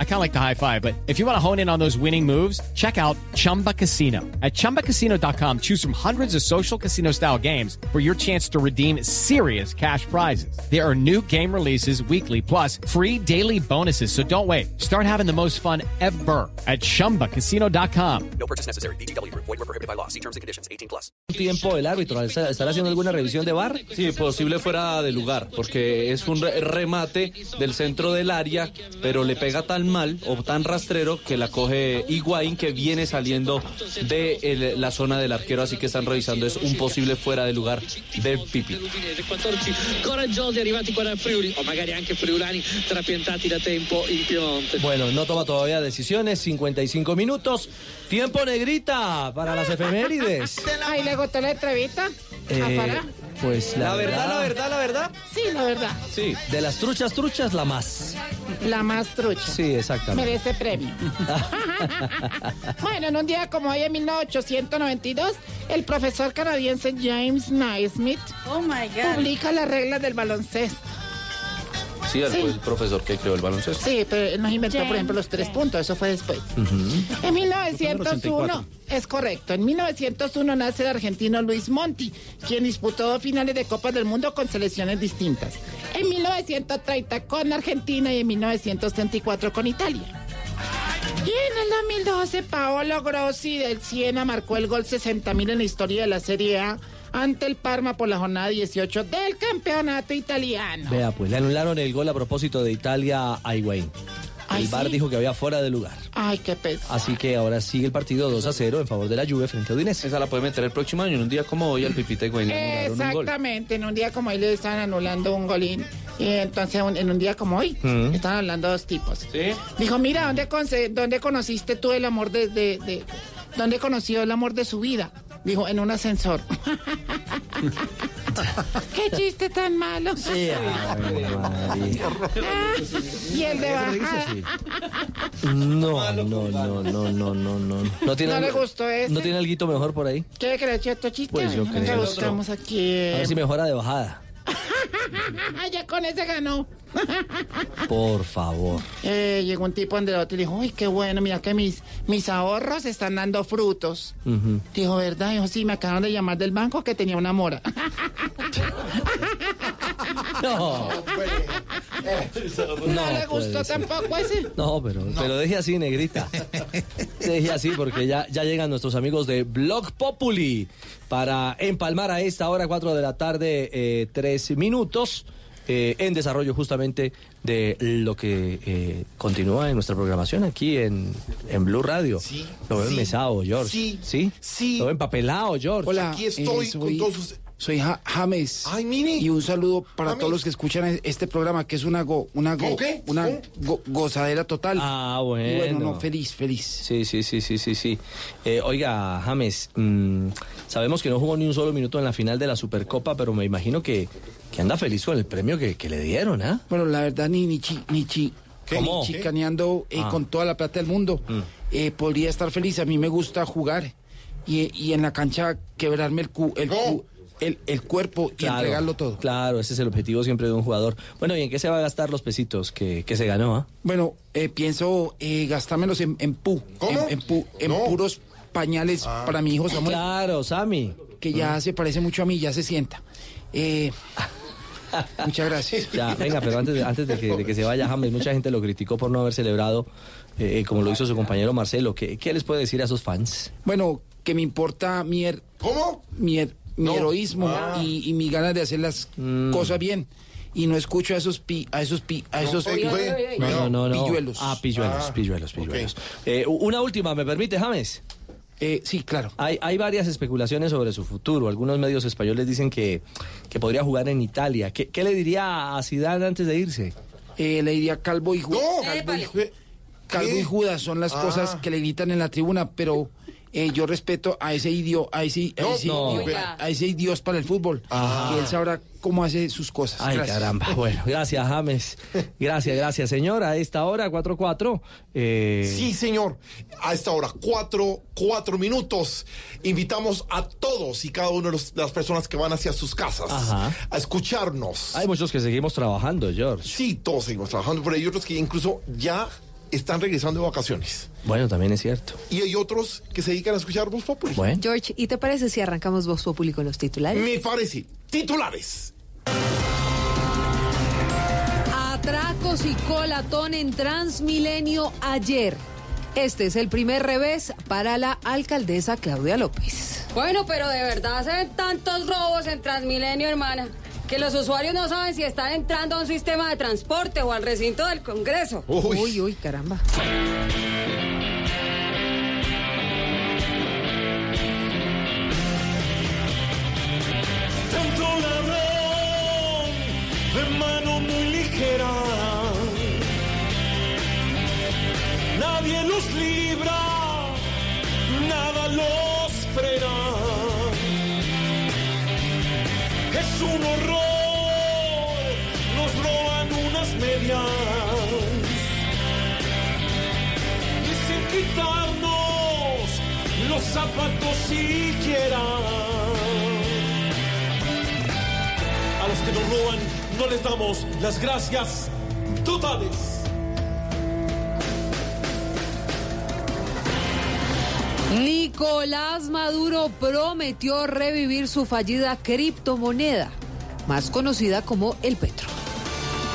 I kind of like the high five, but if you want to hone in on those winning moves, check out Chumba Casino. At chumbacasino.com, choose from hundreds of social casino style games for your chance to redeem serious cash prizes. There are new game releases weekly, plus free daily bonuses. So don't wait. Start having the most fun ever at chumbacasino.com. No purchase necessary. BGW. Void were prohibited by law. See terms and conditions. 18 plus. tiempo el árbitro? ¿Estará estará haciendo alguna revisión de bar? Sí, posible fuera de lugar, porque es un remate del centro del área, pero le pega tan mal o tan rastrero que la coge Higuaín que viene saliendo de el- la zona del arquero, así que están revisando es un posible fuera de lugar de Pipi. Udinese, 14 coraggiosi arrivati qua da Friuli o magari anche friulani trapiantati da tempo in Piemonte. Bueno, no toma todavía decisiones, 55 minutos. Tiempo negrita para las efemérides. Ay, ¿le gustó la entrevista? Eh. Pues la, La verdad, la verdad, la verdad. Sí, la verdad. Sí. De las truchas, truchas, la más. La más trucha. Sí, exactamente. Merece premio. bueno, en un día como hoy, en 1892, el profesor canadiense James Naismith Oh my God. publica las reglas del baloncesto. Sí, él Sí. fue el profesor que creó el baloncesto. Sí, pero él nos inventó, por ejemplo, los tres puntos. Eso fue después. En 1901, es correcto, en 1901 nace el argentino Luis Monti, quien disputó dos finales de Copas del Mundo con selecciones distintas. En 1930 con Argentina y en 1934 con Italia. Y en el 2012, Paolo Grossi del Siena marcó el gol 60.000 en la historia de la Serie A ante el Parma por la jornada 18 del campeonato italiano. Vea, pues le anularon el gol a propósito de Italia a Higuaín. Ay, El VAR ¿sí? dijo que había fuera de lugar. Ay, qué peso. Así que ahora sigue el partido 2 a 0 en favor de la Juve frente a Udinese. Esa la puede meter el próximo año, en un día como hoy al Pipita Higuaín le anularon un gol. Exactamente, en un día como hoy le están anulando un golín. Y entonces un- en un día como hoy están hablando dos tipos. ¿Sí? Dijo, mira, ¿dónde, conce- dónde conociste tú el amor de, de, de- ¿Dónde conoció el amor de su vida? Dijo, en un ascensor. ¡Qué chiste tan malo! Sí, ay, y el de bajada. No, no, no, no, no, no, no. ¿No, tiene ¿No le algo- gustó ese? ¿No tiene algo mejor por ahí? ¿Quiere que le eche otro chiste? Pues yo creo. buscamos aquí. A ver si mejora de bajada. ya con ese ganó. Por favor. Eh, llegó un tipo donde el otro y dijo, uy, qué bueno, mira que mis, mis ahorros están dando frutos. Dijo, ¿verdad? Dijo, sí, me acaban de llamar del banco que tenía una mora. No, no, No le gustó tampoco ese. no, pero, pero deje así, negrita. Deje así porque ya, ya llegan nuestros amigos de Blog Populi para empalmar a esta hora, 4 de la tarde, eh, tres minutos. Eh, en desarrollo justamente de lo que eh, continúa en nuestra programación aquí en, en Blue Radio. Sí, Lo ven sí, mesado, George. sí, ¿Sí? sí. Lo ven papelado, George. Hola, Aquí estoy eh, con soy, todos sus- soy Ja- James. Ay, mire. Y un saludo para James. todos los que escuchan e- este programa, que es una go, una go, ¿Cómo qué? una gozadera total. Ah, Y bueno, bueno. no, feliz, feliz. Sí, sí, sí, sí, sí, sí. Eh, oiga, James, mm, sabemos que no jugó ni un solo minuto en la final de la Supercopa, pero me imagino que, que anda feliz con el premio que, que le dieron, ¿ah? Bueno, la verdad, ni, ni, chi- ni, chi- ni chicaneando eh, Ah. Mm. con toda la plata del mundo, eh, podría estar feliz. A mí me gusta jugar y, y en la cancha quebrarme el, cu- el, cu- el, el cuerpo y entregarlo todo. Claro, ese es el objetivo siempre de un jugador. Bueno, ¿y en qué se va a gastar los pesitos que, que se ganó, ah? Bueno, eh, pienso eh, gastármelos en, en pu, ¿Cómo? en, en pu- en No. puros pañales para mi hijo Samuel. Claro, Sammy. que ya se parece mucho a mí, ya se sienta. Eh, muchas gracias. Ya, venga, pero antes de, antes de, que, de que se vaya James, mucha gente lo criticó por no haber celebrado eh, como lo hizo su compañero Marcelo. ¿Qué, ¿Qué les puede decir a esos fans? Bueno, que me importa mi, her- ¿Cómo? mi, her- mi No. heroísmo Ah. y, y mi ganas de hacer las cosas bien. Y no escucho a esos pi, a esos pi, a esos oiga, pi- No, no, no, no. pilluelos. Ah, pilluelos, Ah, pilluelos, pilluelos. Eh, una última, ¿me permite, James? Eh, sí, claro. Hay, hay varias especulaciones sobre su futuro. Algunos medios españoles dicen que, que podría jugar en Italia. ¿Qué, qué le diría a Zidane antes de irse? Eh, le diría Calvo y Judas. No. Calvo, y. Calvo y Judas son las Ah. cosas que le gritan en la tribuna, pero eh, yo respeto a ese idiota, a ese, a ese, no. a ese Dios para el fútbol, que él sabrá cómo hace sus cosas. Ay, Gracias. caramba. Bueno, gracias, James. Gracias, gracias, señor. A esta hora, 4-4. Eh, Sí, señor. A esta hora, cuatro, cuatro minutos. Invitamos a todos y cada una de, los- las personas que van hacia sus casas Ajá. a escucharnos. Hay muchos que seguimos trabajando, George. Sí, todos seguimos trabajando, pero hay otros que incluso ya están regresando de vacaciones. Bueno, también es cierto. Y hay otros que se dedican a escuchar Voz Populi. Bueno. George, ¿y te parece si arrancamos Voz Populi con los titulares? Me parece. Titulares. Atracos y colatón en Transmilenio ayer. Este es el primer revés para la alcaldesa Claudia López. Bueno, pero de verdad se ven tantos robos en Transmilenio, hermana, que los usuarios no saben si están entrando a un sistema de transporte o al recinto del Congreso. Uy. Uy, uy, caramba. tanto ladrón de mano muy ligera. Nadie los libra, nada los frena. Es un horror, nos roban unas medias. Sin quitarnos los zapatos siquiera. A los que nos roban no les damos las gracias totales. Nicolás Maduro prometió revivir su fallida criptomoneda, más conocida como el Petro.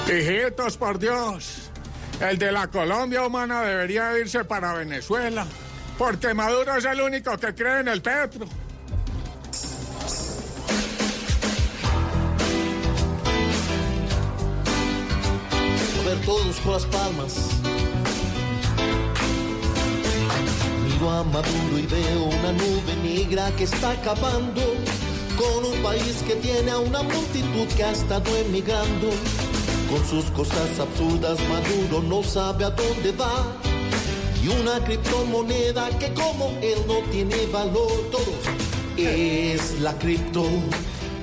Hijitos, por Dios. El de la Colombia humana debería irse para Venezuela. Porque Maduro es el único que cree en el petro. A ver todos con las palmas. Maduro y veo una nube negra que está acabando con un país que tiene a una multitud que ha estado emigrando. Con sus cosas absurdas, Maduro no sabe a dónde va. Y una criptomoneda que como él no tiene valor, todos es la cripto,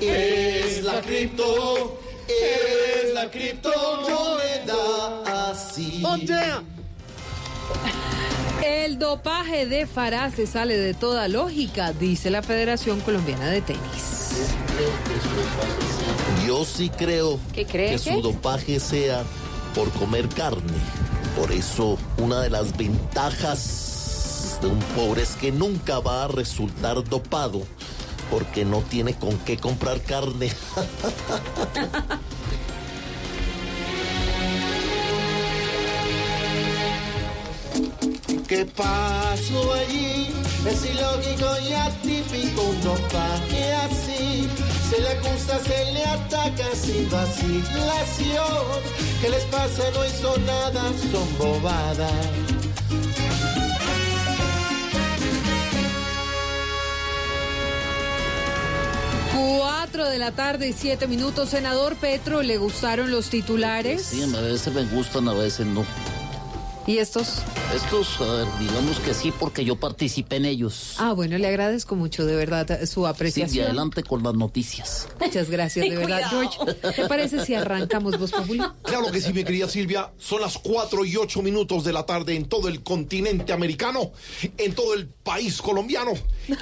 es la cripto, es la criptomoneda así. El dopaje de Farah se sale de toda lógica, dice la Federación Colombiana de Tenis. Yo sí creo ¿Qué cree, que qué? su dopaje sea por comer carne. Por eso, una de las ventajas de un pobre es que nunca va a resultar dopado, porque no tiene con qué comprar carne. ¿Qué pasó allí? Es ilógico y atípico un dopaje así. Se le acusa, se le ataca sin vacilación. ¿Qué les pasa? No hizo nada, son bobadas. Cuatro de la tarde y siete minutos, senador Petro, ¿le gustaron los titulares? Sí, a veces me gustan, a veces no. ¿Y estos? Estos, a ver, digamos que sí, porque yo participé en ellos. Ah, bueno, le agradezco mucho, de verdad, su Sí, apreciación. adelante con las noticias. Muchas gracias, de verdad, George. ¿Te parece si arrancamos Voz Populi? Claro que sí, mi querida Silvia. Son las 4 y 8 minutos de la tarde en todo el continente americano, en todo el país colombiano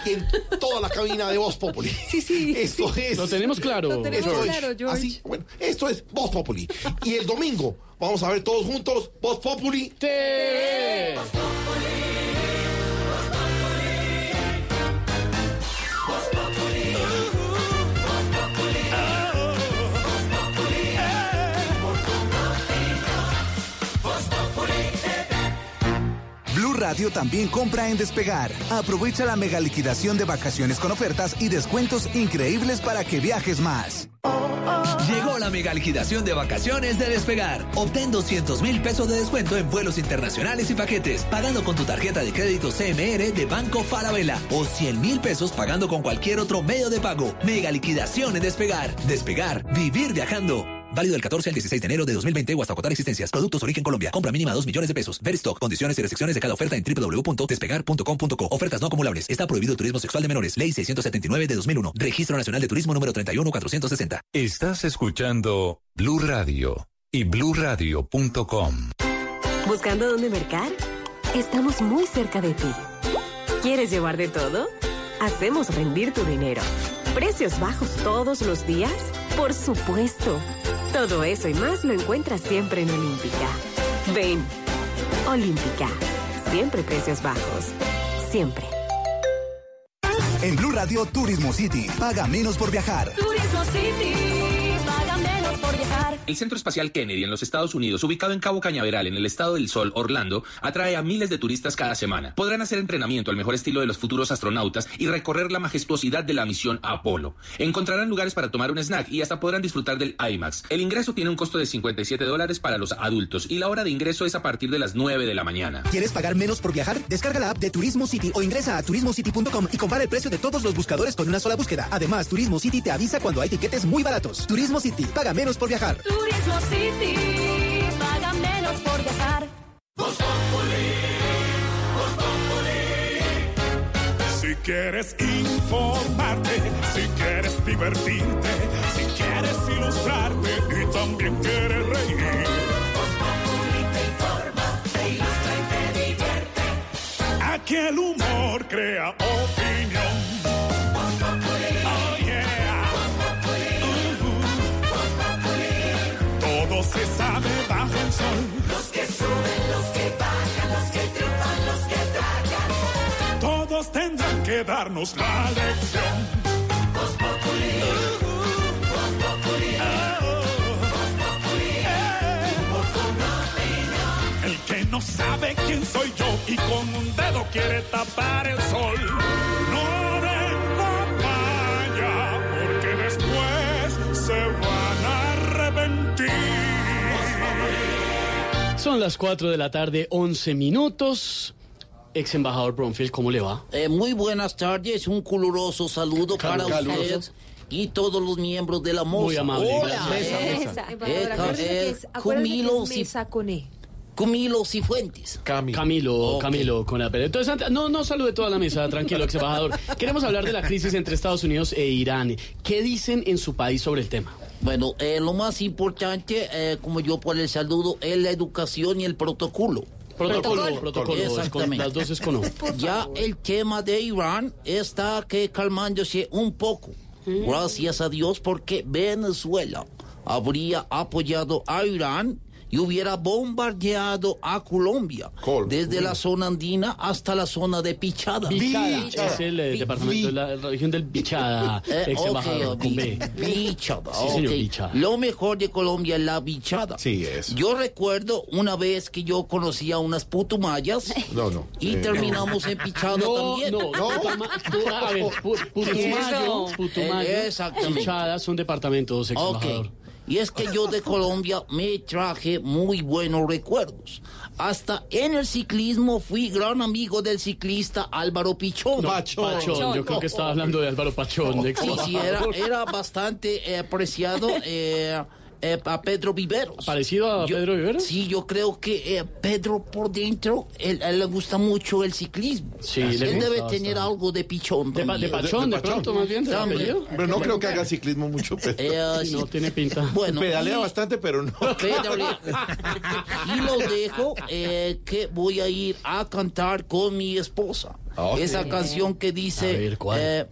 y en toda la cabina de Voz Populi. Sí, sí. Esto sí. es. Lo tenemos claro, Lo tenemos Esto es claro, George. así, bueno, esto es Voz Populi. Y el domingo vamos a ver todos juntos. Voz Populi. Blue Radio también compra en Despegar. Aprovecha la mega liquidación de vacaciones con ofertas y descuentos increíbles para que viajes más. Llegó la mega liquidación de vacaciones de Despegar. Obtén 200 mil pesos de descuento en vuelos internacionales y paquetes, pagando con tu tarjeta de crédito CMR de Banco Falabella o 100 mil pesos pagando con cualquier otro medio de pago. Mega liquidación en Despegar. Despegar, vivir viajando. Válido del 14 al 16 de enero de 2020 o hasta agotar existencias. Productos origen Colombia. Compra mínima 2 millones de pesos. Ver stock. Condiciones y restricciones de cada oferta en www.despegar.com.co. Ofertas no acumulables. Está prohibido el turismo sexual de menores. Ley 679 de 2001. Registro Nacional de Turismo número 31460. Estás escuchando Blue Radio y bluradio.com. ¿Buscando dónde mercar? Estamos muy cerca de ti. ¿Quieres llevar de todo? Hacemos rendir tu dinero. ¿Precios bajos todos los días? Por supuesto. Todo eso y más lo encuentras siempre en Olímpica. Ven. Olímpica. Siempre precios bajos. Siempre. En Blue Radio Turismo City. Paga menos por viajar. Turismo City, paga menos por viajar. El Centro Espacial Kennedy en los Estados Unidos, ubicado en Cabo Cañaveral, en el estado del Sol, Orlando, atrae a miles de turistas cada semana. Podrán hacer entrenamiento al mejor estilo de los futuros astronautas y recorrer la majestuosidad de la misión Apolo. Encontrarán lugares para tomar un snack y hasta podrán disfrutar del IMAX. El ingreso tiene un costo de 57 dólares para los adultos y la hora de ingreso es a partir de las 9 de la mañana. ¿Quieres pagar menos por viajar? Descarga la app de Turismo City o ingresa a turismocity.com y compara el precio de todos los buscadores con una sola búsqueda. Además, Turismo City te avisa cuando hay tiquetes muy baratos. Turismo City, paga menos por viajar. Turismo City, paga menos por viajar. Si quieres informarte, si quieres divertirte, si quieres ilustrarte y también quieres reír. te informa, te ilustra y te divierte. Aquí el humor crea opinión. Darnos la lección. El que no sabe quién soy yo y con un dedo quiere tapar el sol. No den papaya, porque después se van a arrepentir. Son las 4 de la tarde, 11 minutos. Ex embajador Bromfield, ¿cómo le va? Eh, muy buenas tardes, un caluroso saludo para Caluroso. usted y todos los miembros de la moza. Muy amable, Hola. gracias. Eh, Esa. eh, mesa con E. Cumilos y Fuentes. Camilo, Camilo, con la. Entonces, antes- no, no salude toda la mesa, tranquilo, ex embajador. Queremos hablar de la crisis entre Estados Unidos e Irán. ¿Qué dicen en su país sobre el tema? Bueno, eh, lo más importante, eh, como yo por el saludo, es la educación y el protocolo. Protocolo, protocolo, Exactamente. las dos es con O. Ya el tema de Irán está que calmándose un poco. Gracias a Dios porque Venezuela habría apoyado a Irán y hubiera bombardeado a Colombia desde la zona andina hasta la zona de Pichada. Bichada, es el eh, departamento de la región del Bichada, Eh, ex embajador, ok, con B. Bichada. Sí, señor, ok. Bichada. Lo mejor de Colombia es la bichada. Sí, es. Yo recuerdo una vez que yo conocí a unas putumayas No, no. y Eh, terminamos en pichada No, también. no, Putuma- pu- a ver, pu- Putumayo, Putumayo, Eh, Exactamente. Bichada son departamentos, ex Ok. embajador. Y es que yo de Colombia me traje muy buenos recuerdos. Hasta en el ciclismo fui gran amigo del ciclista Álvaro Pichón. Pachón, yo creo que estaba hablando de Álvaro Pachón, ex Sí, sí, era bastante eh, apreciado eh, eh, a Pedro Viveros. ¿Parecido a Pedro Viveros? Sí, yo creo que eh, Pedro por dentro, él, le gusta mucho el ciclismo. Sí, él le gusta debe bastante. tener algo de pichón. De de pachón, de pronto, más bien, ¿de? Pero no creo que haga ciclismo mucho. Pedro. Eh, Sí, no, tiene pinta. Bueno, Pedalea y- bastante, pero no. Pedro, y lo dejo eh, que voy a ir a cantar con mi esposa. Ok. Esa canción que dice... A ver, ¿cuál?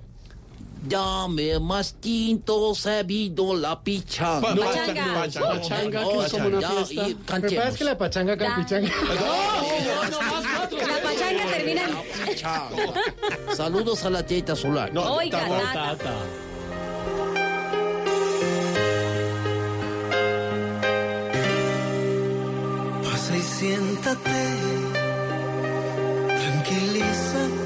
Dame más tinto, sabido la pichanga. No, pachanga. no, Pachanga. pachanga, que Oh, es como una fiesta. que pasa cantemos. es que la pachanga campichanga. La pachanga termina en... Pichanga. Saludos a la teta solar. No, Oiga, tampoco. Tata. Tata. Pasa y siéntate, tranquilízate.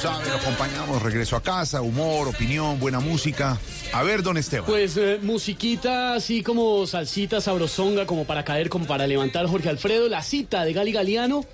Sabe, lo acompañamos, regreso a casa, humor, opinión, buena música. A ver, don Esteban. Pues eh, musiquita así como salsita sabrosonga, como para caer, como para levantar Jorge Alfredo, la cita de Gali Galiano,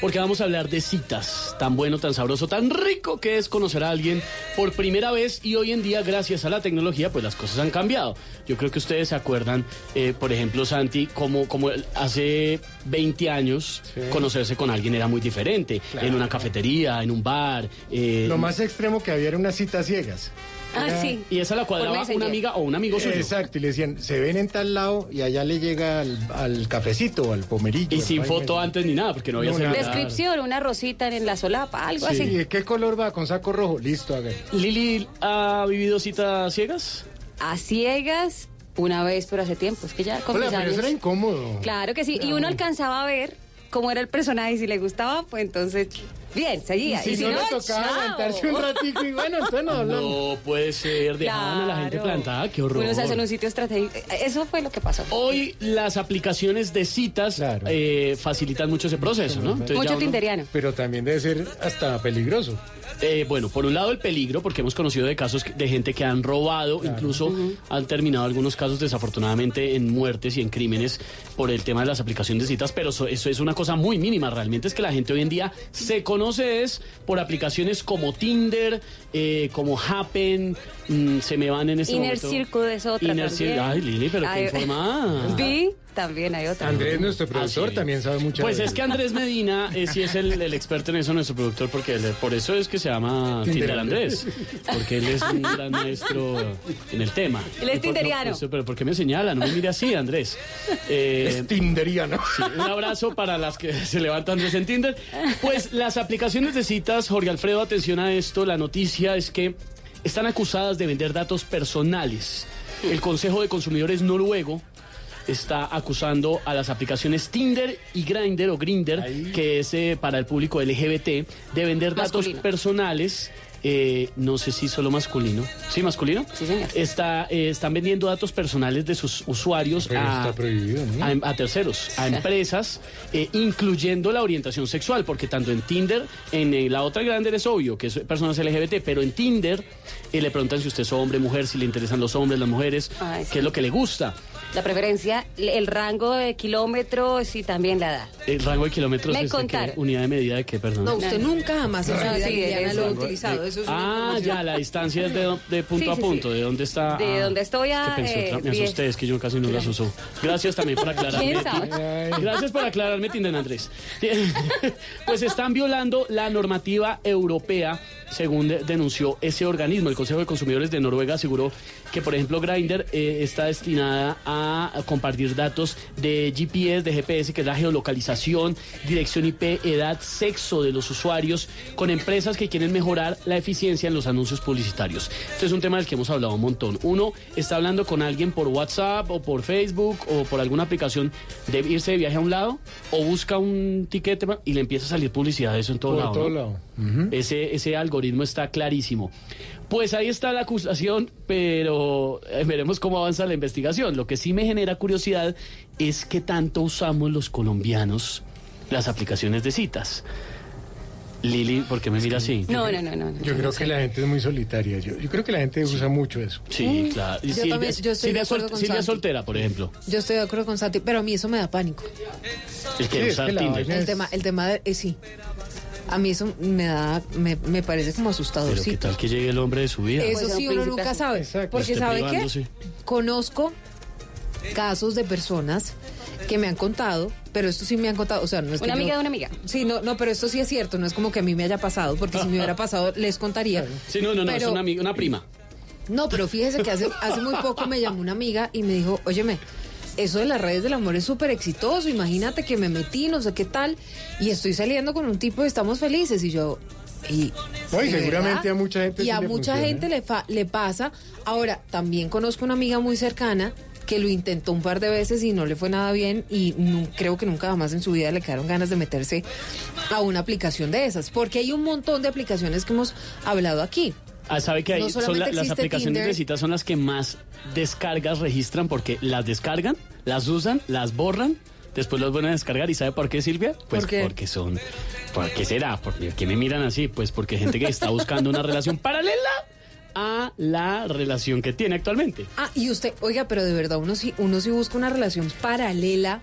porque vamos a hablar de citas, tan bueno, tan sabroso, tan rico que es conocer a alguien por primera vez y hoy en día gracias a la tecnología pues las cosas han cambiado. Yo creo que ustedes se acuerdan, eh, por ejemplo, Santi, como, como hace 20 años conocerse con alguien era muy diferente, en una cafetería, en un bar. eh, Lo más extremo que había era unas citas ciegas. Ah, sí. Y esa la cuadraba una amiga o un amigo suyo. Exacto, y le decían, se ven en tal lado y allá le llega al, al cafecito, al pomerillo. Y sin foto antes ni nada, porque no había No. Descripción, una rosita en la solapa, algo Sí, así. ¿y qué color va? ¿Con saco rojo? Listo, haga. Lili ha vivido citas ciegas. A ciegas, una vez, pero hace tiempo. Es que ya con Hola, mis pero años- eso era incómodo. Claro que sí. Y uno alcanzaba a ver cómo era el personaje y si le gustaba, pues entonces, bien, seguía. Y si no, le tocaba chao. aguantarse un ratico y bueno, entonces no hablamos. No puede ser, dejaban a la gente plantada, qué horror. Uno se hace en un sitio estratégico. Eso fue lo que pasó. Hoy las aplicaciones de citas eh, facilitan mucho ese proceso, ¿no? Entonces Mucho uno- tinderiano. Pero también debe ser hasta peligroso. Eh, bueno, por un lado el peligro, porque hemos conocido de casos de gente que han robado, incluso han terminado algunos casos desafortunadamente en muertes y en crímenes por el tema de las aplicaciones de citas, pero eso, eso es una cosa muy mínima. Realmente es que la gente hoy en día se conoce es por aplicaciones como Tinder, eh, como Happen, mm, se me van en este Inner momento. Circle es otra Inner también. Ay Lili, pero qué Ay, informada. Vi, también hay otra. Andrés, nuestro productor, también sabe mucho. Pues de es que Andrés Medina eh, sí es el, el experto en eso, nuestro productor, porque por eso es que se llama Tinder Andrés, porque él es un gran maestro en el tema. Él es por- tinderiano. no, pues, pero ¿por qué me señala? No me mire así, Andrés. Eh, Es tinderiano. sí, un abrazo para las que se levantan desde en Tinder. Pues las aplicaciones de citas, Jorge Alfredo, atención a esto, la noticia es que están acusadas de vender datos personales. El Consejo de Consumidores noruego está acusando a las aplicaciones Tinder y Grindr o Grinder, que es eh, para el público LGBT, de vender datos personales. eh, no sé si solo masculino. ¿Sí, masculino? Sí, señor. Está, eh, están vendiendo datos personales de sus usuarios Pero a, está prohibido, ¿no? a, em- a terceros, a empresas, eh, incluyendo la orientación sexual, porque tanto en Tinder, en eh, la otra Grindr es obvio que es personas LGBT, pero en Tinder eh, le preguntan si usted es hombre, mujer, si le interesan los hombres, las mujeres, Ay, qué es lo que le gusta. La preferencia, el rango de kilómetros y también la edad. El rango de kilómetros Me es de qué contaron. unidad de medida de qué, perdón. No, usted nunca jamás en su No, vida sí, lo ha utilizado. Eso es una Ah, ya, la distancia es de, de punto Sí, a punto, sí. de dónde está. De ah, donde estoy a, ¿qué pensó? eh, me asusté, es que yo casi no las uso. Gracias también por aclararme. ¿Quién sabe? Gracias por aclararme, Tinder Andrés. Pues están violando la normativa europea, según de- denunció ese organismo. El Consejo de Consumidores de Noruega aseguró que, por ejemplo, Grindr eh, está destinada a compartir datos de GPS, de GPS, que es la geolocalización, dirección IP, edad, sexo de los usuarios, con empresas que quieren mejorar la eficiencia en los anuncios publicitarios. Este es un tema del que hemos hablado un montón. Uno está hablando con alguien por WhatsApp o por Facebook o por alguna aplicación de irse de viaje a un lado o busca un tiquete y le empieza a salir publicidad de eso en todo Por lado. todo ¿no? lado. Ese, ese algoritmo está clarísimo. Pues ahí está la acusación, pero eh, veremos cómo avanza la investigación. Lo que sí me genera curiosidad es que tanto usamos los colombianos las aplicaciones de citas. Lili, ¿por qué me mira así? No, no, no, no. no. Yo creo que la gente es muy solitaria. Yo, yo creo que la gente usa mucho eso. Sí, claro. Y Yo Silvia, también- yo estoy Silvia de acuerdo sol- con Silvia Santi. soltera, por ejemplo. Yo estoy de acuerdo con Santi, pero a mí eso me da pánico. El que Sí, es usa que la Tinder. vaina El tema, el tema de, eh, sí. A mí eso me da, me, me parece como Pero qué tal que llegue el hombre de su vida. Eso Pues, sí un uno nunca sabe. Exacto. Porque Esté ¿sabe qué? privándose. Conozco casos de personas que me han contado, pero esto sí me han contado, o sea, no es que Una yo- amiga de una amiga. Sí, no, no, pero esto sí es cierto, no es como que a mí me haya pasado, porque si me hubiera pasado les contaría. Sí, no, no, no, es una, amiga- una prima. No, pero fíjese que hace, hace muy poco me llamó una amiga y me dijo, óyeme, eso de las redes del amor es súper exitoso, imagínate que me metí, no sé qué tal, y estoy saliendo con un tipo y estamos felices. Y yo, y, No, y ¿de seguramente verdad? a mucha gente Y sí a le mucha funciona. gente le, fa- le pasa. Ahora, también conozco una amiga muy cercana que lo intentó un par de veces y no le fue nada bien y nu- creo que nunca jamás en su vida le quedaron ganas de meterse a una aplicación de esas, porque hay un montón de aplicaciones que hemos hablado aquí. Ah, ¿Sabe que hay, No son la- las aplicaciones Tinder. de citas son las que más descargas registran porque las descargan, las usan, las borran, después las vuelven a descargar. ¿Y sabe por qué, Silvia? Pues ¿Por qué? porque son... ¿Por qué será? ¿Por qué me miran así? Pues porque hay gente que está buscando una relación paralela a la relación que tiene actualmente. Ah, y usted, oiga, pero de verdad uno sí, uno sí busca una relación paralela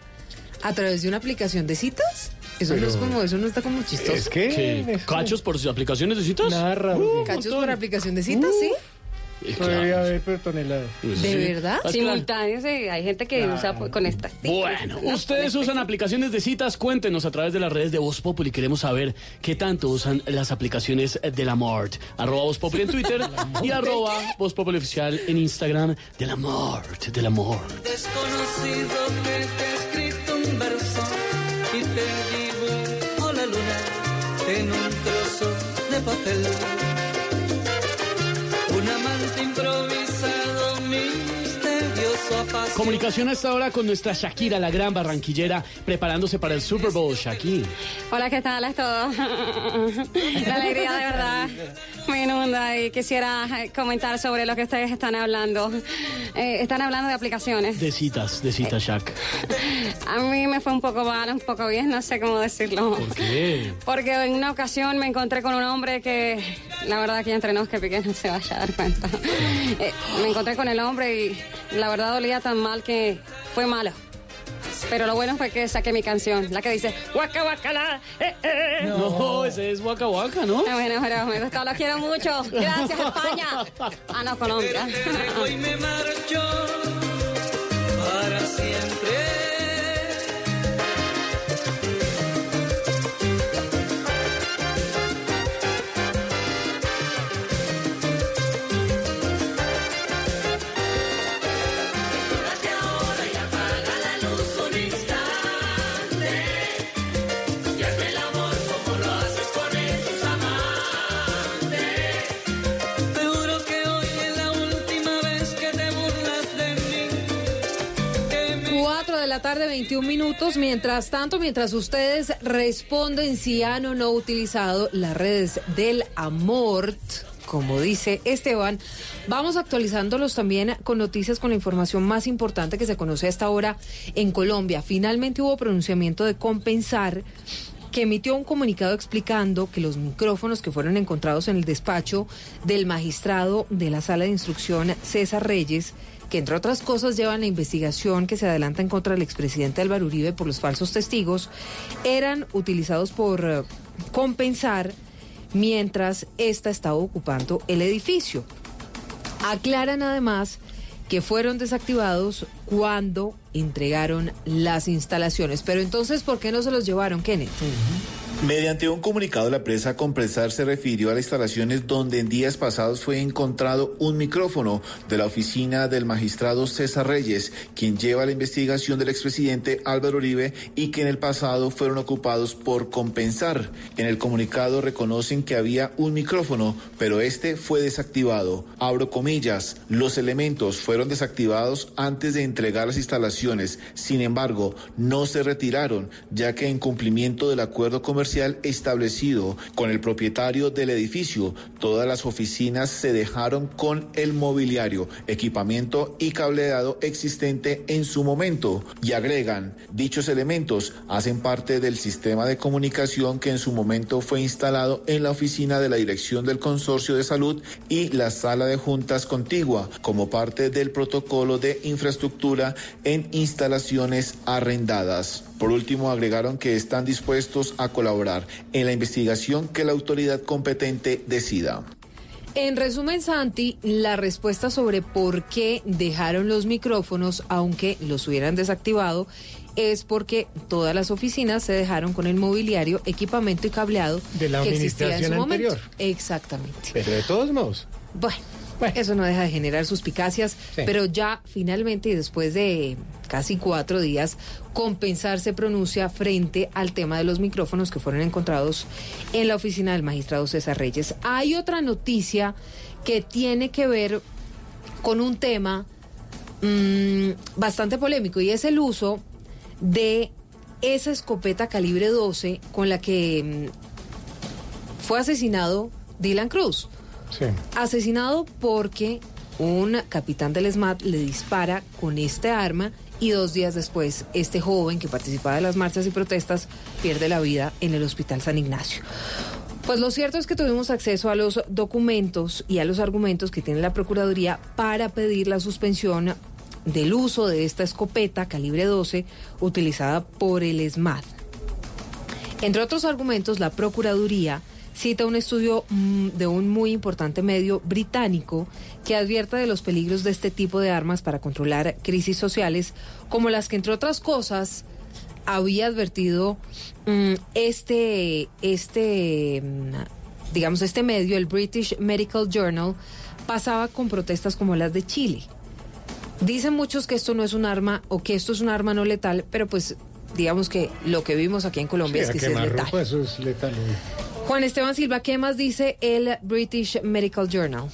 a través de una aplicación de citas. Eso no es como, eso no está como chistoso. ¿Qué? ¿Cachos por sus aplicaciones de citas? Nada raro. Uh, ¿Cachos montón. por aplicación de citas, sí? Eh, Podría claro. haber, pero toneladas. Pues ¿De sí. verdad? Ah, claro. Simultáneos, sí, hay gente que usa pues, con estas. Bueno, ustedes usan aplicaciones de citas, cuéntenos a través de las redes de Voz Populi. Queremos saber qué tanto usan las aplicaciones del amor. Arroba Voz Populi en Twitter y arroba Voz Populi oficial en Instagram del amor, del amor. Desconocido que te ha escrito un verso y te la en un trozo de papel. Un amante improvisado. Comunicación a esta hora con nuestra Shakira, la gran barranquillera, preparándose para el Super Bowl. Shakira. Hola, ¿qué tal a todos? La alegría de verdad me inunda y quisiera eh, comentar sobre lo que ustedes están hablando. Eh, están hablando de aplicaciones. De citas, de citas, Shak. A mí me fue un poco mal, un poco bien, no sé cómo decirlo. ¿Por qué? Porque en una ocasión me encontré con un hombre que, la verdad que entre nos que Piqué no se vaya a dar cuenta. Eh, me encontré con el hombre y la verdad dolía tan mal que fue malo. Pero lo bueno fue que saqué mi canción, la que dice Waka Waka la, eh, eh. No, ese es Waka Waka, ¿no? Ah, Bueno, pero me gustó, lo quiero mucho. Gracias, España. Ah, no, Colombia. Hoy me marcho para siempre. De la tarde, 21 minutos. Mientras tanto, mientras ustedes responden si han o no utilizado las redes del amor, como dice Esteban, vamos actualizándolos también con noticias con la información más importante que se conoce a esta hora en Colombia. Finalmente hubo pronunciamiento de compensar que emitió un comunicado explicando que los micrófonos que fueron encontrados en el despacho del magistrado de la sala de instrucción César Reyes, que entre otras cosas llevan la investigación que se adelanta en contra del expresidente Álvaro Uribe por los falsos testigos, eran utilizados por eh, compensar mientras ésta estaba ocupando el edificio. Aclaran además que fueron desactivados cuando entregaron las instalaciones. Pero entonces, ¿por qué no se los llevaron, Kenneth? Mediante un comunicado, la presa Compresar se refirió a las instalaciones donde en días pasados fue encontrado un micrófono de la oficina del magistrado César Reyes, quien lleva la investigación del expresidente Álvaro Uribe y que en el pasado fueron ocupados por compensar. En el comunicado reconocen que había un micrófono, pero este fue desactivado. Abro comillas, los elementos fueron desactivados antes de entregar las instalaciones, sin embargo, no se retiraron, ya que en cumplimiento del acuerdo comercial establecido con el propietario del edificio, todas las oficinas se dejaron con el mobiliario, equipamiento y cableado existente en su momento. Y agregan, dichos elementos hacen parte del sistema de comunicación que en su momento fue instalado en la oficina de la Dirección del Consorcio de Salud y la sala de juntas contigua, como parte del protocolo de infraestructura en instalaciones arrendadas. Por último, agregaron que están dispuestos a colaborar en la investigación que la autoridad competente decida. En resumen, Santi, la respuesta sobre por qué dejaron los micrófonos, aunque los hubieran desactivado, es porque todas las oficinas se dejaron con el mobiliario, equipamiento y cableado De la que existía en su momento. anterior. Exactamente. Pero de todos modos. Bueno, Eso no deja de generar suspicacias, Sí. pero ya finalmente y después de casi cuatro días, Compensar se pronuncia frente al tema de los micrófonos que fueron encontrados en la oficina del magistrado César Reyes. Hay otra noticia que tiene que ver con un tema mm, bastante polémico y es el uso de esa escopeta calibre 12 con la que mm, fue asesinado Dylan Cruz. Asesinado porque un capitán del SMAT le dispara con este arma y dos días después este joven que participaba de las marchas y protestas pierde la vida en el Hospital San Ignacio. Pues lo cierto es que tuvimos acceso a los documentos y a los argumentos que tiene la Procuraduría para pedir la suspensión del uso de esta escopeta calibre 12 utilizada por el SMAT. Entre otros argumentos, la Procuraduría cita un estudio mm, de un muy importante medio británico que advierte de los peligros de este tipo de armas para controlar crisis sociales, como las que, entre otras cosas, había advertido mm, este, este, mm, digamos, este medio, el British Medical Journal, pasaba con protestas como las de Chile. Dicen muchos que esto no es un arma o que esto es un arma no letal, pero pues digamos que lo que vimos aquí en Colombia Sí, es que sí eso es letal. Juan Esteban Silva, ¿qué más dice el British Medical Journal?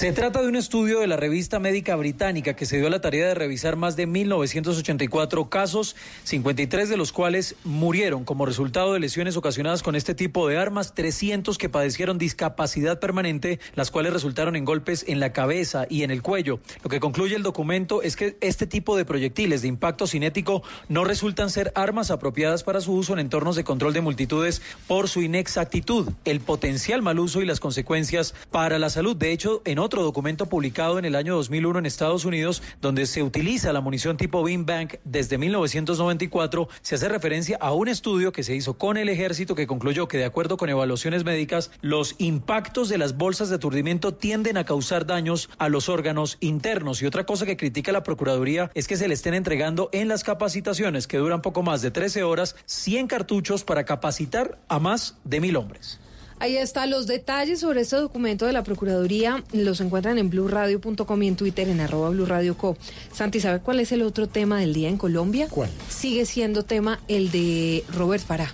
Se trata de un estudio de la revista médica británica que se dio a la tarea de revisar más de 1.984 casos, 53 de los cuales murieron como resultado de lesiones ocasionadas con este tipo de armas, 300 que padecieron discapacidad permanente, las cuales resultaron en golpes en la cabeza y en el cuello. Lo que concluye el documento es que este tipo de proyectiles de impacto cinético no resultan ser armas apropiadas para su uso en entornos de control de multitudes por su inexactitud, el potencial mal uso y las consecuencias para la salud. De hecho, en otro documento publicado en el año 2001 en Estados Unidos, donde se utiliza la munición tipo Bean Bank desde 1994, se hace referencia a un estudio que se hizo con el ejército que concluyó que de acuerdo con evaluaciones médicas, los impactos de las bolsas de aturdimiento tienden a causar daños a los órganos internos. Y otra cosa que critica la Procuraduría es que se le estén entregando en las capacitaciones, que duran poco más de 13 horas, 100 cartuchos para capacitar a más de mil hombres. Ahí está, los detalles sobre este documento de la Procuraduría los encuentran en blurradio.com y en Twitter en arroba blurradioco. Santi, ¿sabe cuál es el otro tema del día en Colombia? ¿Cuál? Sigue siendo tema el de Robert Farah.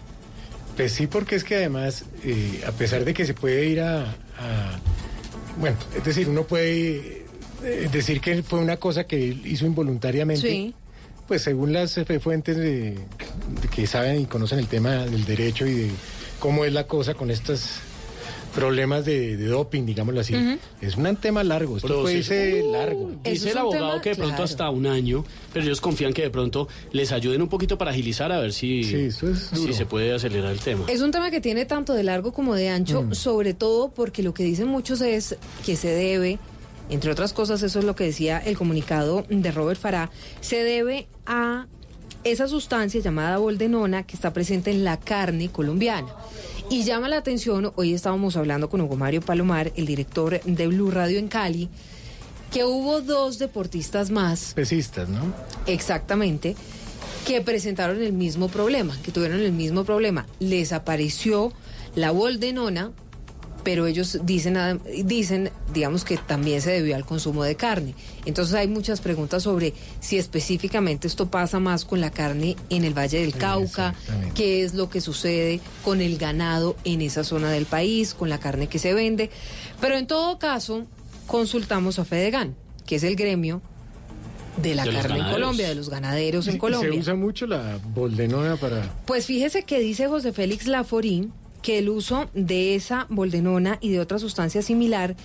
Pues sí, porque es que además, eh, a pesar de que se puede ir a, a- Bueno, es decir, uno puede eh, decir que fue una cosa que él hizo involuntariamente. Sí. Pues según las fuentes de- de que saben y conocen el tema del derecho y de cómo es la cosa con estos problemas de, de doping, digámoslo así. Es un tema largo, esto puede Proceso. irse largo. Dice el abogado que de pronto hasta un año, pero ellos confían que de pronto les ayuden un poquito para agilizar a ver si, si se puede acelerar el tema. Es un tema que tiene tanto de largo como de ancho, Mm. sobre todo porque lo que dicen muchos es que se debe, entre otras cosas, eso es lo que decía el comunicado de Robert Farah, se debe a esa sustancia llamada boldenona que está presente en la carne colombiana. Y llama la atención, hoy estábamos hablando con Hugo Mario Palomar, el director de Blue Radio en Cali, que hubo dos deportistas más Pesistas, ¿no? Exactamente, que presentaron el mismo problema, que tuvieron el mismo problema. Les apareció la boldenona, pero ellos dicen, adem- dicen, digamos que también se debió al consumo de carne. Entonces hay muchas preguntas sobre si específicamente esto pasa más con la carne en el Valle del Cauca, qué es lo que sucede con el ganado en esa zona del país, con la carne que se vende. Pero en todo caso, consultamos a Fedegan, que es el gremio de la De carne en. Colombia, de los ganaderos en Colombia. Se usa mucho la boldenona para... Pues fíjese que dice José Félix Laforín que el uso de esa boldenona y de otra sustancia similar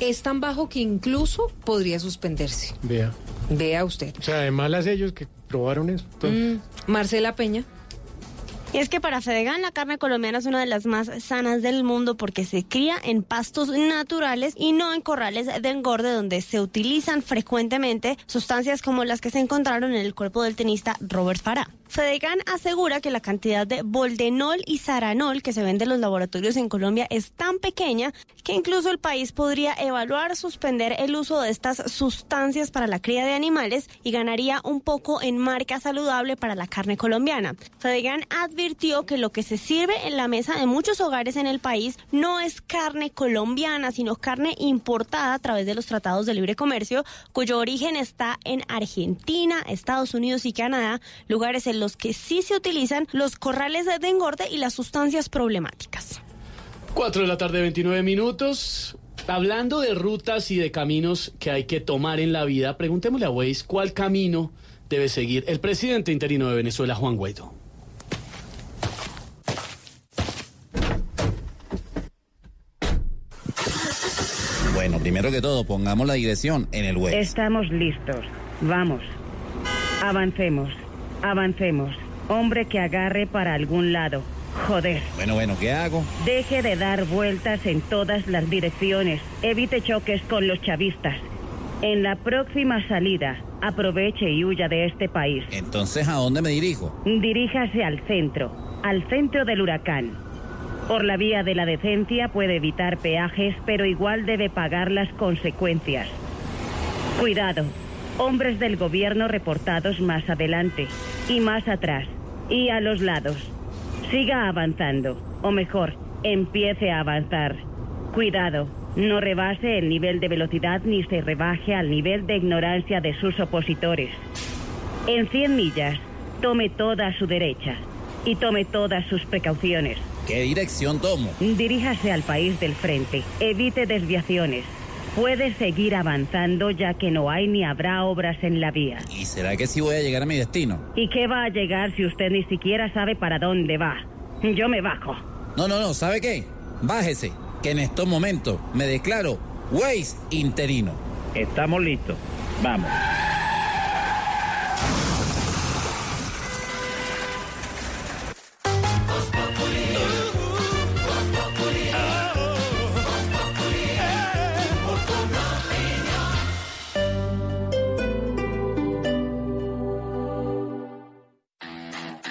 es tan bajo que incluso podría suspenderse. Vea. Vea usted. O sea, además las ellos que probaron eso. Mm, Marcela Peña. Y es que para Fedegan la carne colombiana es una de las más sanas del mundo porque se cría en pastos naturales y no en corrales de engorde donde se utilizan frecuentemente sustancias como las que se encontraron en el cuerpo del tenista Robert Farah. Fedegan asegura que la cantidad de boldenol y saranol que se vende en los laboratorios en Colombia es tan pequeña que incluso el país podría evaluar suspender el uso de estas sustancias para la cría de animales y ganaría un poco en marca saludable para la carne colombiana. Fedegan advirtió que lo que se sirve en la mesa de muchos hogares en el país no es carne colombiana, sino carne importada a través de los tratados de libre comercio, cuyo origen está en Argentina, Estados Unidos y Canadá, lugares en los que sí se utilizan los corrales de engorde y las sustancias problemáticas. 4 de la tarde, 29 minutos. Hablando de rutas y de caminos que hay que tomar en la vida, preguntémosle a Waze cuál camino debe seguir el presidente interino de Venezuela, Juan Guaidó. Bueno, primero que todo, pongamos la dirección en el web. Estamos listos. Vamos. Avancemos. Avancemos. Hombre que agarre para algún lado. Joder. Bueno, bueno, ¿qué hago? Deje de dar vueltas en todas las direcciones. Evite choques con los chavistas. En la próxima salida, aproveche y huya de este país. Entonces, ¿a dónde me dirijo? Diríjase al centro, al centro del huracán. Por la vía de la decencia puede evitar peajes, pero igual debe pagar las consecuencias. Cuidado, hombres del gobierno reportados más adelante y más atrás y a los lados. Siga avanzando, o mejor, empiece a avanzar. Cuidado, no rebase el nivel de velocidad ni se rebaje al nivel de ignorancia de sus opositores. En 100 millas, tome toda su derecha y tome todas sus precauciones. ¿Qué dirección tomo? Diríjase al país del frente, evite desviaciones. Puede seguir avanzando ya que no hay ni habrá obras en la vía. ¿Y será que sí voy a llegar a mi destino? ¿Y qué va a llegar si usted ni siquiera sabe para dónde va? Yo me bajo. No, no, no, ¿sabe qué? Bájese, que en estos momentos me declaro Waze interino. Estamos listos. Vamos.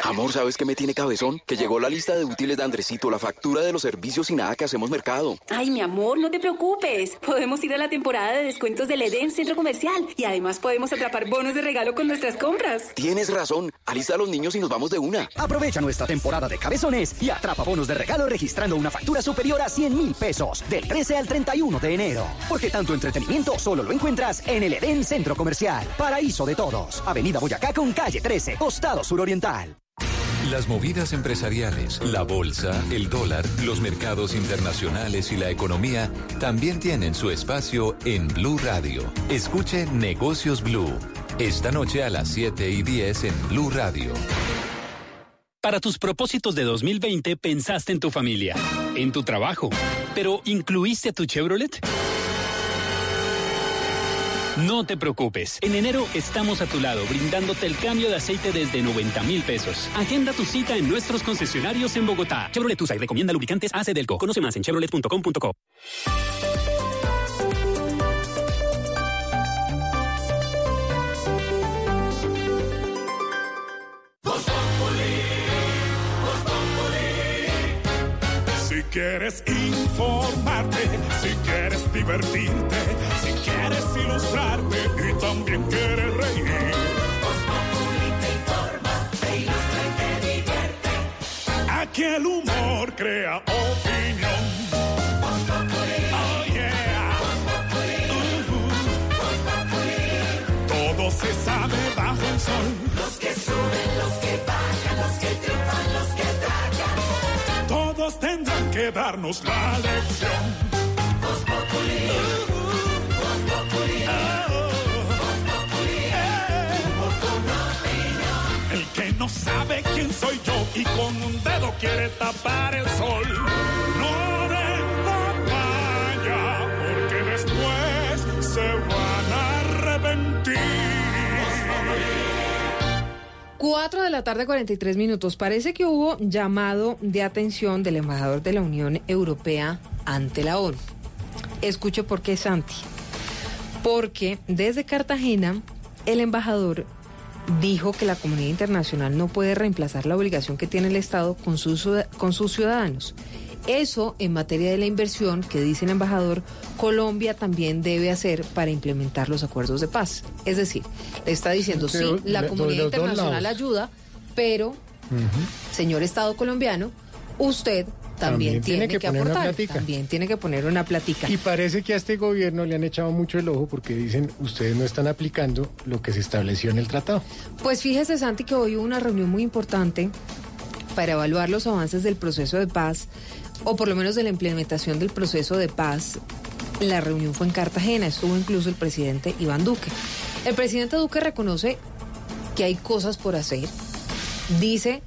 Amor, ¿sabes qué me tiene cabezón? Que llegó la lista de útiles de Andresito, la factura de los servicios y nada que hacemos mercado. Ay, mi amor, no te preocupes. Podemos ir a la temporada de descuentos del Edén Centro Comercial y además podemos atrapar bonos de regalo con nuestras compras. Tienes razón. Alista a los niños y nos vamos de una. Aprovecha nuestra temporada de cabezones y atrapa bonos de regalo registrando una factura superior a 100 mil pesos del 13 al 31 de enero. Porque tanto entretenimiento solo lo encuentras en el Edén Centro Comercial. Paraíso de todos. Avenida Boyacá con calle 13, costado suroriental. Las movidas empresariales, la bolsa, el dólar, los mercados internacionales y la economía también tienen su espacio en Blue Radio. Escuche Negocios Blue. Esta noche a las 7 y 10 en Blue Radio. Para tus propósitos de 2020 pensaste en tu familia, en tu trabajo, pero ¿incluiste tu Chevrolet? No te preocupes. En enero estamos a tu lado brindándote el cambio de aceite desde 90 mil pesos. Agenda tu cita en nuestros concesionarios en Bogotá. Chevrolet USA y recomienda lubricantes AC Delco. Conoce más en chevrolet.com.co. quieres informarte, si quieres divertirte, si quieres ilustrarte y también quieres reír. te informa, te ilustra y te divierte. Aquí el humor crea opinión. Oh, yeah. Uh-huh. Todo se sabe bajo el sol. Los que suben, los que bajan, los que que darnos la lección. El que no sabe quién soy yo y con un dedo quiere tapar el sol. No den papaya, porque después se van a arrepentir. 4 de la tarde, 43 minutos. Parece que hubo llamado de atención del embajador de la Unión Europea ante la ONU. Escuche por qué, Santi. Porque desde Cartagena, el embajador dijo que la comunidad internacional no puede reemplazar la obligación que tiene el Estado con sus, con sus ciudadanos. Eso en materia de la inversión que dice el embajador, Colombia también debe hacer para implementar los acuerdos de paz. Es decir, le está diciendo, sí, la comunidad internacional ayuda, pero, señor Estado colombiano, usted también, tiene, que, poner una aportar, platica. también tiene que poner una platica. Y parece que a este gobierno le han echado mucho el ojo porque dicen ustedes no están aplicando lo que se estableció en el tratado. Pues fíjese, Santi, que hoy hubo una reunión muy importante para evaluar los avances del proceso de paz, o por lo menos de la implementación del proceso de paz. La reunión fue en Cartagena, estuvo incluso el presidente Iván Duque. El presidente Duque reconoce que hay cosas por hacer, dice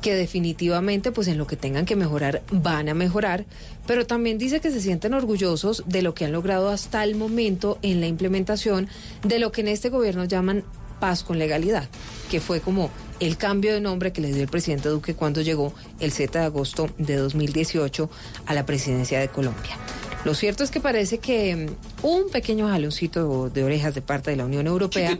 que definitivamente pues en lo que tengan que mejorar van a mejorar, pero también dice que se sienten orgullosos de lo que han logrado hasta el momento en la implementación de lo que en este gobierno llaman paz con legalidad, que fue como el cambio de nombre que le dio el presidente Duque cuando llegó el 7 de agosto de 2018 a la presidencia de Colombia. Lo cierto es que parece que mm, un pequeño jaloncito de orejas de parte de la Unión Europea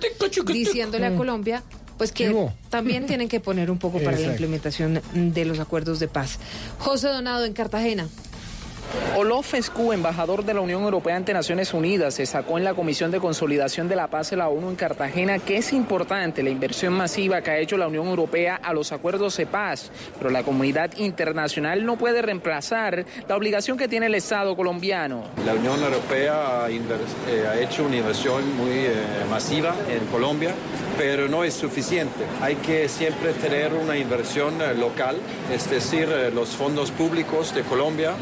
diciéndole a Colombia pues que también tienen que poner un poco para la implementación de los acuerdos de paz. José Donado en Cartagena. Olof Escu, embajador de la Unión Europea ante Naciones Unidas, destacó en la Comisión de Consolidación de la Paz de la ONU en Cartagena que es importante la inversión masiva que ha hecho la Unión Europea a los acuerdos de paz, pero la comunidad internacional no puede reemplazar la obligación que tiene el Estado colombiano. La Unión Europea ha, eh, hecho una inversión muy eh, masiva en Colombia, pero no es suficiente. Hay que siempre tener una inversión eh, local, es decir, los fondos públicos de Colombia,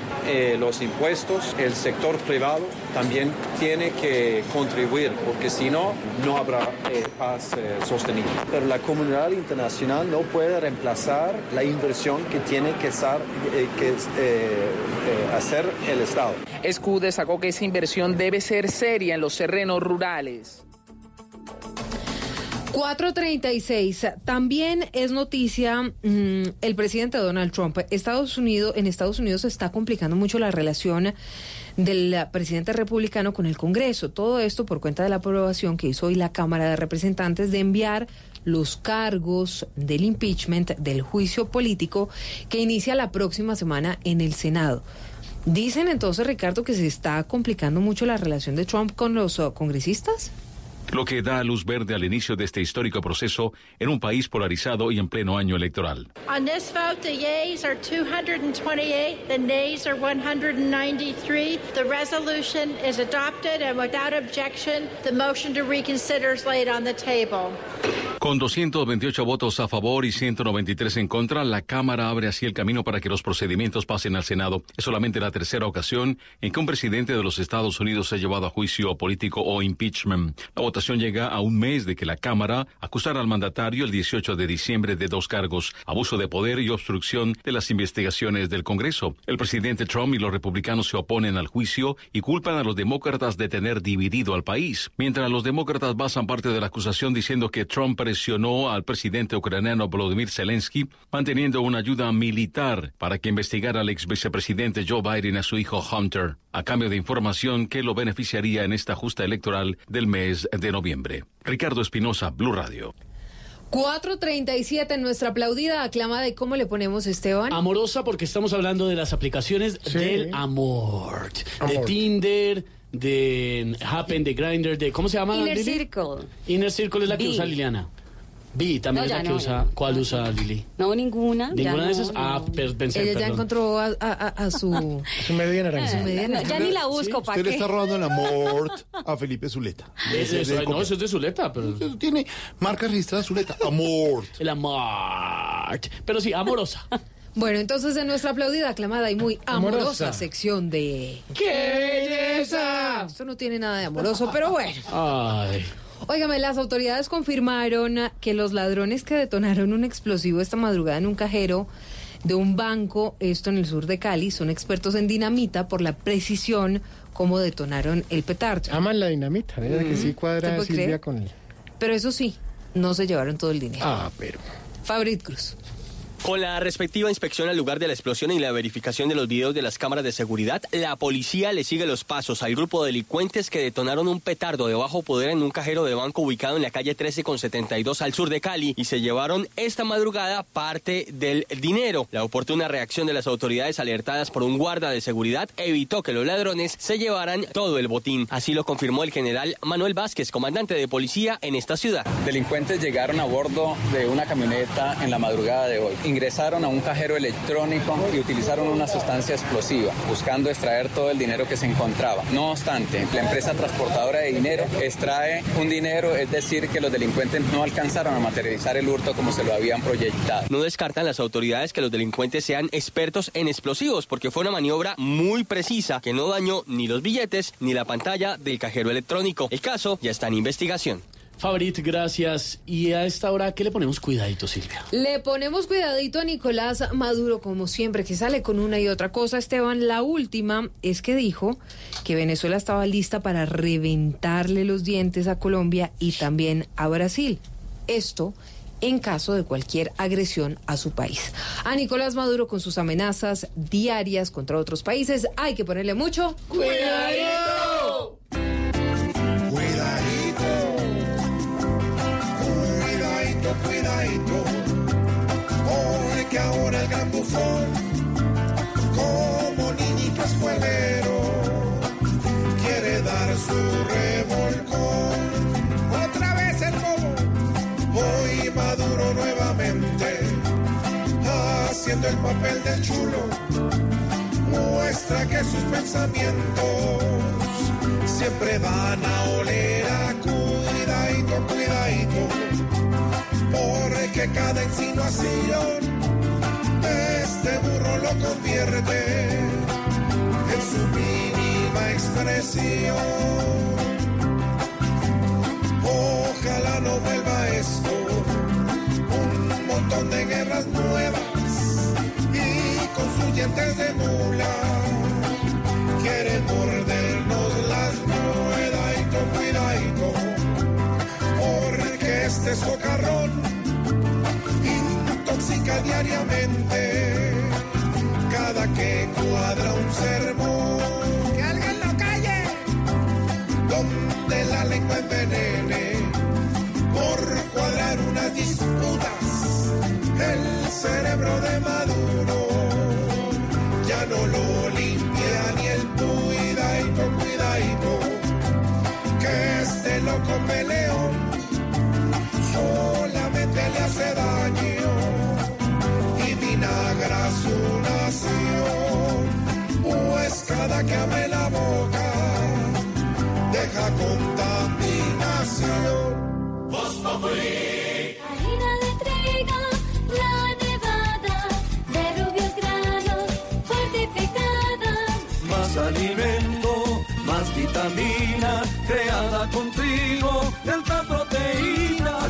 los impuestos, el sector privado también tiene que contribuir, porque si no, no habrá eh, paz eh, sostenible. Pero la comunidad internacional no puede reemplazar la inversión que tiene que, estar- eh, que, eh, eh, hacer el Estado. Escu destacó que esa inversión debe ser seria en los terrenos rurales. 436. También es noticia mm, el presidente Donald Trump. Estados Unidos, en Estados Unidos se está complicando mucho la relación del presidente republicano con el Congreso. Todo esto por cuenta de la aprobación que hizo hoy la Cámara de Representantes de enviar los cargos del impeachment, del juicio político, que inicia la próxima semana en el Senado. Dicen entonces, Ricardo, que se está complicando mucho la relación de Trump con los uh, congresistas. Lo que da luz verde al inicio de este histórico proceso en un país polarizado y en pleno año electoral. On this vote, the yeas are 228, the nays are 193. The resolution is adopted, and without objection, the motion to reconsider is laid on the table. Con 228 votos a favor y 193 en contra, la Cámara abre así el camino para que los procedimientos pasen al Senado. Es solamente la tercera ocasión en que un presidente de los Estados Unidos ha llevado a juicio político o impeachment. La votación llega a un mes de que la Cámara acusara al mandatario el 18 de diciembre de dos cargos, abuso de poder y obstrucción de las investigaciones del Congreso. El presidente Trump y los republicanos se oponen al juicio y culpan a los demócratas de tener dividido al país, mientras los demócratas basan parte de la acusación diciendo que Trump presionó al presidente ucraniano Volodymyr Zelensky manteniendo una ayuda militar para que investigara al ex vicepresidente Joe Biden a su hijo Hunter, a cambio de información que lo beneficiaría en esta justa electoral del mes de noviembre. Ricardo Espinosa, Blue Radio. 437 en nuestra aplaudida aclama de cómo le ponemos Esteban. Amorosa porque estamos hablando de las aplicaciones del amor. De. Tinder, de Happen, de Grindr, de... ¿Cómo se llama? Inner Lili? Circle. Inner Circle es la que usa Liliana. Vi también No, es la que no, usa. ¿Cuál usa Lili? No, ninguna. ya ¿Ninguna de no, esas? Ah, per- pensé, Ella ya encontró a, a- a- a su, su media naranja. Su media naranja. ya ni la busco, ¿pa' Usted le qué? está robando el amor a Felipe Zuleta. Es Ese eso, de no, eso es de Zuleta, pero... Tiene marca registrada Zuleta. Amor. El amor. Pero sí, amorosa. Bueno, entonces en nuestra aplaudida, aclamada y muy amorosa, Amorosa. sección de... ¡Qué belleza! Esto no tiene nada de amoroso, pero bueno. Ay. Óigame, las autoridades confirmaron que los ladrones que detonaron un explosivo esta madrugada en un cajero de un banco, esto en el sur de Cali, son expertos en dinamita por la precisión como detonaron el petardo. Aman la dinamita, ¿verdad? Que sí ¿Usted cuadra Silvia creer? con él. Pero eso sí, no se llevaron todo el dinero. Ah, pero. Fabrit Cruz. Con la respectiva inspección al lugar de la explosión y la verificación de los videos de las cámaras de seguridad, la policía le sigue los pasos al grupo de delincuentes que detonaron un petardo de bajo poder en un cajero de banco ubicado en la calle 13 con 72 al sur de Cali y se llevaron esta madrugada parte del dinero. La oportuna reacción de las autoridades alertadas por un guarda de seguridad evitó que los ladrones se llevaran todo el botín. Así lo confirmó el general Manuel Vázquez, comandante de policía en esta ciudad. Delincuentes llegaron a bordo de una camioneta en la madrugada de hoy ingresaron a un cajero electrónico y utilizaron una sustancia explosiva, buscando extraer todo el dinero que se encontraba. No obstante, la empresa transportadora de dinero extrae un dinero, es decir, que los delincuentes no alcanzaron a materializar el hurto como se lo habían proyectado. No descartan las autoridades que los delincuentes sean expertos en explosivos, porque fue una maniobra muy precisa que no dañó ni los billetes ni la pantalla del cajero electrónico. El caso ya está en investigación. Fabrit, gracias. Y a esta hora, ¿qué le ponemos cuidadito, Silvia? Le ponemos cuidadito a Nicolás Maduro, como siempre, que sale con una y otra cosa. Esteban, la última es que dijo que Venezuela estaba lista para reventarle los dientes a Colombia y también a Brasil. Esto en caso de cualquier agresión a su país. A Nicolás Maduro con sus amenazas diarias contra otros países hay que ponerle mucho ¡Cuidadito! cuidadito, porque ahora el gran bufón, como niñito escuelero, quiere dar su revolcón. Otra vez el bobo, hoy Maduro nuevamente, haciendo el papel del chulo, muestra que sus pensamientos siempre van a oler a cuidadito, cuidadito porque cada insinuación este burro lo convierte en su mínima expresión. Ojalá no vuelva esto, un montón de guerras nuevas y con sus dientes de mula. Quiere mordernos las cuidadito, cuidadito, porque este socarrón diariamente cada que cuadra un sermón. ¡Que alguien lo calle! Donde la lengua envenene por cuadrar unas disputas el cerebro de Maduro ya no lo limpia ni el cuidadito, cuidadito que este loco peleón solamente le hace daño Cada que abre la boca deja contaminación. Harina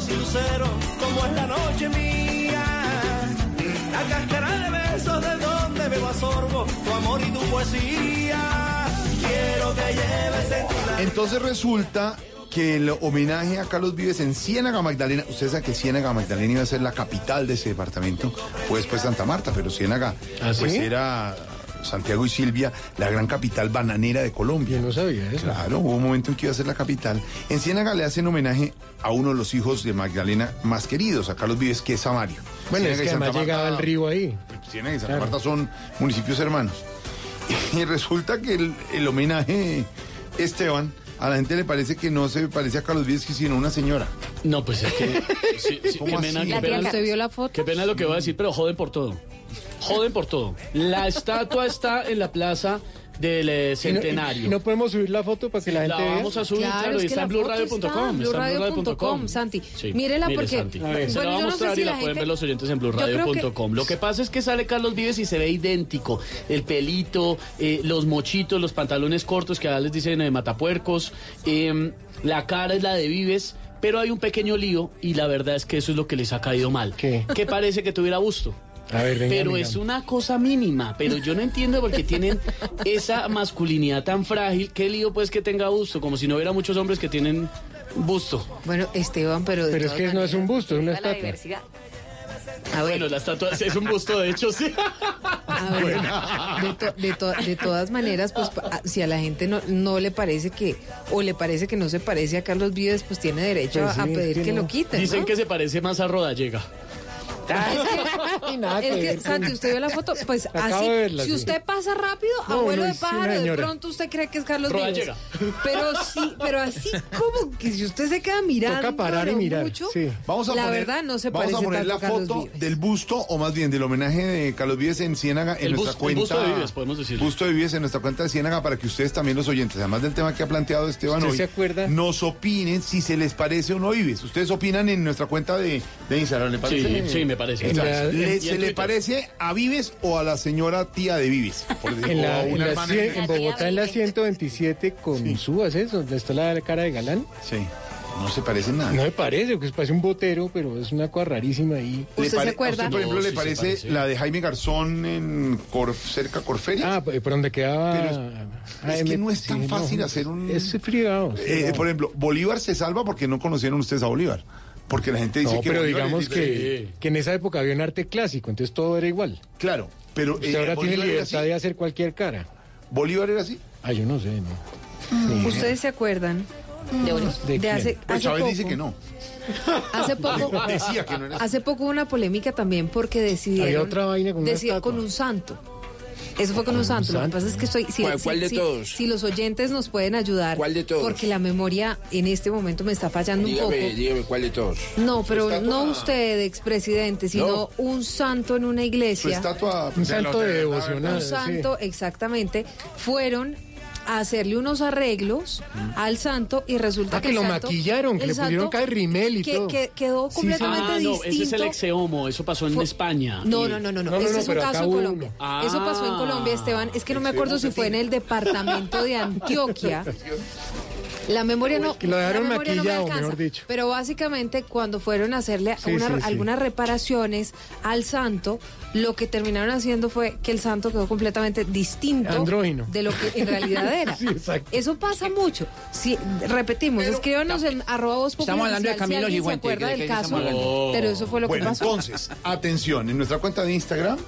Versos sinceros como es la noche mía. La cáscara de besos de donde bebo a sorbo tu amor y tu poesía. Quiero que lleves en tu la- Entonces resulta que el homenaje a Carlos Vives en Ciénaga Magdalena, ustedes saben que Ciénaga Magdalena iba a ser la capital de ese departamento, fue después Santa Marta, pero Ciénaga ¿Ah, sí? pues era Santiago y Silvia, la gran capital bananera de Colombia. Yo no sabía eso. Claro, hubo un momento en que iba a ser la capital. En Ciénaga le hacen homenaje a uno de los hijos de Magdalena más queridos, a Carlos Vives, que es Samario. Bueno, Ciénaga es que además llegaba el río ahí. Ciénaga y Santa Claro. Marta son municipios hermanos. Y resulta que el, el homenaje, Esteban, a la gente le parece que no se parece a Carlos Vives, sino una señora. No, pues es que. sí, sí, ¿Cómo qué pena, así? qué La tía pena- ¿Usted vio la foto? Qué pena lo que voy a decir, pero joden por todo. Joden por todo. La estatua está en la plaza del eh, Y no- y- centenario. No podemos subir la foto para que la La gente vea. vamos a subir, claro, es y que está en la blueradio.com. blueradio.com. Santi. Sí, Mírela mire, porque- Santi. bueno, se la va a yo no sé mostrar si y la la pueden ver los oyentes en que- blueradio.com. Lo que pasa es que sale Carlos Vives y se ve idéntico. El pelito, eh, los mochitos, los pantalones cortos que ahora les dicen eh, matapuercos. eh, la cara es la de Vives. Pero hay un pequeño lío y la verdad es que eso es lo que les ha caído mal. ¿Qué? Que parece que tuviera busto. A ver, venga, Pero venga. es una cosa mínima, pero yo no entiendo por qué tienen esa masculinidad tan frágil. Qué lío pues que tenga busto, como si no hubiera muchos hombres que tienen busto. Bueno, Esteban, pero... de Pero es que no es un busto, es una la estatua. diversidad. Bueno, la estatua es un busto, de hecho, sí. A ver, de, to- de to- de todas maneras, pues a- si a la gente no, no le parece que, o le parece que no se parece a Carlos Vives, pues tiene derecho Pues a, pedir que, que no. lo quiten. Dicen ¿no? que se parece más a Rodallega. Nada Es que Santi, usted vio la foto, pues Acabo así, verla, si sí. usted pasa rápido, No, abuelo no, de pájaro, de pronto usted cree que es Carlos llega. Pero sí, pero así como que si usted se queda mirando Toca parar y mirar, mucho, sí. Vamos a la poner, verdad no se vamos parece a poner tanto la foto del busto, o más bien del homenaje de Carlos Vives en Ciénaga en El nuestra bus- el cuenta. busto de Vives, podemos decirlo. Busto de Vives en nuestra cuenta de Ciénaga para que ustedes también los oyentes, además del tema que ha planteado Esteban ¿Usted hoy, se acuerda? nos opinen si se les parece o no Vives. Ustedes opinan en nuestra cuenta de, de Instagram, ¿le parece? Sí, sí, me parece. En la- ¿Le- Y ¿Se le parece a Vives o a la señora tía de Vives? Por decir, En, la, a en, la cien- en Bogotá, en la 127 con Subas, ¿es? Donde está la cara de Galán. Sí, no se parecen nada. No me parece, que parece un botero, pero es una cosa rarísima ahí. ¿Le ¿Usted se acuerda? ¿A usted, por ejemplo, No, le sí parece, parece. la de Jaime Garzón en Cor- cerca Corferia? Ah, por donde quedaba... Pero Ah, es que M- no es tan sí, fácil no, hacer un... Es fregado. Eh, por ejemplo, Bolívar se salva porque no conocieron ustedes a Bolívar. Porque la gente dice No, que pero Bolívar digamos que, que en esa época había un arte clásico, entonces todo era igual. Claro, pero... Usted eh, ahora tiene Bolívar era libertad de hacer cualquier cara. ¿Bolívar era así? Ah, yo no sé, no. ¿Ustedes se acuerdan de, ¿De quién? hace, Pues hace Chávez poco? dice que no. Hace poco, Decía que no era así. hace poco hubo una polémica también porque decidieron Había otra vaina con con un santo. Eso fue con un santo. Lo que pasa es que estoy. Si, ¿Cuál- si- cuál de si- todos? si los oyentes nos pueden ayudar. ¿Cuál de todos? Porque la memoria en este momento me está fallando un Dígame, poco. dígame cuál de todos. No, pero estatua- no usted, expresidente, sino No. un santo en una Su iglesia. estatua... Un santo de devocional. un santo, exactamente, fueron a hacerle unos arreglos al santo y resulta Ah, que, que el lo santo- maquillaron, que el le pusieron santo acá rimel y que, todo. que quedó Sí, completamente Ah, no, distinto. ese es el exeomo, eso pasó en Fue- España. No, Y- no, no, no, no. No, Este es un caso en Colombia. uno. Eso pasó en Ah. Colombia, Esteban. Es que no me acuerdo si fue en el departamento de Antioquia. La memoria no. Que lo dejaron la memoria no me maquillado, alcanza. mejor dicho. Pero básicamente, cuando fueron a hacerle Sí, una- sí, sí. algunas reparaciones al santo, lo que terminaron haciendo fue que el santo quedó completamente distinto Andrógino. de lo que en realidad era. Sí, exacto. Eso pasa mucho. Si, repetimos, escríbanos en arroba voz Estamos hablando de Camilo si alguien se acuerda ¿de del qué caso, pero eso fue lo Bueno, que pasó. entonces, atención, en nuestra cuenta de Instagram,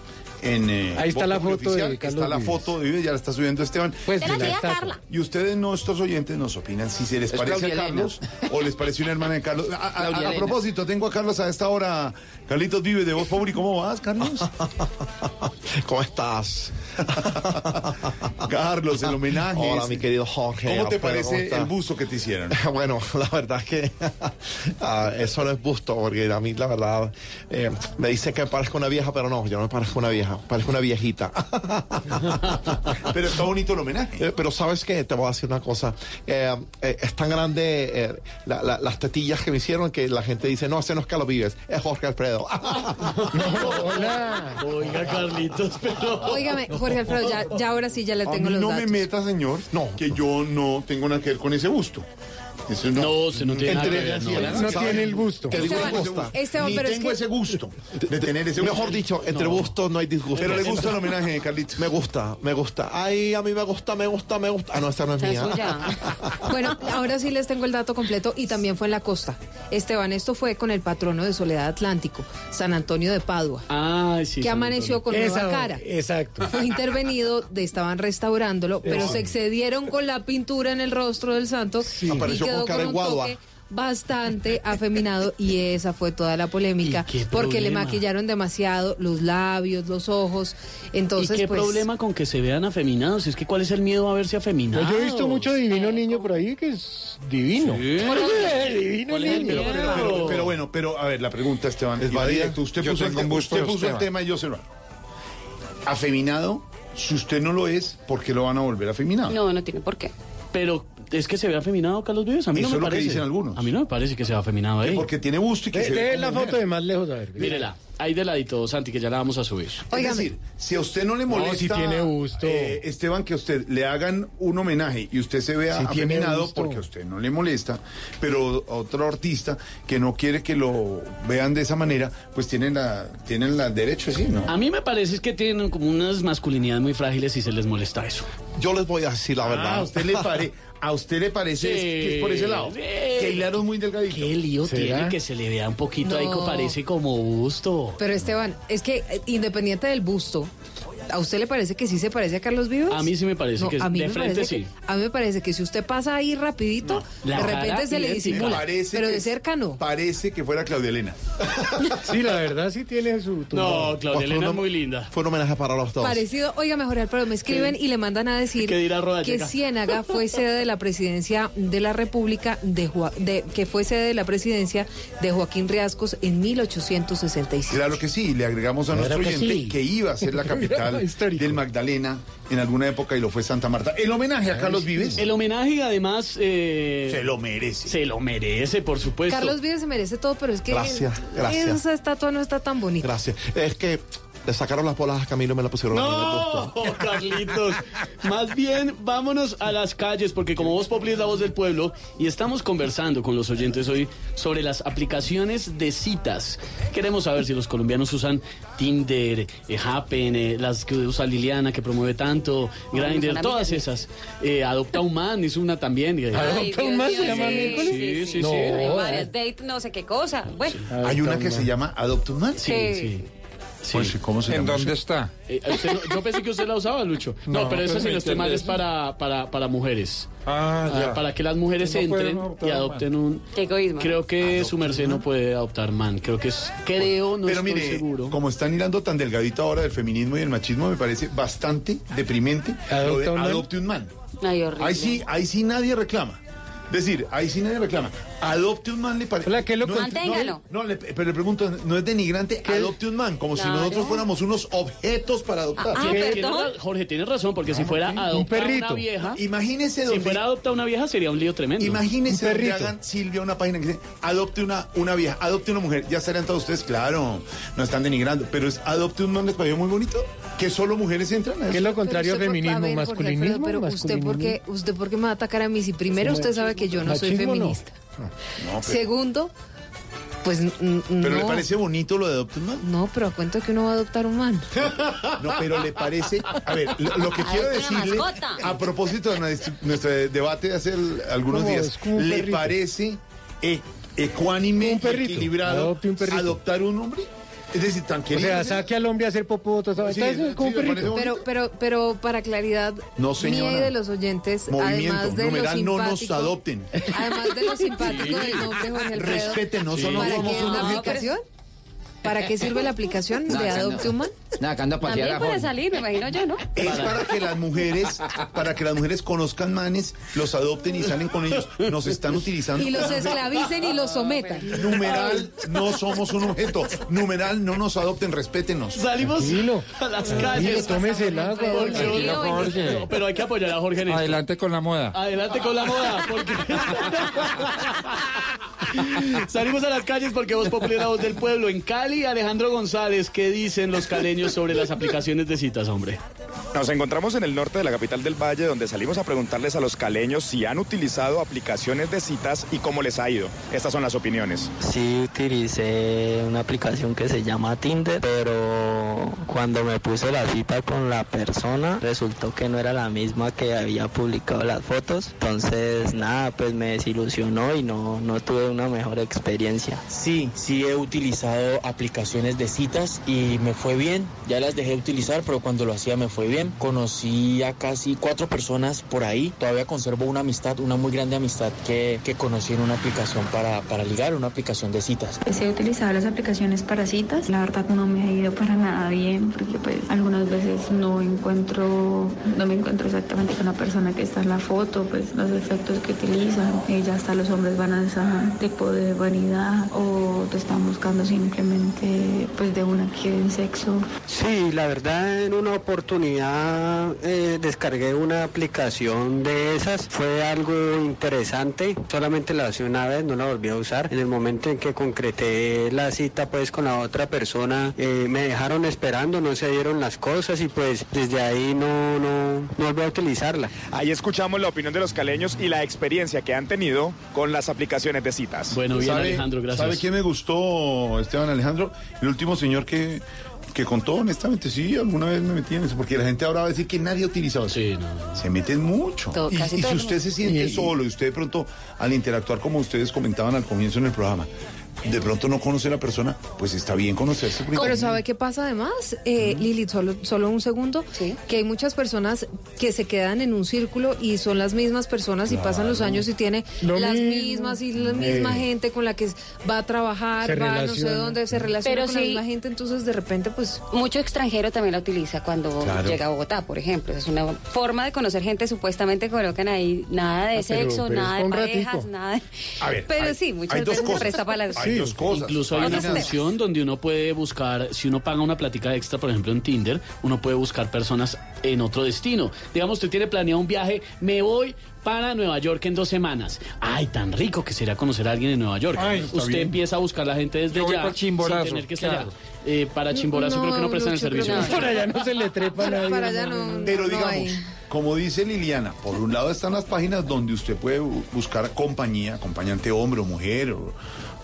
en eh, Ahí está la foto de Oficial, Carlos está la Vives. foto de Vives, ya la está subiendo Esteban. Pues De la tía estatua. Carla. Y ustedes, nuestros oyentes, nos opinan si se les Es parece a Carlos o les parece una hermana de Carlos. A, a- Claudia a- a Elena. propósito, tengo a Carlos a esta hora. Carlitos Vive de Voz Populi. ¿Cómo vas, Carlos? ¿Cómo estás? Carlos, el homenaje. Hola, mi querido Jorge. ¿Cómo te Alfredo, parece el busto que te hicieron? Bueno, la verdad es que ah, eso no es busto, porque a mí la verdad eh, me dice que parezco una vieja, pero no, yo no me parezco una vieja, parezco una viejita. Pero está bonito el homenaje. Eh, pero sabes qué, te voy a decir una cosa, Eh, es tan grande la- la- las tetillas que me hicieron que la gente dice, no, ese no es Carlos Vives, es Jorge Alfredo. Hola. Oiga, Carlitos, pero... Óigame, Jorge Alfredo, ya, ya ahora sí ya le A tengo mí los no datos. me meta, señor, No. que yo no tengo nada que ver con ese busto. Eso no. No, usted no tiene nada Entre que ver, ellas no. y ellas. No ¿Sabe? tiene el gusto. Digo, Esteban, ese gusto. Esteban, Ni pero es tengo que- ese gusto de tener ese Mejor gusto. dicho, entre gustos no hay disgusto. Pero le gusta el homenaje, Carlitos. Me gusta, me gusta. Ay, a mí me gusta, me gusta, me gusta. Ah, no, esta no es mía. Bueno, ahora sí les tengo el dato completo y también fue en la costa. Esteban, esto fue con el patrono de Soledad Atlántico, San Antonio de Padua. Ay, sí. que amaneció con Esa, nueva cara. Exacto. Fue intervenido, de- estaban restaurándolo, pero se excedieron con la pintura en el rostro del santo y Apareció quedó con un toque bastante afeminado y esa fue toda la polémica ¿Y qué porque le maquillaron demasiado los labios, los ojos. Entonces, ¿Y qué pues, problema con que se vean afeminados? Es que ¿cuál es el miedo a verse afeminados? Pues yo he visto mucho divino niño por ahí que es divino. Sí. divino ¿Cuál es el niño. miedo? Pero, pero- pero bueno, pero a ver, la pregunta, Esteban. Es válida. directo. Usted puso, el, usted puso el tema y yo se lo hago. Afeminado, si usted no lo es, ¿por qué lo van a volver afeminado? No, no tiene por qué. Pero es que se ve afeminado Carlos Vives. A mí Eso no es me lo que parece. dicen algunos. A mí no me parece que sea afeminado Que ahí. Porque tiene gusto y que De, se ve como la mujer. foto de más lejos, a ver. Mírela, ahí de ladito, Santi, que ya la vamos a subir. Óigame. Es decir, si a usted no le No, molesta, si tiene gusto. eh, Esteban, que a usted le hagan un homenaje y usted se vea Si tiene afeminado gusto. porque a usted no le molesta, pero otro artista que no quiere que lo vean de esa manera, pues tienen la tienen la derecho, sí, ¿no? A mí me parece es que tienen como unas masculinidades muy frágiles y se les molesta eso. Yo les voy a decir la verdad. Ah, a usted le pare, a usted le parece Sí, que es por ese lado. sí. Que Hilaro es muy delgadito. Qué lío ¿Será? tiene que se le vea un poquito ahí que parece como busto. Pero Esteban, es que eh, independiente del busto, ¿a usted le parece que sí se parece a Carlos Vives? A mí sí me parece No, que a mí de me frente parece sí. que- a mí me parece que si usted pasa ahí rapidito, de repente se le disimula. Parece Pero que de cerca no. Parece que fuera Claudia Elena. Sí, la verdad sí tiene su... tu- No, Claudia Elena es muy linda. Fue un homenaje para los dos. Parecido, oiga, mejorar, pero me escriben y le mandan a decir ¿Qué dirá Roda que? Ciénaga fue sede de la presidencia de la República, de, Joa- de- que fue sede de la presidencia de Joaquín Riascos en 1865. Claro que sí, le agregamos a nuestro que oyente sí. que iba a ser la capital Histórico. del Magdalena en alguna época y lo fue Santa Marta. El homenaje a Carlos Vives El homenaje además eh, se lo merece. se lo merece, por supuesto. Carlos Vives se merece todo, pero es que Gracias, gracias. esa estatua no está tan bonita. Gracias. Es que le sacaron las bolas a Camilo y me la pusieron a mí en el No, busto. Carlitos. Más bien, vámonos a las calles, porque como Voz Populi es la voz del pueblo, y estamos conversando con los oyentes hoy sobre las aplicaciones de citas. Queremos saber si los colombianos usan Tinder, eh, Happen, eh, las que usa Liliana, que promueve tanto, Grindr, todas esas. Eh, Adopta un man, es una también. Ay, ¿Adopta un mío, se llama sí, miércoles? Sí, sí, No. sí. Hay varias date, no sé qué cosa. Bueno, Hay una que se llama Adopta un Man. Sí, sí. Sí. Pues, ¿Cómo se ¿En llama? dónde está? Eh, usted no- yo pensé que usted la usaba, Lucho. No, No, pero pues si no estoy mal es para, para, para mujeres. Ah, Ah, ya. para que las mujeres no entren y adopten un... qué egoísmo. Creo que su merced no puede adoptar man. Creo que es... Creo, no Pero estoy mire, seguro. como están hilando tan delgadito ahora del feminismo y el machismo, me parece bastante deprimente lo de ¿Adopta un man? adopte un man. Ay, horrible. Ahí sí, ahí sí nadie reclama. Es decir, ahí sí nadie reclama. Adopte un man le parece. Hola, ¿qué es lo que- Manténgalo. No, le- pero le pregunto, no es denigrante, adopte un man, como si nosotros fuéramos unos objetos para adoptar. Ah, ra- Jorge, tienes razón, porque si fuera adoptar perrito. una vieja... Imagínese Si donde, fuera adoptar una vieja sería un lío tremendo. imagínese Un donde perrito. hagan Silvia una página que dice adopte una, una vieja, adopte una mujer. Ya estarían todos ustedes, claro, no están denigrando, pero es adopte un man, les pareció muy bonito. Que solo mujeres entran a ¿Qué es eso. lo contrario a por- feminismo? a ver, Jorge ¿Masculinismo? Alfredo, pero usted por, qué, usted por qué me va a atacar a mí si primero usted sabe que yo no soy no. feminista. No, pero, Segundo, pues n- n- pero no. le parece bonito lo de adopte un man. No, pero a cuento que uno va a adoptar un man. No, pero le parece. A ver, lo, lo que quiero decirle a propósito de nuestro, debate de hace algunos días, ¿le perrito. parece eh, ecuánime, Un perrito. equilibrado un perrito. adoptar un hombre? Es decir, tan O sea, saque al hombre a hacer popó, todo eso. Sí, Entonces, sí, como parece perrito. Pero, pero, pero para claridad No, mía señora. y de los oyentes, Movimiento, además de lo numeral, no nos adopten. además de lo simpático del nombre Jorge Alfredo, Respétenos, Sí. no ¿para somos qué es un la objeto. aplicación? ¿Para qué sirve la aplicación de Adopte un Man? Nada, que anda a pasear También puede salir, me imagino yo, ¿no? Es para que las mujeres, para que las mujeres conozcan manes, los adopten y salen con ellos. Nos están utilizando. Y los esclavicen y los sometan. Numeral, no somos un objeto. Numeral, no nos adopten, respétenos. Salimos Tranquilo. a las calles. tómese el agua. Jorge. No, pero hay que apoyar a Jorge en esto. Adelante con la moda. Adelante con la moda, porque salimos a las calles porque Voz Populi es la voz del pueblo. En Cali, Alejandro González, ¿qué dicen los caleños sobre las aplicaciones de citas, hombre? Nos encontramos en el norte de la capital del Valle, donde salimos a preguntarles a los caleños si han utilizado aplicaciones de citas y cómo les ha ido. Estas son las opiniones. Sí utilicé una aplicación que se llama Tinder, pero cuando me puse la cita con la persona resultó que no era la misma que había publicado las fotos. Entonces nada, pues me desilusionó y no, no tuve una mejor experiencia. Sí, sí he utilizado aplicaciones de citas y me fue bien. Ya las dejé de utilizar, pero cuando lo hacía me fue bien. Conocí a casi cuatro personas por ahí. Todavía conservo una amistad, una muy grande amistad que, que conocí en una aplicación para, para ligar, una aplicación de citas. Pues he utilizado las aplicaciones para citas. La verdad no me ha ido para nada bien porque pues algunas veces no encuentro, no me encuentro exactamente con la persona que está en la foto, pues los efectos que utilizan. Y ya hasta los hombres van a ese tipo de vanidad o te están buscando simplemente pues de una que en sexo. Sí, la verdad en una oportunidad eh, descargué una aplicación de esas. Fue algo interesante. Solamente la usé una vez, no la volví a usar. En el momento en que concreté la cita pues con la otra persona, eh, me dejaron esperando, no se dieron las cosas y pues desde ahí no, no, no volví a utilizarla. Ahí escuchamos la opinión de los caleños y la experiencia que han tenido con las aplicaciones de citas. Bueno, bien ¿Sabe- Alejandro, gracias. ¿Sabe quién me gustó, Esteban Alejandro? El último señor que, que contó, honestamente, sí, alguna vez me metí en eso, porque la gente ahora va a decir que nadie ha utilizado eso. Se meten mucho. Todo- y si usted se siente Y- solo y usted de pronto, al interactuar como ustedes comentaban al comienzo en el programa, de pronto no conoce a la persona, pues está bien conocerse. Pero ¿sabe qué pasa además? Eh, Lili, solo, solo un segundo, que hay muchas personas que se quedan en un círculo y son las mismas personas y pasan los años y tiene Lo las mismo. mismas y la misma Eh. gente con la que va a trabajar, Se va a no sé dónde, se relaciona Pero con la sí- misma gente, entonces de repente pues... Mucho extranjero también la utiliza cuando Claro. llega a Bogotá, por ejemplo. Es una forma de conocer gente, supuestamente colocan ahí nada de Ah, pero- sexo, pero nada de parejas, nada de... A ver, pero hay- sí, muchas veces se presta para la... Sí, Incluso hay una función donde uno puede buscar, si uno paga una plática extra, por ejemplo en Tinder, uno puede buscar personas en otro destino. Digamos, usted tiene planeado un viaje, me voy para Nueva York en dos semanas. Ay, tan rico que sería conocer a alguien en Nueva York. Ay, usted bien. empieza a buscar a la gente desde Yo ya, para Chimborazo, sin tener que estar claro. allá. Eh, para Chimborazo creo que no prestan el Lucho, servicio. Por allá no se le trepa a nadie. Para allá no, Pero no digamos, hay. como dice Liliana, por un lado están las páginas donde usted puede bu- buscar compañía, acompañante hombre o mujer o,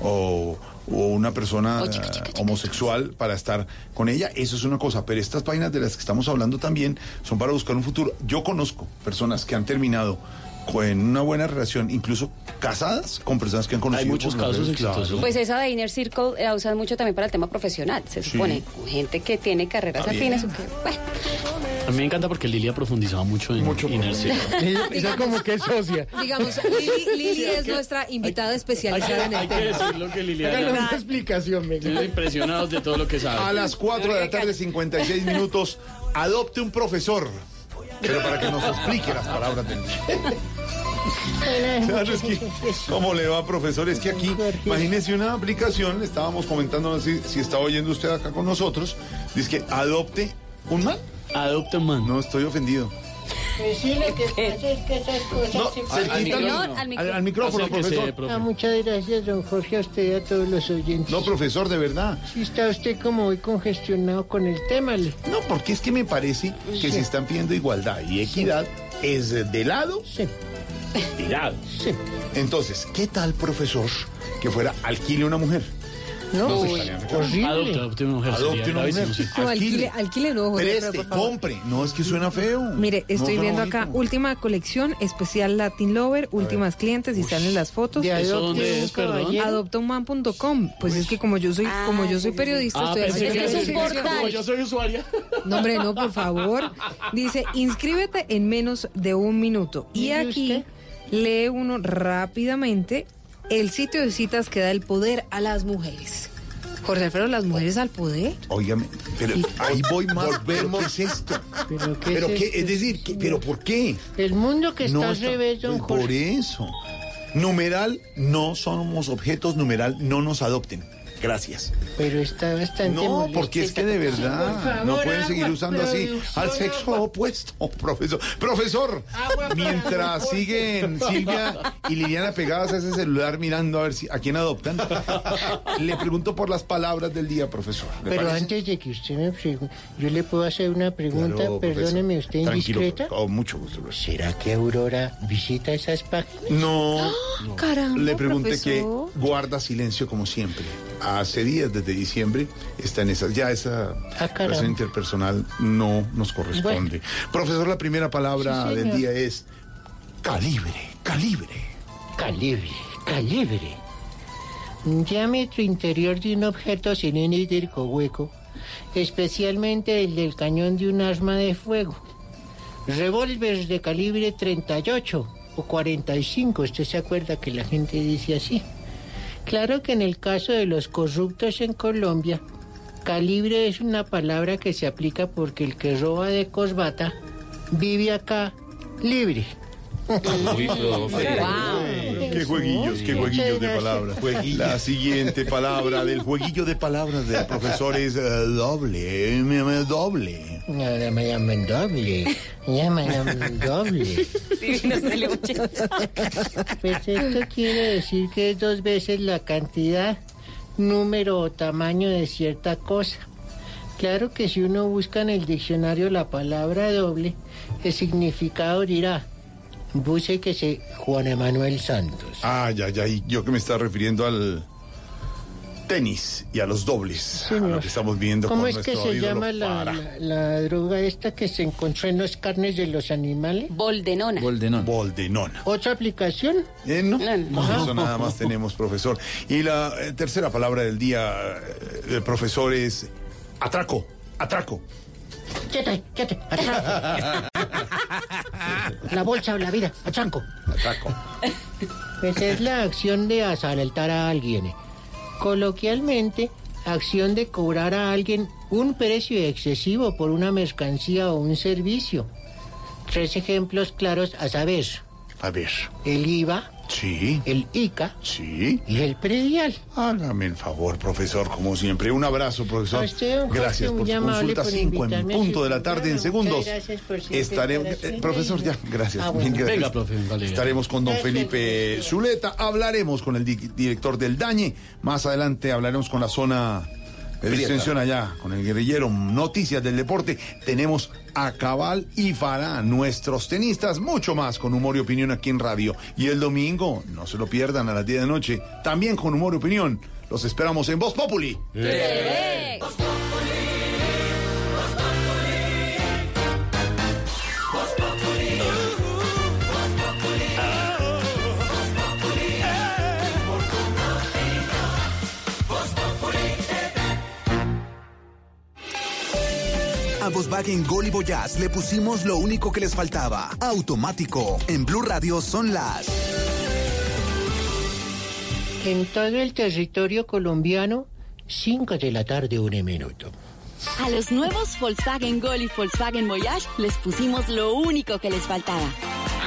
o- o una persona eh, homosexual para estar con ella. Eso es una cosa, pero estas páginas de las que estamos hablando también son para buscar un futuro. Yo conozco personas que han terminado con una buena relación, incluso casadas con personas que han conocido. Hay muchos casos exitosos. claro. Pues esa de Inner Circle la usan mucho también para el tema profesional, se Sí. supone. Gente que tiene carreras bien. afines o que, bueno, A mí me encanta porque Lili ha profundizado mucho en Inner Circle. Ella como que es socia. Digamos, Lili, Lili es nuestra invitada especializada en el hay que tema. decirlo que Liliana... Hágale una explicación. Estoy impresionados de todo lo que sabe. A las 4 de la tarde, 56 minutos, adopte un profesor. Pero para que nos explique las palabras del Claro, es que, ¿Cómo le va, profesor? Es que aquí, imagínese una aplicación, le estábamos comentando, no sé si, si está oyendo usted acá con nosotros, dice que adopte un man. Adopte un man. No, estoy ofendido. Sí, lo que pasa es que esas cosas No, se cerquita al, al al- al micrófono, Acérquese, profesor. profe. Ah, muchas gracias, don Jorge, a usted y a todos los oyentes. No, profesor, de verdad. Si está usted como muy congestionado con el tema, le- No, porque es que me parece que si están pidiendo igualdad y equidad, es de lado tirado. Entonces, ¿qué tal, profesor, que fuera alquile una mujer? No, pues, estaría horrible. Adopte, adopte una mujer. Adopte sería una mujer. gravísimo, sí. No, alquile, alquile no, Preste, compre. No, es que suena feo. Mire, No estoy viendo acá bonito. última colección especial Latin Lover, últimas clientes y salen las fotos. ¿De ¿Eso dónde es, perdón? Adoptaunman.com. Pues es que como yo soy como yo soy periodista, Ah, estoy haciendo que era un portal. Como yo soy usuaria. No, hombre, no, por favor. Dice, inscríbete en menos de un minuto. Y ¿Mire aquí lee uno rápidamente el sitio de citas que da el poder a las mujeres. Jorge Alfredo, ¿las mujeres al poder? Óigame, pero ahí voy más. ¿Pero ¿Qué es esto? ¿Pero qué ¿Pero es qué? esto? Es decir, ¿qué- ¿pero por qué? El mundo que está No al está- revés, don pues por eso. Numeral, no somos objetos, numeral, no nos adopten. Gracias. Pero está bastante No, porque es que de verdad no pueden seguir usando así al sexo opuesto, profesor. Profesor, mientras siguen Silvia y Liliana pegadas a ese celular mirando a ver si a quién adoptan, le pregunto por las palabras del día, profesor. ¿Le Pero parece? antes de que usted me pregunte, yo le puedo hacer una pregunta, Claro, perdóneme, ¿usted indiscreta? Con mucho gusto. profesor. ¿Será que Aurora visita esas páginas? No. Caramba, Le pregunté que guarda silencio como siempre. Hace días, desde diciembre, está en esas. Ya esa Ah, relación interpersonal no nos corresponde. Profesor, la primera palabra Sí, del día es calibre, calibre. Calibre, calibre. Diámetro interior de un objeto cilíndrico hueco, especialmente el del cañón de un arma de fuego. Revólver de calibre 38 o 45, usted se acuerda que la gente dice así. Claro que en el caso de los corruptos en Colombia, calibre es una palabra que se aplica porque el que roba de corbata vive acá libre. Uy, profe. Qué jueguillos, qué jueguillos de palabras. La siguiente palabra del jueguillo de palabras del profesor es eh, doble, doble. Me llaman doble. Me llaman doble. Pues esto quiere decir que es dos veces la cantidad, número o tamaño de cierta cosa. Claro que si uno busca en el diccionario la palabra doble, el significado dirá, búsquese Juan Emanuel Santos. Ah, ya, ya, y yo que me estaba refiriendo al tenis y a los dobles, a lo que estamos viendo ¿Cómo con es que se llama la, la- la droga esta que se encontró en las carnes de los animales? Boldenona. Boldenona. Boldenona. ¿Otra aplicación? Eh, no, Ajá. no, eso nada más tenemos, profesor. Y la eh, tercera palabra del día, eh, profesor, es atraco, atraco. Quédate, quédate, atraco. La bolsa o la vida, atranco. Atraco. Pues es la acción de asaltar a alguien. Coloquialmente, acción de cobrar a alguien un precio excesivo por una mercancía o un servicio. Tres ejemplos claros a saber. A ver. El IVA. Sí. El ICA. Sí. Y el predial. Hágame el favor, profesor, como siempre. Un abrazo, profesor. Usted, Jorge, Gracias por su consulta. por Cinco en invitarme a punto de la tarde, en segundos. Gracias por Estaremos, estar eh, profesor, ya, gracias. Ah, bueno. gracias. Venga, profe, vale. Estaremos con don Gracias, Felipe Zuleta. Hablaremos con el di- director del Dañe. Más adelante hablaremos con la zona de Prieta. extensión allá, con el guerrillero. Noticias del deporte. Tenemos a Cabal y Fará, nuestros tenistas. Mucho más con humor y opinión aquí en radio. Y el domingo, no se lo pierdan a las 10 de la noche. También con humor y opinión. Los esperamos en Voz Populi. A Volkswagen Gol y Voyage le pusimos lo único que les faltaba. Automático. En Blue Radio son las. En todo el territorio colombiano, 5 de la tarde, un minuto. A los nuevos Volkswagen Gol y Volkswagen Voyage les pusimos lo único que les faltaba.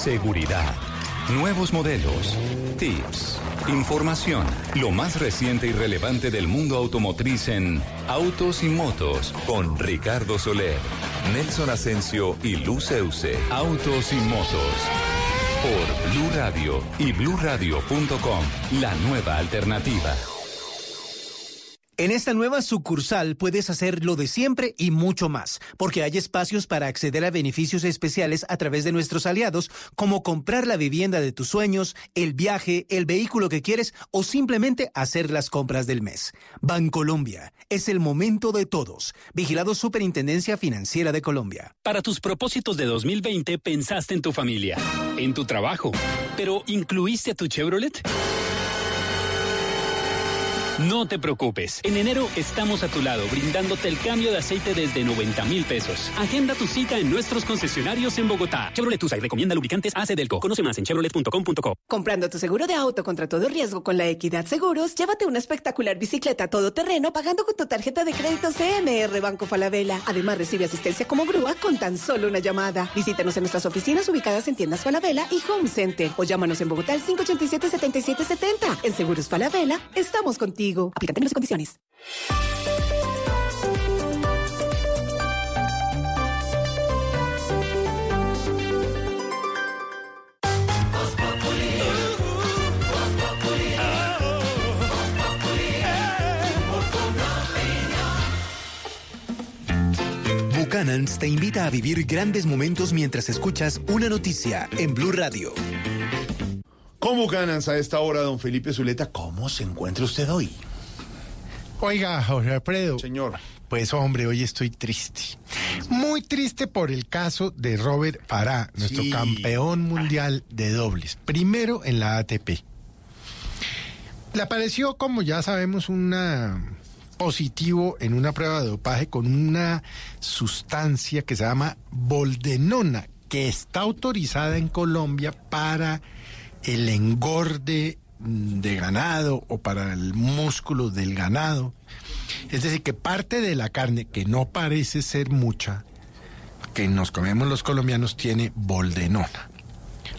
Seguridad, nuevos modelos, tips, información, lo más reciente y relevante del mundo automotriz en Autos y Motos con Ricardo Soler, Nelson Asensio y Luceuse. Autos y Motos por Blue Radio y bluradio.com, la nueva alternativa. En esta nueva sucursal puedes hacer lo de siempre y mucho más, porque hay espacios para acceder a beneficios especiales a través de nuestros aliados, como comprar la vivienda de tus sueños, el viaje, el vehículo que quieres o simplemente hacer las compras del mes. Bancolombia, es el momento de todos. Vigilado Superintendencia Financiera de Colombia. Para tus propósitos de 2020 pensaste en tu familia, en tu trabajo, pero ¿incluiste a tu Chevrolet? No te preocupes. En enero estamos a tu lado brindándote el cambio de aceite desde 90 mil pesos. Agenda tu cita en nuestros concesionarios en Bogotá. Chevrolet Tusa y recomienda lubricantes AC Delco. Conoce más en chevrolet.com.co. Comprando tu seguro de auto contra todo riesgo con la Equidad Seguros, llévate una espectacular bicicleta todoterreno pagando con tu tarjeta de crédito CMR Banco Falabella. Además, recibe asistencia como grúa con tan solo una llamada. Visítanos en nuestras oficinas ubicadas en tiendas Falabella y Home Center o llámanos en Bogotá al 587-7770. En Seguros Falabella, estamos contigo. Aplica términos y condiciones. Buchanan's te invita a vivir grandes momentos mientras escuchas una noticia en Blue Radio. ¿Cómo ganan a esta hora, don Felipe Zuleta? ¿Cómo se encuentra usted hoy? Oiga, Jorge Alfredo. Señor. Pues hombre, hoy estoy triste. Muy triste por el caso de Robert Farah, nuestro Sí. campeón mundial de dobles. Primero en la ATP. Le apareció, como ya sabemos, una positivo en una prueba de dopaje con una sustancia que se llama boldenona, que está autorizada en Colombia para el engorde de ganado o para el músculo del ganado. Es decir, que parte de la carne, que no parece ser mucha, que nos comemos los colombianos, tiene boldenona.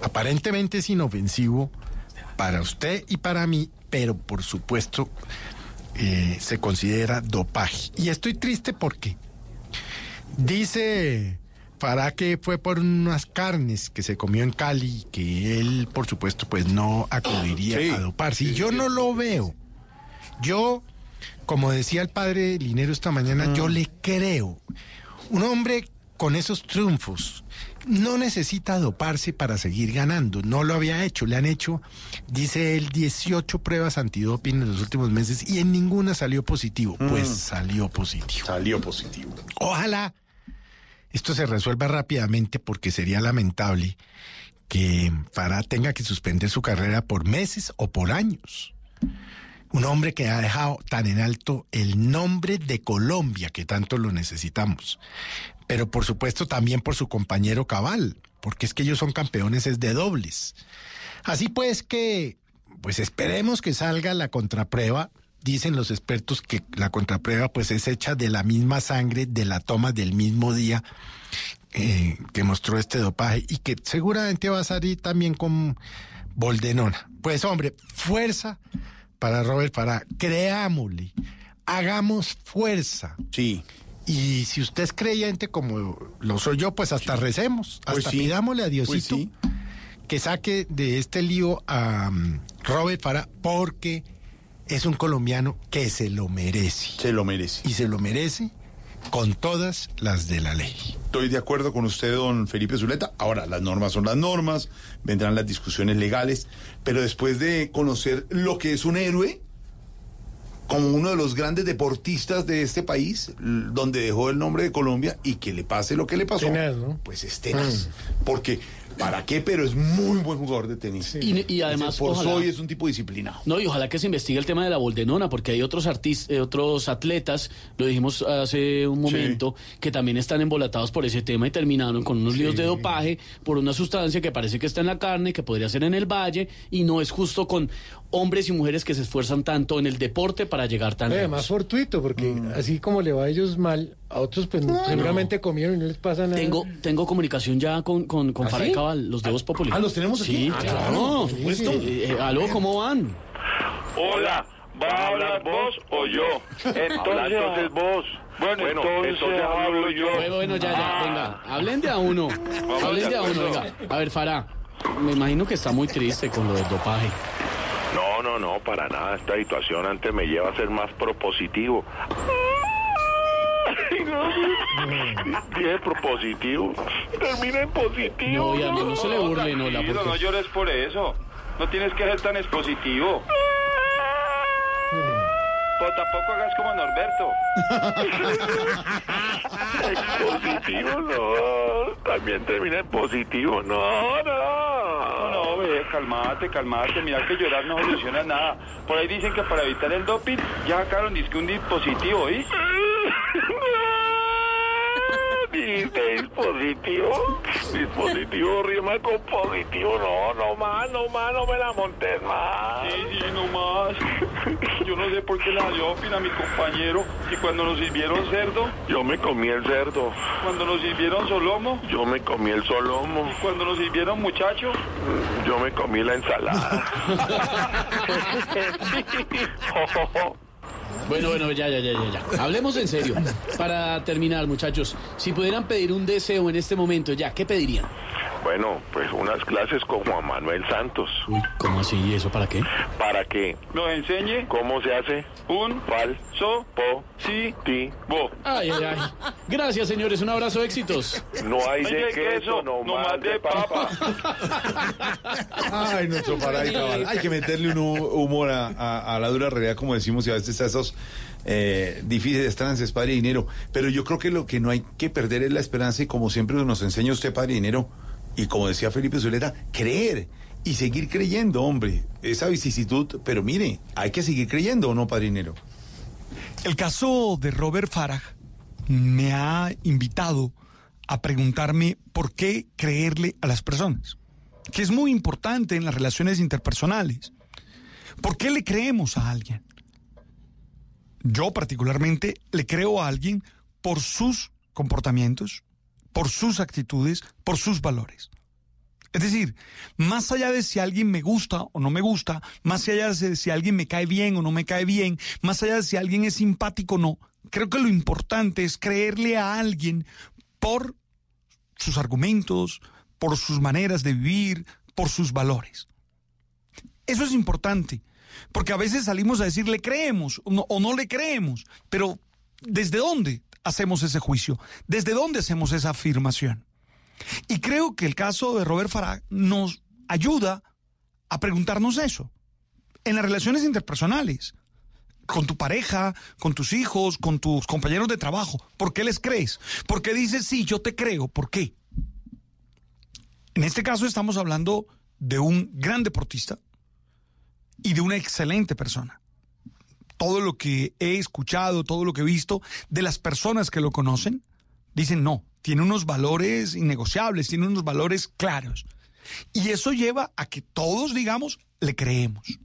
Aparentemente es inofensivo para usted y para mí, pero por supuesto eh, se considera dopaje. Y estoy triste porque dice Farah que fue por unas carnes que se comió en Cali, que él, por supuesto, pues no acudiría Sí, a doparse. Y yo sí. no lo veo. Yo, como decía el padre Linero esta mañana, yo le creo. Un hombre con esos triunfos no necesita doparse para seguir ganando. No lo había hecho. Le han hecho, dice él, 18 pruebas antidoping en los últimos meses y en ninguna salió positivo. Pues salió positivo. Salió positivo. Ojalá esto se resuelva rápidamente porque sería lamentable que Farah tenga que suspender su carrera por meses o por años. Un hombre que ha dejado tan en alto el nombre de Colombia que tanto lo necesitamos. Pero por supuesto también por su compañero Cabal, porque es que ellos son campeones es de dobles. Así pues que, pues esperemos que salga la contraprueba. Dicen los expertos que la contraprueba pues es hecha de la misma sangre de la toma del mismo día eh, que mostró este dopaje y que seguramente va a salir también con Boldenona. Pues hombre, fuerza para Robert Farah, creámosle, hagamos fuerza. Sí. Y si usted es creyente como lo soy yo, pues hasta recemos, Pues hasta sí. pidámosle a Pues Diosito sí. que saque de este lío a um, Robert Farah porque es un colombiano que se lo merece. Se lo merece. Y se lo merece con todas las de la ley. Estoy de acuerdo con usted, don Felipe Zuleta. Ahora, las normas son las normas, vendrán las discusiones legales, pero después de conocer lo que es un héroe, como uno de los grandes deportistas de este país, donde dejó el nombre de Colombia y que le pase lo que le pasó, Tenaz, ¿no? pues es tenaz. Porque, ¿para qué? Pero es muy buen jugador de tenis. Y- y además, por hoy es un tipo disciplinado. No, y ojalá que se investigue el tema de la boldenona, porque hay otros artistas, otros atletas, lo dijimos hace un momento, que también están embolatados por ese tema y terminaron con unos líos de dopaje por una sustancia que parece que está en la carne, que podría ser en el valle, y no es justo con hombres y mujeres que se esfuerzan tanto en el deporte para llegar tan Además lejos. fortuito, porque así como le va a ellos mal, a otros pues seguramente comieron y no les pasa nada. Tengo, tengo comunicación ya con, con, con ¿Ah, Farah y sí? Cabal, los de Voz Populi. ah, ¿los tenemos aquí? Sí, Ah, claro. por Eh, supuesto. eh, aló, ¿cómo van? Hola, ¿va a hablar vos o yo? Habla entonces vos. Bueno, entonces, hablo yo. Bueno, bueno, ya, ya, venga, hablen de a uno. Hablen de a uno, venga. A ver, Farah, me imagino que está muy triste con lo del dopaje. No, para nada. Esta situación antes me lleva a ser más propositivo. No. Dije propositivo. Termina en positivo. No, y a mí no se le burle, no, la porque... no llores por eso. No tienes que ser tan expositivo. Pero tampoco hagas como Norberto. Positivo, no. También termina en positivo. No, no. Eh, calmate, calmate. Mira que llorar no soluciona nada. Por ahí dicen que para evitar el doping ya sacaron disque un dispositivo, ¿y? ¿Dijiste dispositivo? Dispositivo rima con positivo. No, no más, no más, no me la montes más. Sí, sí, no más. Yo no sé por qué la dio a mi compañero. Y cuando nos sirvieron cerdo. Yo me comí el cerdo. Cuando nos sirvieron solomo. Yo me comí el solomo. Cuando nos sirvieron muchacho. Yo me comí la ensalada. Bueno, bueno, ya, ya, ya, ya, ya. Hablemos en serio. Para terminar, muchachos, si pudieran pedir un deseo en este momento, ya, ¿qué pedirían? Bueno, pues unas clases con Juan Manuel Santos. Uy, ¿cómo así? ¿Y eso para qué? Para que nos enseñe cómo se hace un falso po si ti bo. Ay, ay, ay. Gracias, señores. Un abrazo, éxitos. No hay de queso, no, más de papa. Ay, nuestro cabal. Hay que meterle un humor a, a, la dura realidad, como decimos, y a veces a esos eh, difíciles trances, padre dinero. Pero yo creo que lo que no hay que perder es la esperanza y como siempre nos enseña usted, padre dinero, y como decía Felipe Zuleta, creer y seguir creyendo, hombre. Esa vicisitud, pero mire, hay que seguir creyendo, ¿o no, padrinero? El caso de Robert Farah me ha invitado a preguntarme por qué creerle a las personas, que es muy importante en las relaciones interpersonales. ¿Por qué le creemos a alguien? Yo particularmente le creo a alguien por sus comportamientos, por sus actitudes, por sus valores. Es decir, más allá de si alguien me gusta o no me gusta, más allá de si alguien me cae bien o no me cae bien, más allá de si alguien es simpático o no, creo que lo importante es creerle a alguien por sus argumentos, por sus maneras de vivir, por sus valores. Eso es importante, porque a veces salimos a decir le creemos o no, o no le creemos, pero ¿desde dónde? hacemos ese juicio? ¿Desde dónde hacemos esa afirmación? Y creo que el caso de Robert Farah nos ayuda a preguntarnos eso. En las relaciones interpersonales, con tu pareja, con tus hijos, con tus compañeros de trabajo, ¿por qué les crees? ¿Por qué dices, sí, yo te creo? ¿Por qué? En este caso estamos hablando de un gran deportista y de una excelente persona todo lo que he escuchado, todo lo que he visto de las personas que lo conocen, dicen no, tiene unos valores innegociables, tiene unos valores claros. Y eso lleva a que todos, digamos, le creemos.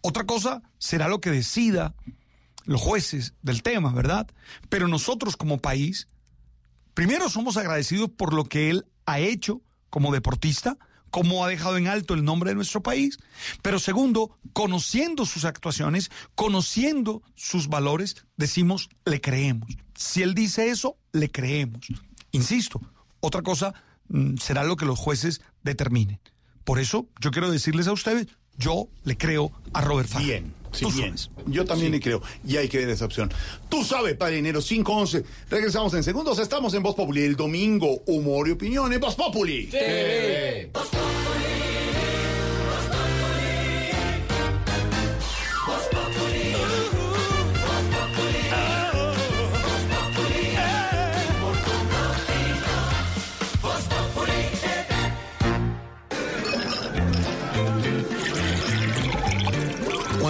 Otra cosa será lo que decida los jueces del tema, ¿verdad? Pero nosotros como país, primero somos agradecidos por lo que él ha hecho como deportista, cómo ha dejado en alto el nombre de nuestro país, pero segundo, conociendo sus actuaciones, conociendo sus valores, decimos, le creemos. Si él dice eso, le creemos. Insisto, otra cosa mm, será lo que los jueces determinen. Por eso yo quiero decirles a ustedes, yo le creo a Robert Farah. Bien. Sí, bien. Yo también le creo. Y hay que ver esa opción. Tú sabes, Padre Enero 511. Regresamos en segundos. Estamos en Voz Populi. El domingo, humor y opinión en Voz Populi.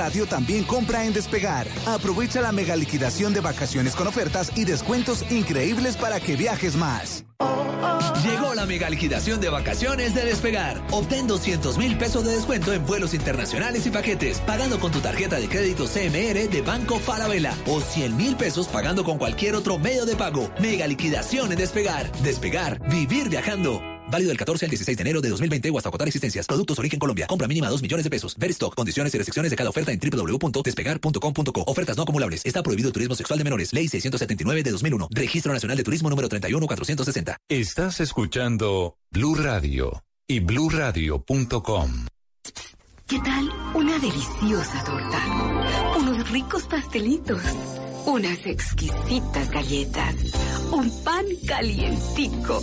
Radio también compra en Despegar. Aprovecha la mega liquidación de vacaciones con ofertas y descuentos increíbles para que viajes más. Llegó la mega liquidación de vacaciones de Despegar. Obtén 200 mil pesos de descuento en vuelos internacionales y paquetes, pagando con tu tarjeta de crédito CMR de Banco Falabella o 100 mil pesos pagando con cualquier otro medio de pago. Mega liquidación en Despegar. Despegar, vivir viajando. Válido del 14 al 16 de enero de 2020 o hasta agotar existencias. Productos origen Colombia. Compra mínima 2 millones de pesos. Ver stock. Condiciones y restricciones de cada oferta en www.despegar.com.co. Ofertas no acumulables. Está prohibido turismo sexual de menores. Ley 679 de 2001. Registro Nacional de Turismo número 31460. Estás escuchando Blue Radio y bluradio.com. ¿Qué tal una deliciosa torta? Unos ricos pastelitos, unas exquisitas galletas, un pan calientico,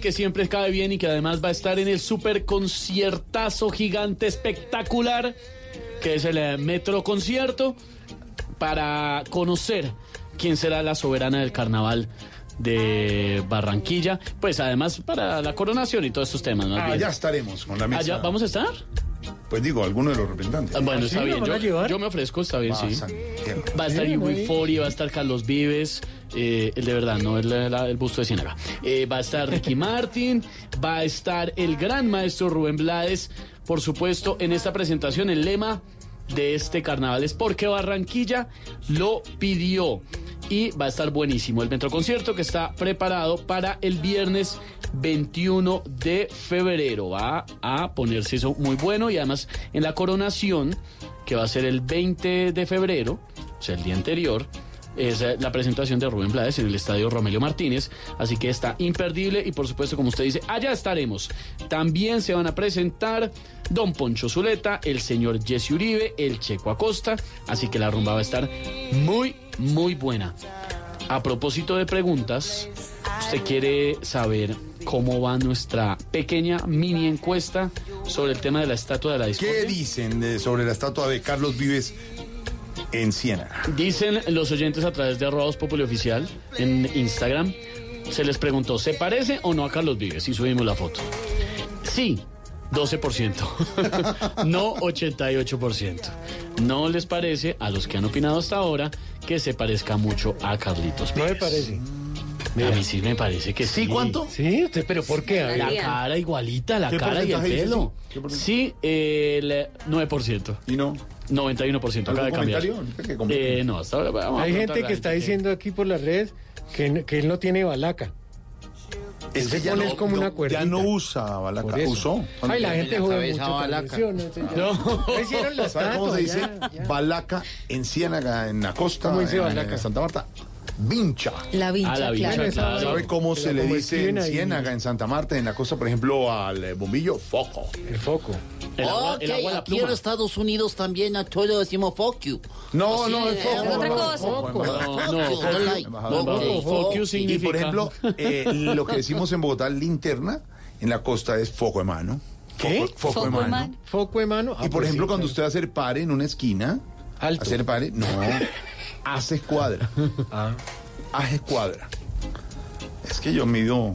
Que siempre cae bien y que además va a estar en el super conciertazo gigante espectacular que es el eh, Metro Concierto para conocer quién será la soberana del carnaval de Barranquilla, pues además para la coronación y todos estos temas. bien. Allá estaremos con la mesa. Allá, ¿Vamos a estar? Pues digo, alguno de los representantes. Ah, Bueno, ¿Ah, está bien. ¿Lo van a Yo, llevar? yo me ofrezco, está bien, sí. Va a estar muy Iwi va a estar Carlos Vives, eh, el de verdad, no el, la- el busto de Ciénaga. Eh, va a estar Ricky Martin, va a estar el gran maestro Rubén Blades. Por supuesto, en esta presentación el lema de este carnaval es porque Barranquilla lo pidió. Y va a estar buenísimo el Metro Concierto que está preparado para el viernes 21 de febrero. Va a ponerse eso muy bueno y además en la coronación, que va a ser el 20 de febrero, o sea, el día anterior, es eh, la presentación de Rubén Blades en el estadio Romelio Martínez. Así que está imperdible y por supuesto, como usted dice, allá estaremos. También se van a presentar Don Poncho Zuleta, el señor Jesse Uribe, el Checo Acosta. Así que la rumba va a estar muy, muy buena. A propósito de preguntas, ¿usted quiere saber cómo va nuestra pequeña mini encuesta sobre el tema de la estatua de la discordia? ¿Qué dicen de- sobre la estatua de Carlos Vives en Ciénaga? Dicen los oyentes a través de arrobados Populi Oficial en Instagram. Se les preguntó, ¿se parece o no a Carlos Vives? Y subimos la foto. Sí, 12%. no 88%. No les parece a los que han opinado hasta ahora que se parezca mucho a Carlitos No me parece. A mí sí me parece que sí. ¿Sí, cuánto? Sí, usted, pero ¿por qué? A. La cara igualita, la ¿Qué cara y el pelo. sí? ¿Qué Sí, el 9%. ¿Y no? 91%. Acaba de cambiar. comentario? Eh, no, hasta ahora vamos a Hay gente que está gente diciendo aquí por las redes que, que él no tiene balaca. Es que ya no- es como no- una cuerdita. ya no usa balaca, Por eso. usó. Ay, la gente la cabeza mucho balaca. ¿no? Hicieron la ¿Sabe cómo se dice? Balaca en Ciénaga, en la costa, ¿Cómo dice en, balaca? en Santa Marta. Vincha. La vincha, Ah, la vincha, claro. claro. ¿Sabe cómo se le dice en. Ciénaga, en Santa Marta, en la costa, por ejemplo, al eh, bombillo? Foco. El foco. El agua, ok, el agua a la aquí pluma. en Estados Unidos también a todo decimos fuck you. No, Así no, es, es foco. otra cosa. foco, No, like. foco Y significa- por ejemplo, eh, lo que decimos en Bogotá, linterna, en la costa es foco de mano. ¿Qué? Foco, foco de mano. Foco de mano. Ah, Y por pues ejemplo, sí, cuando usted va a hacer pare en una esquina, hacer pare, no, hace escuadra. Ah. Hace escuadra. Es que yo mido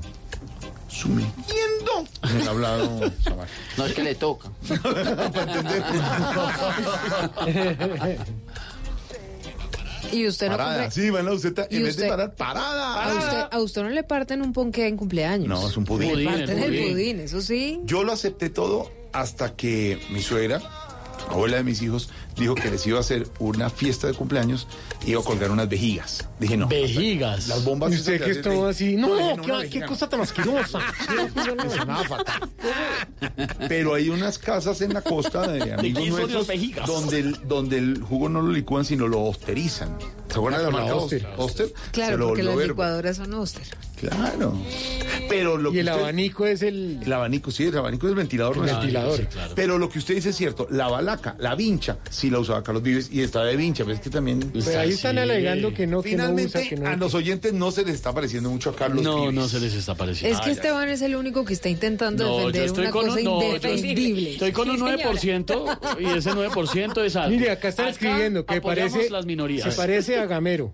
su midiendo en el hablado. No es que le toca. Y usted no Parada, compre- sí, va en la buseta, ¿Y en vez de usted- parar, parada. A usted, a usted no le parten un ponqué en cumpleaños. No, es un pudín. Le Pudín, parten el pudín, eso sí. Yo lo acepté todo hasta que mi suegra, abuela de mis hijos, dijo que les iba a hacer una fiesta de cumpleaños y iba a colgar unas vejigas. Dije, no. Vejigas. Las bombas. ¿Y usted que de- es todo de- así? No, qué- una qué vejiga cosa no. tan asquerosa. Pero hay unas casas en la costa de amigos nuestros vejigas? donde el, donde el jugo no lo licúan, sino lo osterizan. ¿Se acuerdan de la la marca Oster. Claro, lo porque volvió las licuadoras son Oster. Claro. Pero lo Y que el usted- abanico es el... El abanico, sí, el abanico es el ventilador. El ventilador. Sí, claro. Pero lo que usted dice es cierto, la balaca, la vincha, sí la usaba Carlos Vives y estaba de vincha, pero es que también... Pues ahí están alegando que no, que no Finalmente, usa, que no... a los oyentes no se les está pareciendo mucho a Carlos No, Vives. no se les está pareciendo. Es que Esteban es el único que está intentando No, defender una con cosa un, no, yo estoy- indefendible. estoy con un Sí, señora. 9% y ese 9% es algo. Mire, acá están escribiendo que parece... las minorías. Se parece a Gamero.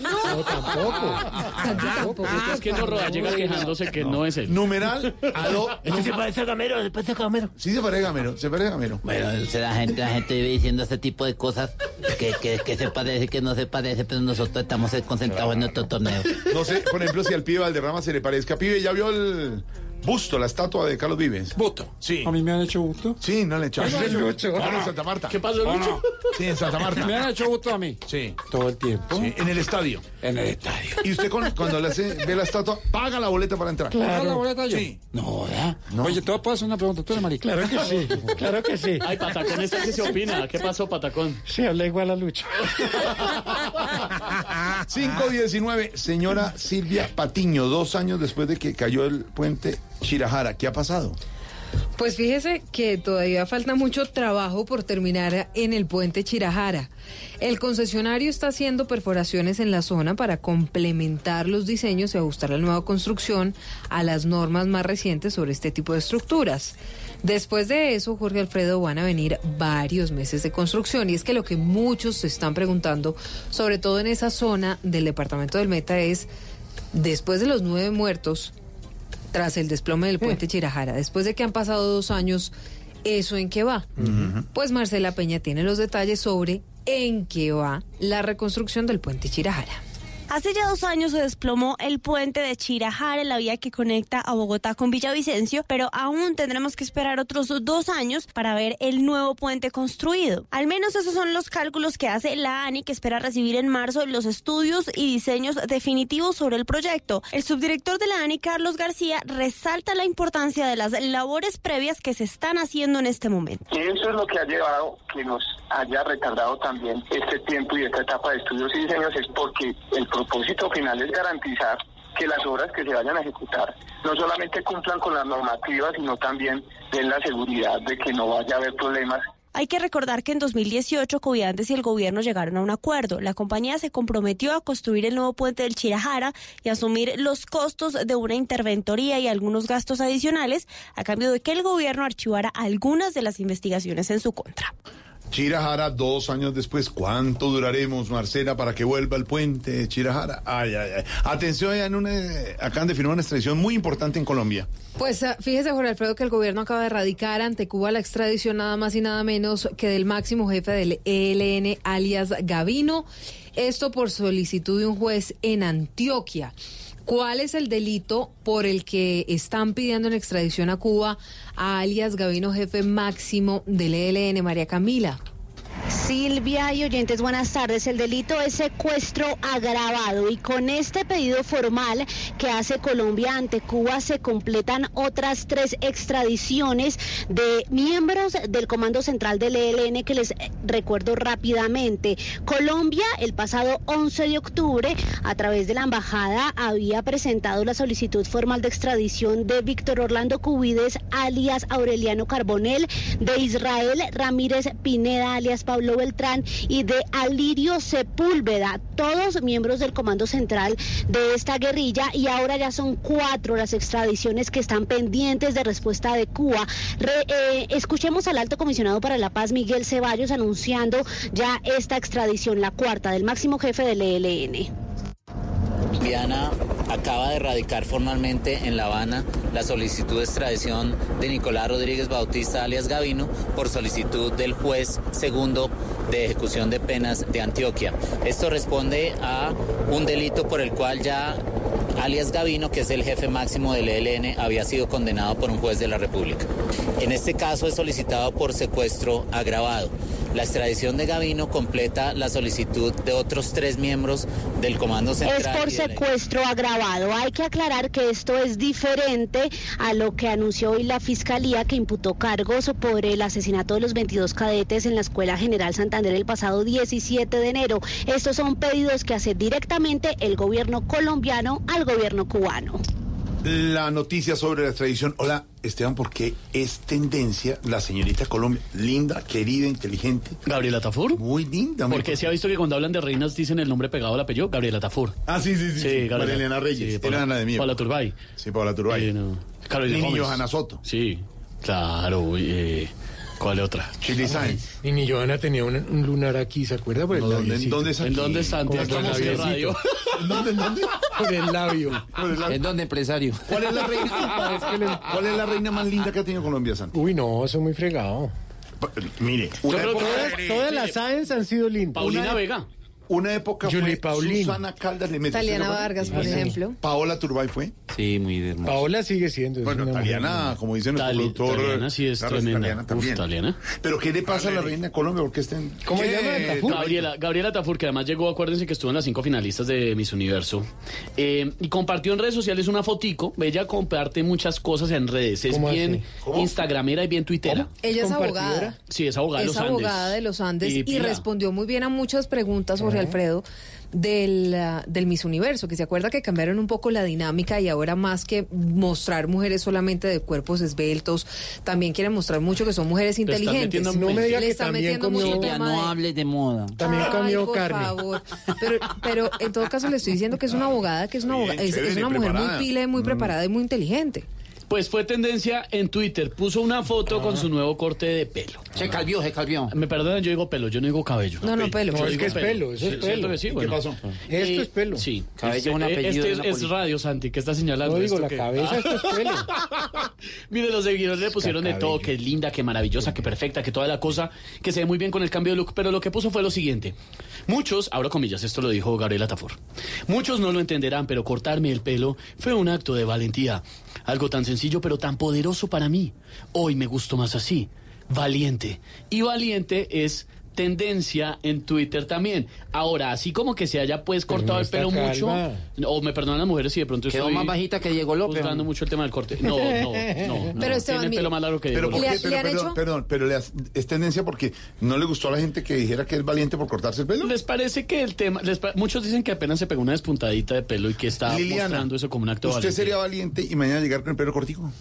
No, tampoco. Tampoco. Es que no roda, llega quejándose que no, es él. Numeral, aló. Este se parece a Gamero, se parece a Gamero. Sí se parece a Gamero, se parece a Gamero. Bueno, la gente, la gente vive diciendo este tipo de cosas que, que, que se parece, que no se parece, pero nosotros estamos concentrados en nuestro torneo. No sé, por ejemplo, si al pibe Valderrama se le parezca. Pibe, ¿ya vio el busto, la estatua de Carlos Vives? ¿Busto? Sí. ¿A mí me han hecho busto? Sí, no le echamos. ¿Qué pasó, Lucho? Claro, en Santa Marta. ¿Qué pasó, ¿O Lucho? no? Sí, en Santa Marta. ¿Me han hecho busto a mí? Sí. Todo el tiempo. Sí, en el estadio. En el estadio. Y usted con- cuando le hace, ve la estatua, paga la boleta para entrar. ¿Paga la boleta yo? Sí. No, ¿verdad? No. Oye, te puedo hacer una pregunta. ¿Tú eres marica? Claro que sí, claro que sí. Ay, Patacón, ¿esta qué se opina? ¿Qué pasó, Patacón? Se habla igual a Lucho. 519, señora Silvia Patiño, dos años después de que cayó el puente Chirajara. ¿Qué ha pasado? Pues fíjese que todavía falta mucho trabajo por terminar en el puente Chirajara. El concesionario está haciendo perforaciones en la zona para complementar los diseños y ajustar la nueva construcción a las normas más recientes sobre este tipo de estructuras. Después de eso, Jorge Alfredo, van a venir varios meses de construcción y es que lo que muchos se están preguntando, sobre todo en esa zona del departamento del Meta, es, después de los nueve muertos, tras el desplome del puente Chirajara, después de que han pasado dos años, ¿eso en qué va? Pues Marcela Peña tiene los detalles sobre en qué va la reconstrucción del puente Chirajara. Hace ya dos años se desplomó el puente de Chirajara, la vía que conecta a Bogotá con Villavicencio, pero aún tendremos que esperar otros dos años para ver el nuevo puente construido. Al menos esos son los cálculos que hace la ANI, que espera recibir en marzo los estudios y diseños definitivos sobre el proyecto. El subdirector de la ANI, Carlos García, resalta la importancia de las labores previas que se están haciendo en este momento. Eso es lo que ha llevado que nos haya retardado también este tiempo y esta etapa de estudios y diseños, es porque el propósito final es garantizar que las obras que se vayan a ejecutar no solamente cumplan con las normativas, sino también den la seguridad de que no vaya a haber problemas Hay que recordar que en 2018 Coviandes y el gobierno llegaron a un acuerdo. La compañía se comprometió a construir el nuevo puente del Chirajara y asumir los costos de una interventoría y algunos gastos adicionales a cambio de que el gobierno archivara algunas de las investigaciones en su contra. Chirajara, dos años después, ¿cuánto duraremos, Marcela, para que vuelva el puente de Chirajara? Ay, ay, ay. Atención, en una, acaban de firmar una extradición muy importante en Colombia. Pues ah, fíjese, Jorge Alfredo, que el gobierno acaba de erradicar ante Cuba la extradición nada más y nada menos que del máximo jefe del ELN, alias Gavino. Esto por solicitud de un juez en Antioquia. ¿Cuál es el delito por el que están pidiendo en extradición a Cuba a alias Gavino, jefe máximo del ELN, María Camila? Silvia y oyentes, buenas tardes. El delito es secuestro agravado y con este pedido formal que hace Colombia ante Cuba se completan otras tres extradiciones de miembros del Comando Central del ELN que les recuerdo rápidamente. Colombia el pasado 11 de octubre a través de la embajada había presentado la solicitud formal de extradición de Víctor Orlando Cubides alias Aureliano Carbonel, de Israel Ramírez Pineda alias Pablo Beltrán y de Alirio Sepúlveda, todos miembros del Comando Central de esta guerrilla y ahora ya son cuatro las extradiciones que están pendientes de respuesta de Cuba. Eh, escuchemos al alto comisionado para la paz Miguel Ceballos anunciando ya esta extradición, la cuarta del máximo jefe del ELN. Diana acaba de radicar formalmente en La Habana la solicitud de extradición de Nicolás Rodríguez Bautista alias Gavino por solicitud del juez segundo de ejecución de penas de Antioquia. Esto responde a un delito por el cual ya alias Gavino, que es el jefe máximo del ELN, había sido condenado por un juez de la República. En este caso es solicitado por secuestro agravado. La extradición de Gavino completa la solicitud de otros tres miembros del Comando Central. Es por secuestro agravado. Hay que aclarar que esto es diferente a lo que anunció hoy la Fiscalía que imputó cargos por el asesinato de los 22 cadetes en la Escuela General Santander el pasado 17 de enero. Estos son pedidos que hace directamente el gobierno colombiano al gobierno cubano. La noticia sobre la extradición. Hola, Esteban, ¿por qué es tendencia la señorita Colombia? Linda, querida, inteligente. Gabriela Tafur. Muy linda. Porque se ha visto que cuando hablan de reinas dicen el nombre pegado al apellido, Gabriela Tafur. Ah, sí, sí, sí. sí. María Elena Reyes. Sí, Ana de Mía. Paula Turbay. Sí, Paula Turbay. Eh, no. Carolina. Johanna Soto. Sí, claro. eh, ¿Cuál otra? Chili Sáenz. Y ni Johanna tenía un, un lunar aquí, ¿se acuerda? Por el No, ¿dónde- labiecito. dónde es aquí? ¿En dónde el en radio. ¿En dónde, en dónde? Por el labio. ¿En dónde, empresario? ¿Cuál es la reina? Es que le- ¿Cuál es la reina más linda que ha tenido Colombia, Santi? Uy, no, eso es muy fregado. Mire, Todas, todas las Sáenz han sido lindas. Paulina Una- Vega. Una época Julie fue Paulino. Susana Caldas le metió. Taliana. Vargas, por ejemplo. Paola Turbay fue. Sí, muy hermoso. Paola sigue siendo. es Bueno, una Taliana, como dice nuestro Tali- productor. Taliana sí es Carlos, tremenda. Taliana Uf, también. Taliana. Pero ¿qué le pasa a la reina de Colombia? ¿Por qué estén... ¿Cómo se llama? ¿Tafur? Gabriela, Gabriela Tafur, que además llegó, acuérdense que estuvo en las cinco finalistas de Miss Universo. Eh, y compartió en redes sociales una fotico. Ella comparte muchas cosas en redes. Es ¿Cómo bien así? ¿Cómo? instagramera y bien tuitera. Ella es abogada. Sí, es abogada de es los Andes. abogada de los Andes y, pila. respondió muy bien a muchas preguntas, Jorge Alfredo, del, ah, del Miss Universo, que se acuerda que cambiaron un poco la dinámica y ahora más que mostrar mujeres solamente de cuerpos esbeltos, también quieren mostrar mucho que son mujeres inteligentes. No me diga Le que están también metiendo mucho comió... el Ya tema no de- hables de moda. También Ay, comió por carne. favor. Pero, pero en todo caso le estoy diciendo que es una abogada, que es una Bien, abogada, es, es chévere, una mujer preparada. muy pila, muy Mm. preparada y muy inteligente. Pues fue tendencia en Twitter. Puso una foto con su nuevo corte de pelo. Se calvió, se calvió. Me perdonan, yo digo pelo, yo no digo cabello. No, no, pelo. No, es que es pelo, eso es Sí, pelo. ¿cierto que qué pasó? Esto es pelo. Sí. Cabello Este- es un apellido Este es, radio, Santi, ¿qué está señalando? No digo, ¿Esto la cabeza, esto es pelo. Mire, los seguidores le pusieron de todo, que es linda, que maravillosa, que perfecta, que toda la cosa, que se ve muy bien con el cambio de look, pero lo que puso fue lo siguiente. Muchos, abro comillas, esto lo dijo Gabriela Tafor, muchos no lo entenderán, pero cortarme el pelo fue un acto de valentía. Algo tan sencillo, pero tan poderoso para mí. Hoy me gusto más así, valiente. Y valiente es tendencia en Twitter también. Ahora, así como que se haya pues cortado no el pelo mucho, o me perdonan las mujeres si de pronto Quedó estoy más bajita que Diego López. juzgando mucho el tema del corte. No, no, no. no. Pero, tiene el pelo más largo que Diego ¿por ¿Le qué? ha- Pero, perdón, perdón, pero le has- es tendencia porque no le gustó a la gente que dijera que es valiente por cortarse el pelo. ¿Les parece que el tema, les muchos dicen que apenas se pegó una despuntadita de pelo y que está Liliana, mostrando eso como un acto de ¿usted sería valiente y mañana llegar con el pelo cortico?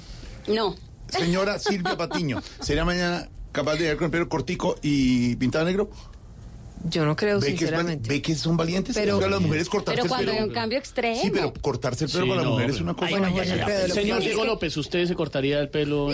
No. Señora Silvia Patiño, ¿sería mañana capaz de llegar con el pelo cortico y pintado negro? Yo no creo, ¿Ve que, es sinceramente. ¿Ve que son valientes? Pero- las mujeres cortarse Pero el cuando hay pelo. un cambio extremo. Sí, pero cortarse el pelo Sí, para la no, mujer es pero- una cosa. Bueno, Señor que- Diego López, ¿usted se cortaría el pelo?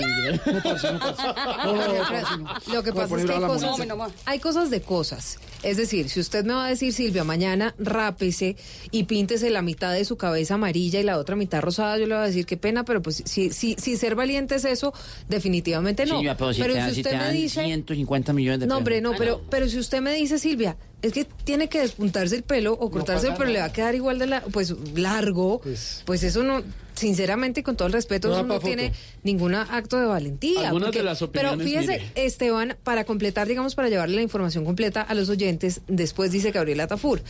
Lo que pasa es que hay cosas, hay cosas de cosas. Es decir, si usted me va a decir, Silvia, mañana rápese y píntese la mitad de su cabeza amarilla y la otra mitad rosada, yo le voy a decir qué pena, pero pues si, si, si ser valiente es eso, definitivamente no. Silvia, pero si te, si te dan 150 millones de No, pesos. hombre, no, pero, pero si usted me dice, Silvia, es que tiene que despuntarse el pelo o cortarse el pasa pelo, le va a quedar igual de la, pues largo, pues, Pues- eso no, sinceramente con todo el respeto, No tiene ningún acto de valentía. Algunas de las pero fíjese, mire. Esteban, para completar, digamos, para llevarle la información completa a los oyentes, después dice Gabriela Tafur,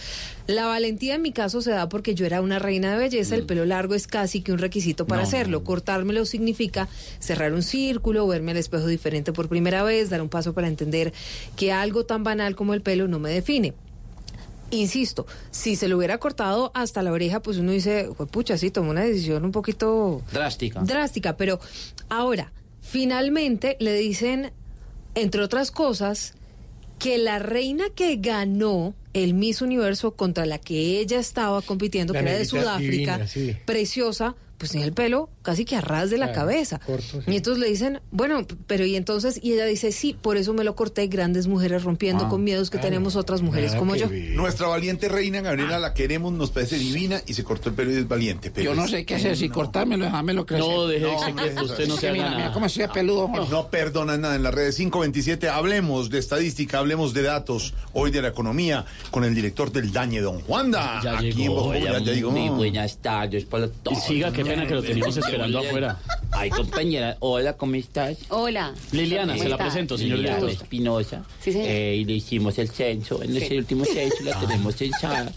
la valentía en mi caso se da porque yo era una reina de belleza, el pelo largo es casi que un requisito para Mm. No, hacerlo, cortármelo significa cerrar un círculo, verme al espejo diferente por primera vez, dar un paso para entender que algo tan banal como el pelo no me define. Insisto, si se lo hubiera cortado hasta la oreja, pues uno dice, pucha, sí, tomó una decisión un poquito Drástica. drástica, pero ahora, finalmente le dicen, entre otras cosas, que la reina que ganó el Miss Universo contra la que ella estaba compitiendo, La que era de Sudáfrica, divina, sí. preciosa, pues tenía el pelo casi que a ras de la Claro, cabeza. corto, sí. Y entonces le dicen, bueno, pero y entonces, y ella dice, sí, por eso me lo corté, grandes mujeres rompiendo Ah. con miedos que tenemos otras mujeres como yo. Nuestra valiente reina Gabriela la queremos, nos parece divina y se cortó el pelo y es valiente. pero Yo no sé qué hacer, si cortármelo, dejármelo crecer. No, deje No, que hombre, usted no se que mira, nada. mira cómo estoy de peludo. No perdona nada en las redes 527. Hablemos de estadística, hablemos de datos, hoy de la economía, con el director del Dañe, don Juanda. Ya Aquí llegó, en Populi, ya ya llegó. Muy buenas tardes para todos. siga, qué pena que lo teníamos esperando afuera. Ay, compañera, hola, ¿cómo estás? Hola. Liliana, ¿Cómo se la está? presento, señor Liliana director. Espinosa. Espinosa. señor. Eh, y le hicimos el censo. En Sí. ese último censo la tenemos censada.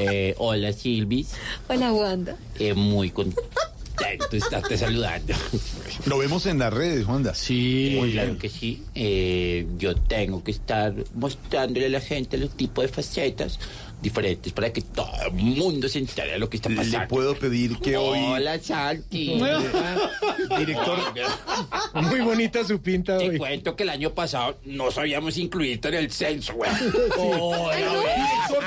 Eh, hola, Silvis. Hola, Wanda. Eh, muy contento de estarte saludando. Lo vemos en las redes, Juanda. Sí. Muy claro que sí. Eh, yo tengo que estar mostrándole a la gente los tipos de facetas diferentes para que todo el mundo se entere de lo que está pasando. Le puedo pedir que hoy... Hola, Santi. Director. Muy bonita su pinta Te hoy. cuento que el año pasado no sabíamos incluirte en el censo, güey.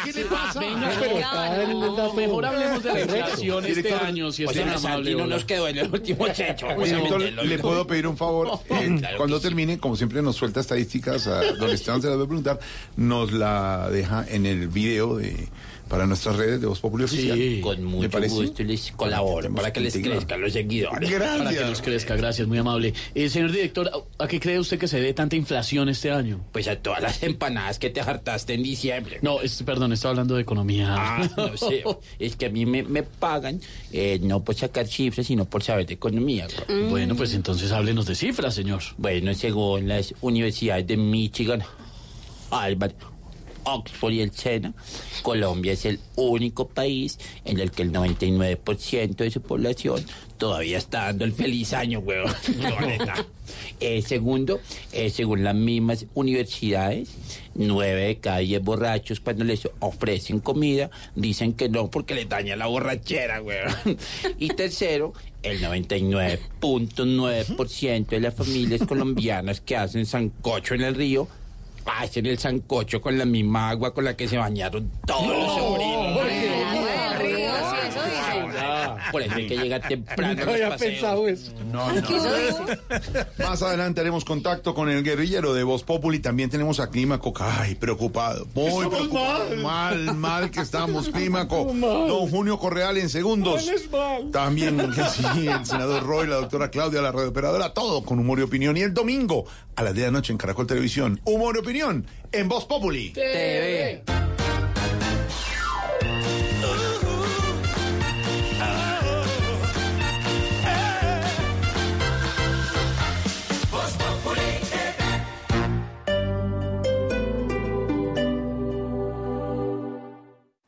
¿qué le pasa? Venga, pero está en el dato mejor hablemos de la inflación este Director, año, si O es sea, tan amable. No hola. nos quedó en el último censo. Director, le puedo pedir un favor. Claro Cuando sí. termine, como siempre nos suelta estadísticas, a don Esteban se las voy a preguntar, nos la deja en el video de para nuestras redes de Voz Oficial. Sí, con ¿Le mucho gusto les colaboro para que les crezcan los seguidores. Para que nos crezca, gracias, muy amable. Eh, señor director, ¿a qué cree usted que se dé tanta inflación este año? Pues a todas las empanadas que te hartaste en diciembre. No, es- perdón, estaba hablando de economía. Ah, no sé. Es que a mí me, me pagan eh, no por sacar cifras, sino por saber de economía. güey. Bueno, pues entonces háblenos de cifras, señor. Bueno, según las universidades de Michigan, Harvard, Oxford y el SENA, Colombia es el único país en el que el 99% de su población todavía está dando el feliz año, neta. Eh, segundo, eh, según las mismas universidades, nueve de cada diez borrachos cuando les ofrecen comida dicen que no porque les daña la borrachera, weón. Y tercero, el 99.9% de las familias colombianas que hacen sancocho en el río hacen el sancocho con la misma agua con la que se bañaron todos los sobrinos. Por eso hay que llegar temprano. Nunca había paseos. pensado eso. No, no. Más adelante haremos contacto con el guerrillero de Voz Populi. También tenemos a Clímaco. Ay, preocupado. Muy Estamos preocupado. mal. Mal, mal que estamos, Clímaco. Mal. Don Junio Correal en segundos. Mal es mal. También sí, el senador Roy, la doctora Claudia, la radiooperadora. Todo con humor y opinión. Y el domingo a las 10 de la noche en Caracol Televisión. Humor y opinión en Voz Populi. TV.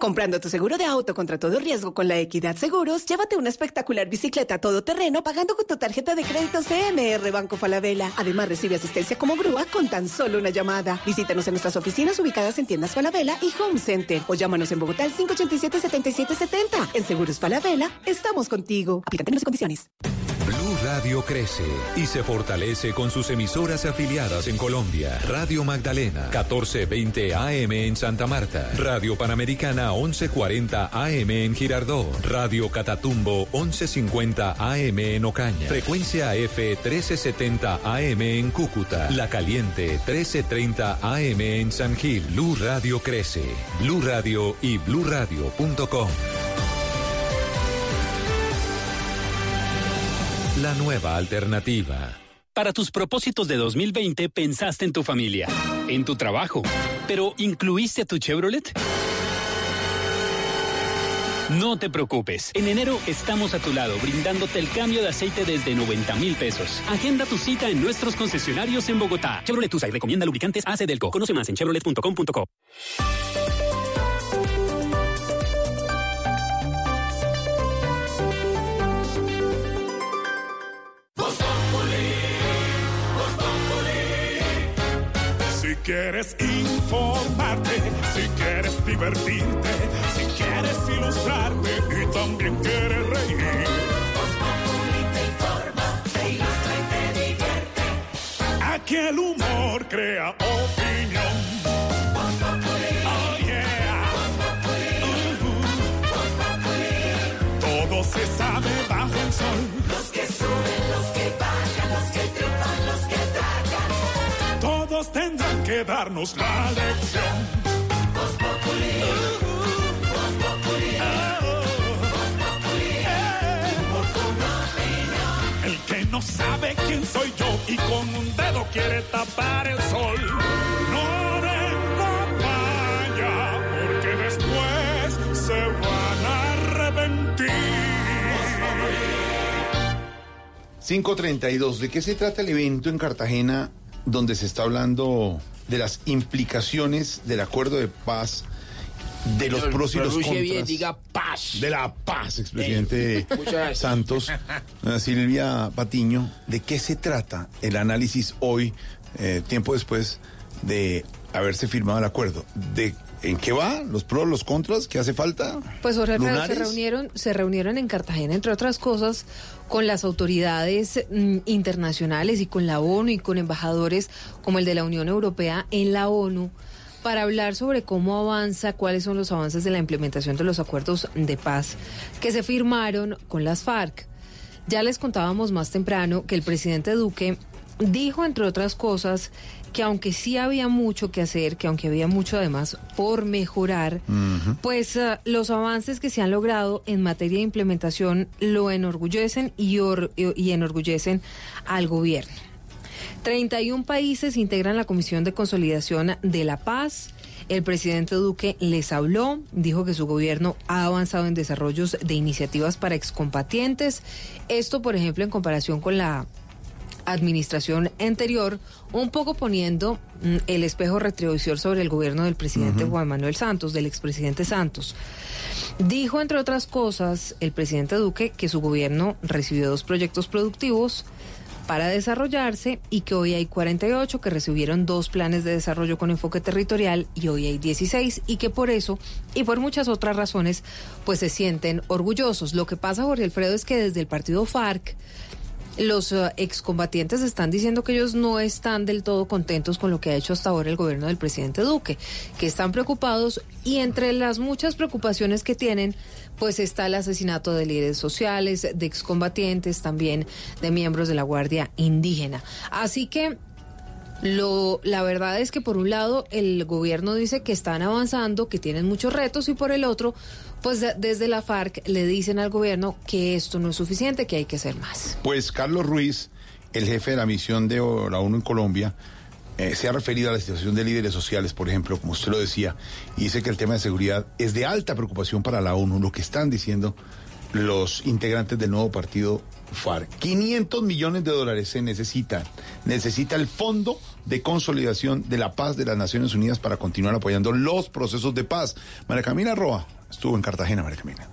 Comprando tu seguro de auto contra todo riesgo con la Equidad Seguros, llévate una espectacular bicicleta todoterreno pagando con tu tarjeta de crédito CMR Banco Falabella. Además, recibe asistencia como grúa con tan solo una llamada. Visítanos en nuestras oficinas ubicadas en tiendas Falabella y Home Center o llámanos en Bogotá al 587-7770. En Seguros Falabella, estamos contigo. Aplican términos y condiciones. Blue Radio crece y se fortalece con sus emisoras afiliadas en Colombia. Radio Magdalena, 1420 AM en Santa Marta. Radio Panamericana, 1140 AM en Girardó. Radio Catatumbo, 1150 AM en Ocaña. Frecuencia F, 1370 AM en Cúcuta. La Caliente, 1330 AM en San Gil. Blue Radio crece. Blue Radio y bluradio.com. La nueva alternativa. Para tus propósitos de 2020 pensaste en tu familia, en tu trabajo, pero ¿incluiste tu Chevrolet? No te preocupes. En enero estamos a tu lado brindándote el cambio de aceite desde 90 mil pesos. Agenda tu cita en nuestros concesionarios en Bogotá. Chevrolet y recomienda lubricantes AC Delco. Conoce más en chevrolet.com.co. Si quieres informarte, si quieres divertirte, si ilustrarte y también quiere reír. Voz te informa, te ilustra y te divierte. Aquí el humor crea opinión. Voz oh yeah. Voz uh -huh. Todo se sabe bajo el sol. Los que suben, los que bajan, los que triunfan, los que tragan. Todos tendrán que darnos la lección. No sabe quién soy yo y con un dedo quiere tapar el sol. No den papaya, porque después se van a arrepentir. 532. ¿De qué se trata el evento en Cartagena donde se está hablando de las implicaciones del acuerdo de paz, de los pros y los contras? bien, diga paz. De la paz, expresidente. Santos. Silvia Patiño, ¿de qué se trata el análisis hoy, eh, tiempo después de haberse firmado el acuerdo? ¿De en qué va? ¿Los pros, los contras? ¿Qué hace falta? Pues Jorge Alfredo, se reunieron, se reunieron en Cartagena, entre otras cosas, con las autoridades mm, internacionales y con la ONU y con embajadores como el de la Unión Europea en la ONU para hablar sobre cómo avanza, cuáles son los avances de la implementación de los acuerdos de paz que se firmaron con las FARC. Ya les contábamos más temprano que el presidente Duque dijo, entre otras cosas, que aunque sí había mucho que hacer, que aunque había mucho además por mejorar, pues eh, los avances que se han logrado en materia de implementación lo enorgullecen y, or- y enorgullecen al gobierno. 31 países integran la Comisión de Consolidación de la Paz. El presidente Duque les habló, dijo que su gobierno ha avanzado en desarrollos de iniciativas para excombatientes. Esto, por ejemplo, en comparación con la administración anterior, un poco poniendo mm, el espejo retrovisor sobre el gobierno del presidente Juan Manuel Santos, del expresidente Santos. Dijo, entre otras cosas, el presidente Duque que su gobierno recibió dos proyectos productivos para desarrollarse y que hoy hay 48 que recibieron dos planes de desarrollo con enfoque territorial y hoy hay 16 y que por eso y por muchas otras razones pues se sienten orgullosos. Lo que pasa, Jorge Alfredo, es que desde el partido FARC los eh, excombatientes están diciendo que ellos no están del todo contentos con lo que ha hecho hasta ahora el gobierno del presidente Duque, que están preocupados y entre las muchas preocupaciones que tienen, pues está el asesinato de líderes sociales, de excombatientes, también de miembros de la Guardia Indígena. Así que lo, la verdad es que por un lado el gobierno dice que están avanzando, que tienen muchos retos y por el otro, pues de- desde la FARC le dicen al gobierno que esto no es suficiente, que hay que hacer más. Pues Carlos Ruiz, el jefe de la misión de la ONU en Colombia, eh, se ha referido a la situación de líderes sociales, por ejemplo, como usted lo decía, y dice que el tema de seguridad es de alta preocupación para la ONU, lo que están diciendo los integrantes del nuevo partido FARC. 500 millones de dólares se necesitan. Necesita el Fondo de Consolidación de la Paz de las Naciones Unidas para continuar apoyando los procesos de paz. María Camila Roa estuvo en Cartagena, María Camila.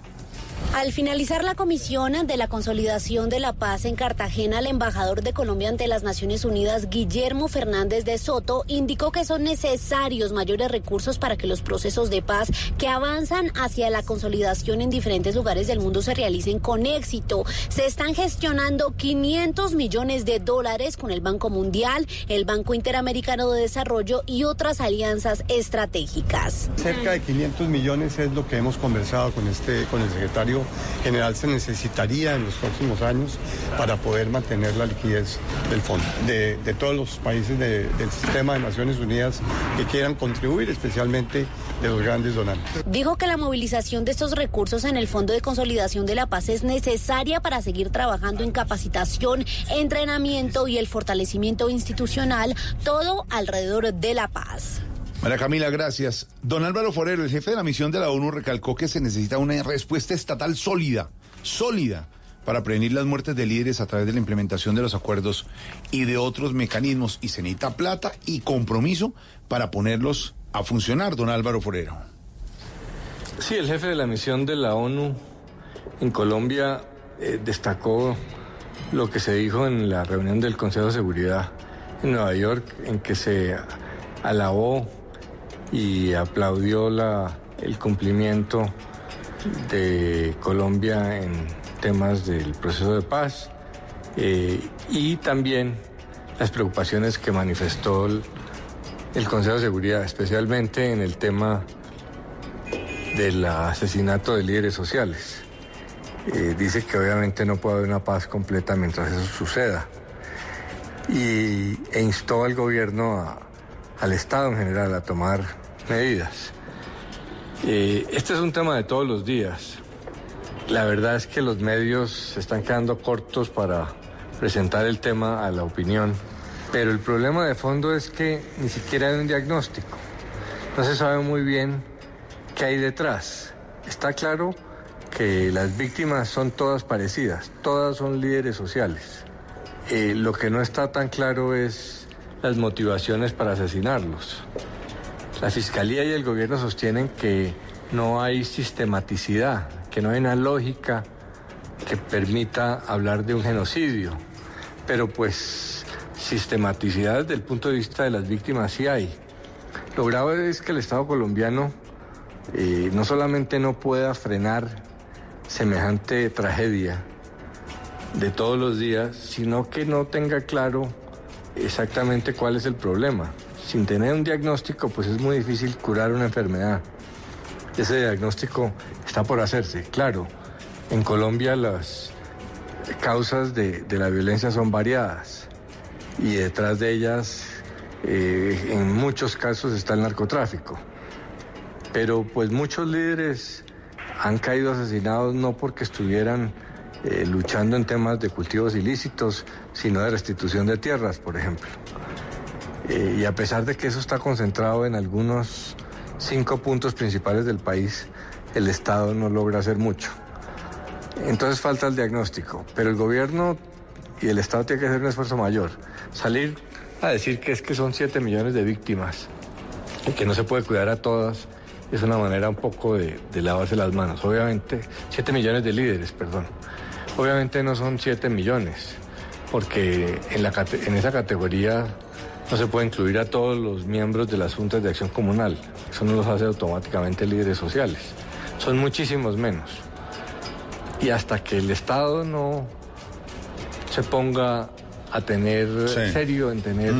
Al finalizar la comisión de la consolidación de la paz en Cartagena, el embajador de Colombia ante las Naciones Unidas, Guillermo Fernández de Soto, indicó que son necesarios mayores recursos para que los procesos de paz que avanzan hacia la consolidación en diferentes lugares del mundo se realicen con éxito. Se están gestionando 500 millones de dólares con el Banco Mundial, el Banco Interamericano de Desarrollo y otras alianzas estratégicas. Cerca de 500 millones es lo que hemos conversado con, este, con el secretario general. Se necesitaría en los próximos años para poder mantener la liquidez del fondo. De, todos los países de- del sistema de Naciones Unidas que quieran contribuir, especialmente de los grandes donantes. Dijo que la movilización de estos recursos en el Fondo de Consolidación de la Paz es necesaria para seguir trabajando en capacitación, entrenamiento y el fortalecimiento institucional, todo alrededor de la paz. María Camila, gracias. Don Álvaro Forero, el jefe de la misión de la ONU, recalcó que se necesita una respuesta estatal sólida, sólida, para prevenir las muertes de líderes a través de la implementación de los acuerdos y de otros mecanismos. Y se necesita plata y compromiso para ponerlos a funcionar, don Álvaro Forero. Sí, el jefe de la misión de la ONU en Colombia eh, destacó lo que se dijo en la reunión del Consejo de Seguridad en Nueva York, en que se alabó y aplaudió la, el cumplimiento de Colombia en temas del proceso de paz eh, y también las preocupaciones que manifestó el, Consejo de Seguridad, especialmente en el tema del asesinato de líderes sociales. eh, dice que obviamente no puede haber una paz completa mientras eso suceda. Y, e instó al gobierno, a- al Estado en general, a tomar medidas. Eh, este es un tema de todos los días. La verdad es que los medios se están quedando cortos para presentar el tema a la opinión, pero el problema de fondo es que ni siquiera hay un diagnóstico. No se sabe muy bien qué hay detrás. Está claro que las víctimas son todas parecidas, todas son líderes sociales. Eh, lo que no está tan claro es las motivaciones para asesinarlos. La Fiscalía y el gobierno sostienen que no hay sistematicidad, que no hay una lógica que permita hablar de un genocidio. Pero pues sistematicidad desde el punto de vista de las víctimas sí hay. Lo grave es que el Estado colombiano eh, no solamente no pueda frenar semejante tragedia de todos los días, sino que no tenga claro exactamente cuál es el problema. Sin tener un diagnóstico, pues es muy difícil curar una enfermedad. Ese diagnóstico está por hacerse, claro. En Colombia las causas de, la violencia son variadas y detrás de ellas, eh, en muchos casos, está el narcotráfico. Pero pues muchos líderes han caído asesinados no porque estuvieran eh, luchando en temas de cultivos ilícitos, sino de restitución de tierras, por ejemplo. Eh, y a pesar de que eso está concentrado en algunos cinco puntos principales del país, el Estado no logra hacer mucho. Entonces falta el diagnóstico, pero el gobierno y el Estado tienen que hacer un esfuerzo mayor. Salir a decir que es que son 7 millones de víctimas y que no se puede cuidar a todas es una manera un poco de, lavarse las manos. Obviamente, 7 millones de líderes, perdón. Obviamente no son 7 millones, porque en, la, en esa categoría no se puede incluir a todos los miembros de las juntas de acción comunal. Eso no los hace automáticamente líderes sociales. Son muchísimos menos. Y hasta que el Estado no se ponga a tener Sí. serio en tener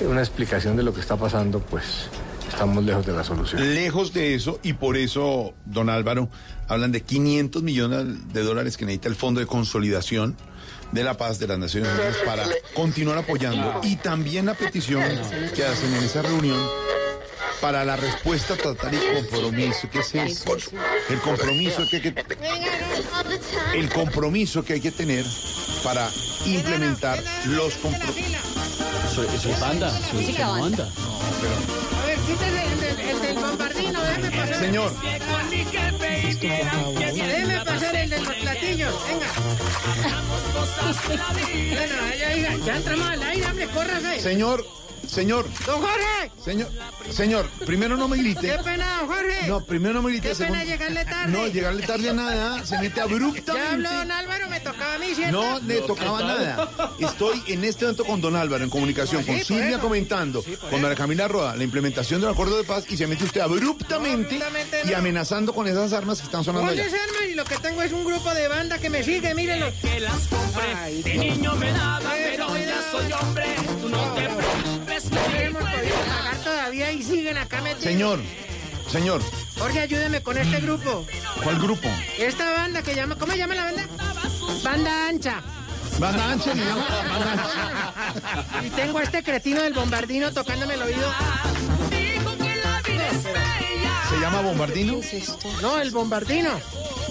una explicación de lo que está pasando, pues estamos lejos de la solución. Lejos de eso, y por eso, don Álvaro, hablan de 500 millones de dólares que necesita el Fondo de Consolidación de la Paz de las Naciones Unidas para continuar apoyando. Y también la petición que hacen en esa reunión para la respuesta total y compromiso. ¿Qué es eso? El compromiso que, que- el compromiso que hay que tener para implementar los compromisos. Eso, eso es banda, eso es banda. banda. A bombardino, déjeme pasar. Señor. Déjeme pasar el de los platillos, venga. Bueno, ahí, ahí, ya entramos al aire, hombre, córrase. Señor, señor, ¡Don Jorge! señor, señor, primero no me grite. ¡Qué pena, don Jorge! No, primero no me grite. ¡Qué pena segundo- llegarle tarde! No, llegarle tarde a nada, se mete Ya habló abruptamente. don Álvaro, me tocaba a mí, ¿cierto? No le tocaba nada. Estoy en este momento con Don Álvaro en comunicación, Sí, con por Silvia comentando, Sí, por con Ana. Camila Roda, la implementación del acuerdo de paz y se mete usted abruptamente, No, abruptamente y no. amenazando con esas armas que estón sonando ¿Dónde allá. se arman? Y lo que tengo es un grupo de banda que me sigue, mírenlo. Que las compré, Ay, de niño me daba, pero ya soy hombre. Tú no te todavía y siguen acá metidos. Señor, señor, Jorge, ayúdeme con este grupo. ¿cuál grupo? Esta banda que llama, ¿cómo se llama la banda? Banda Ancha. Banda Ancha, Banda Ancha. Y tengo a este cretino del bombardino tocándome el oído. ¿Se llama Bombardino? No, el bombardino.